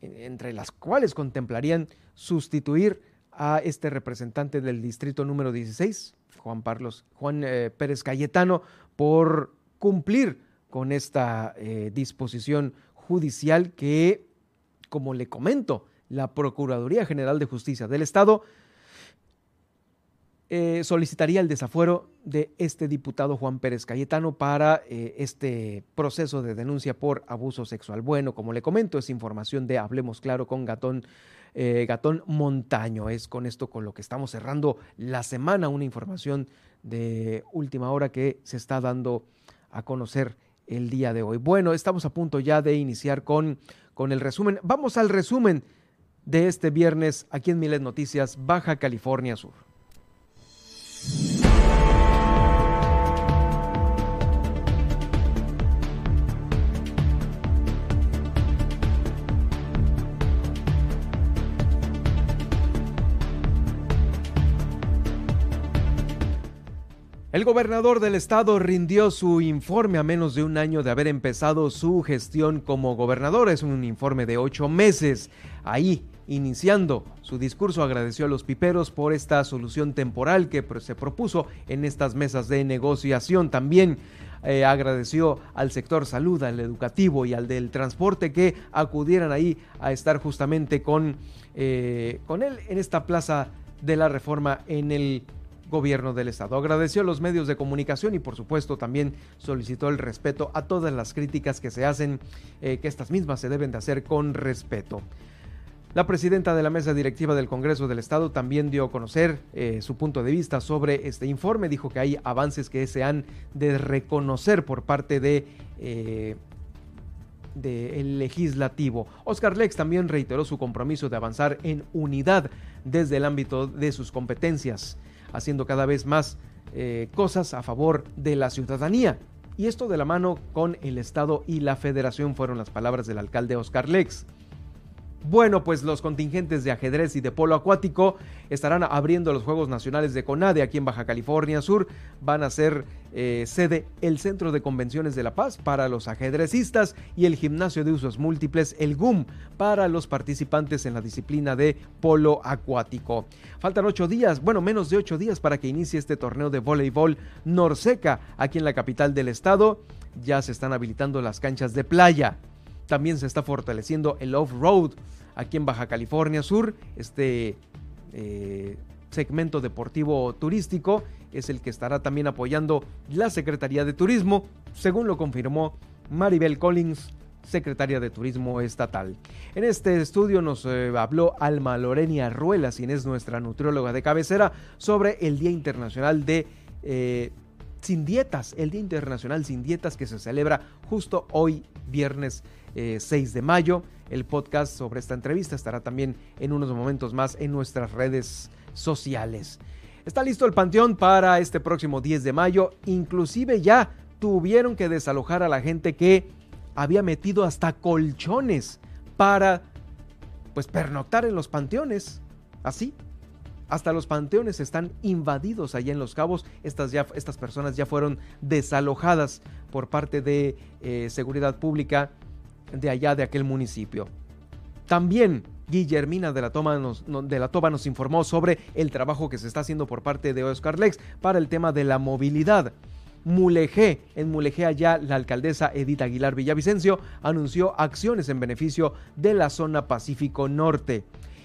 [SPEAKER 1] entre las cuales contemplarían sustituir a este representante del distrito número 16, Juan, Carlos, Juan eh, Pérez Cayetano, por cumplir con esta eh, disposición judicial que, como le comento, la Procuraduría General de Justicia del Estado eh, solicitaría el desafuero de este diputado Juan Pérez Cayetano para eh, este proceso de denuncia por abuso sexual. Bueno, como le comento, es información de Hablemos Claro con Gatón, eh, Gatón Montaño. Es con esto con lo que estamos cerrando la semana, una información de última hora que se está dando a conocer el día de hoy. Bueno, estamos a punto ya de iniciar con, con el resumen. Vamos al resumen de este viernes aquí en Miles Noticias, Baja California Sur. El gobernador del estado rindió su informe a menos de un año de haber empezado su gestión como gobernador. Es un informe de ocho meses. Ahí Iniciando su discurso agradeció a los piperos por esta solución temporal que se propuso en estas mesas de negociación. También eh, agradeció al sector salud, al educativo y al del transporte que acudieran ahí a estar justamente con, eh, con él en esta plaza de la reforma en el gobierno del estado. Agradeció a los medios de comunicación y por supuesto también solicitó el respeto a todas las críticas que se hacen, eh, que estas mismas se deben de hacer con respeto. La presidenta de la mesa directiva del Congreso del Estado también dio a conocer eh, su punto de vista sobre este informe. Dijo que hay avances que se han de reconocer por parte de eh, del legislativo. Oscar Lex también reiteró su compromiso de avanzar en unidad desde el ámbito de sus competencias. haciendo cada vez más eh, cosas a favor de la ciudadanía. Y esto de la mano con el Estado y la Federación fueron las palabras del alcalde Oscar Lex. Bueno, pues los contingentes de ajedrez y de polo acuático estarán abriendo los Juegos Nacionales de CONADE aquí en Baja California Sur. Van a ser eh, sede el Centro de Convenciones de La Paz para los ajedrecistas y el Gimnasio de Usos Múltiples, el GUM, para los participantes en la disciplina de polo acuático. Faltan ocho días, bueno, menos de ocho días para que inicie este torneo de voleibol Norseca aquí en la capital del estado. Ya se están habilitando las canchas de playa. También se está fortaleciendo el off-road aquí en Baja California Sur. Este eh, segmento deportivo turístico es el que estará también apoyando la Secretaría de Turismo, según lo confirmó Maribel Collins, secretaria de Turismo Estatal. En este estudio nos eh, habló Alma Lorenia Ruelas, quien es nuestra nutrióloga de cabecera, sobre el Día Internacional de eh, Sin Dietas, el Día Internacional Sin Dietas que se celebra justo hoy, viernes 6 eh, de mayo. El podcast sobre esta entrevista estará también en unos momentos más en nuestras redes sociales. Está listo el panteón para este próximo 10 de mayo. Inclusive ya tuvieron que desalojar a la gente que había metido hasta colchones para pues pernoctar en los panteones. Así, hasta los panteones están invadidos allá en Los Cabos. Estas, ya, estas personas ya fueron desalojadas por parte de eh, Seguridad Pública de allá de aquel municipio. También Guillermina de la, Toma nos, de la Toba nos informó sobre el trabajo que se está haciendo por parte de Oscar Lex para el tema de la movilidad. Mulegé, en Mulegé allá la alcaldesa Edith Aguilar Villavicencio anunció acciones en beneficio de la zona Pacífico Norte.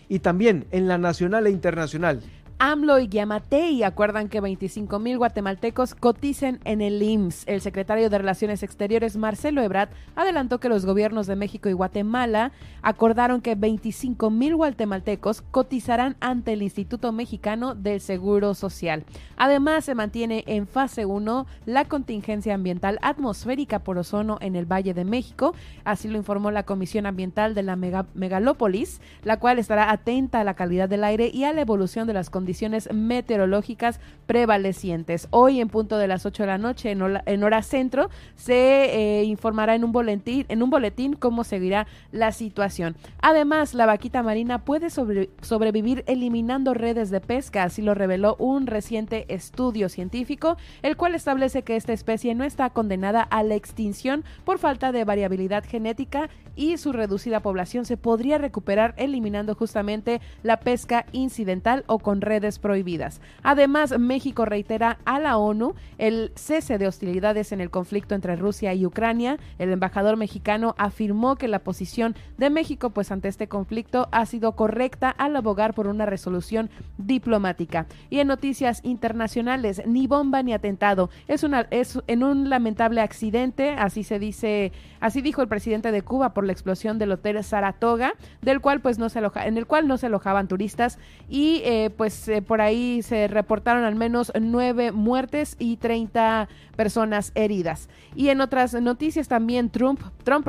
[SPEAKER 1] Y también en la nacional e internacional,
[SPEAKER 2] AMLO y Yamatei acuerdan que 25 mil guatemaltecos coticen en el IMSS. El secretario de Relaciones Exteriores, Marcelo Ebrard, adelantó que los gobiernos de México y Guatemala acordaron que 25 mil guatemaltecos cotizarán ante el Instituto Mexicano del Seguro Social. Además, se mantiene en fase 1 la contingencia ambiental atmosférica por ozono en el Valle de México. Así lo informó la Comisión Ambiental de la Megalópolis, la cual estará atenta a la calidad del aire y a la evolución de las condiciones condiciones meteorológicas prevalecientes. Hoy en punto de las 8 de la noche en, hora centro se eh, informará en un boletín cómo seguirá la situación. Además, la vaquita marina puede sobrevivir eliminando redes de pesca, así lo reveló un reciente estudio científico, el cual establece que esta especie no está condenada a la extinción por falta de variabilidad genética y su reducida población se podría recuperar eliminando justamente la pesca incidental o con redes prohibidas. Además, México reitera a la ONU el cese de hostilidades en el conflicto entre Rusia y Ucrania. El embajador mexicano afirmó que la posición de México pues ante este conflicto ha sido correcta al abogar por una resolución diplomática. Y en noticias internacionales, ni bomba ni atentado. Es una es en un lamentable accidente, así se dice, así dijo el presidente de Cuba por la explosión del hotel Saratoga, del cual pues no se aloja, en el cual no se alojaban turistas y eh, pues eh, por ahí se reportaron al menos nueve muertes y 30 personas heridas. Y en otras noticias también Trump, Trump,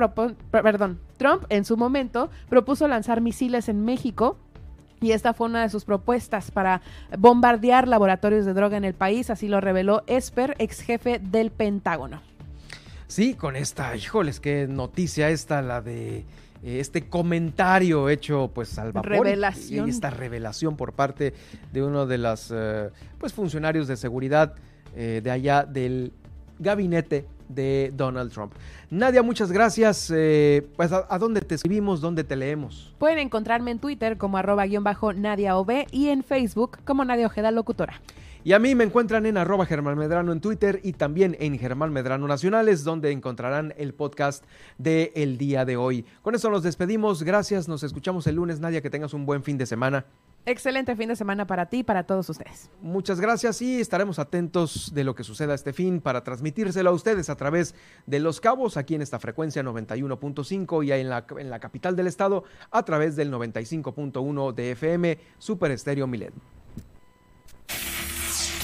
[SPEAKER 2] perdón, Trump en su momento propuso lanzar misiles en México y esta fue una de sus propuestas para bombardear laboratorios de droga en el país, así lo reveló Esper, ex jefe del Pentágono.
[SPEAKER 1] Sí, con esta, híjoles, qué noticia esta, la de este comentario hecho pues al vapor
[SPEAKER 2] revelación.
[SPEAKER 1] y esta revelación por parte de uno de los eh, pues funcionarios de seguridad eh, de allá del gabinete de Donald Trump. Nadia, muchas gracias. pues a, dónde te escribimos, dónde te leemos.
[SPEAKER 2] Pueden encontrarme en Twitter como arroba guion bajo Nadia y en Facebook como Nadia Ojeda Locutora.
[SPEAKER 1] Y a mí me encuentran en arroba Germán Medrano en Twitter y también en Germán Medrano Nacionales, donde encontrarán el podcast de el día de hoy. Con eso nos despedimos. Gracias. Nos escuchamos el lunes. Nadia, que tengas un buen fin de semana.
[SPEAKER 2] Excelente fin de semana para ti y para todos ustedes.
[SPEAKER 1] Muchas gracias y estaremos atentos de lo que suceda este fin para transmitírselo a ustedes a través de Los Cabos, aquí en esta frecuencia 91.5 y en la, en la capital del estado a través del 95.1 de FM Super Estéreo Milet.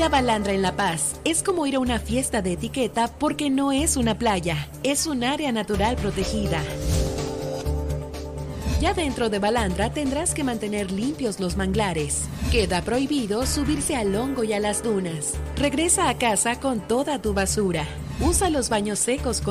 [SPEAKER 2] Ir a Balandra en La Paz es como ir a una fiesta de etiqueta porque no es una playa, es un área natural protegida. Ya dentro de Balandra tendrás que mantener limpios los manglares. Queda prohibido subirse al hongo y a las dunas. Regresa a casa con toda tu basura. Usa los baños secos con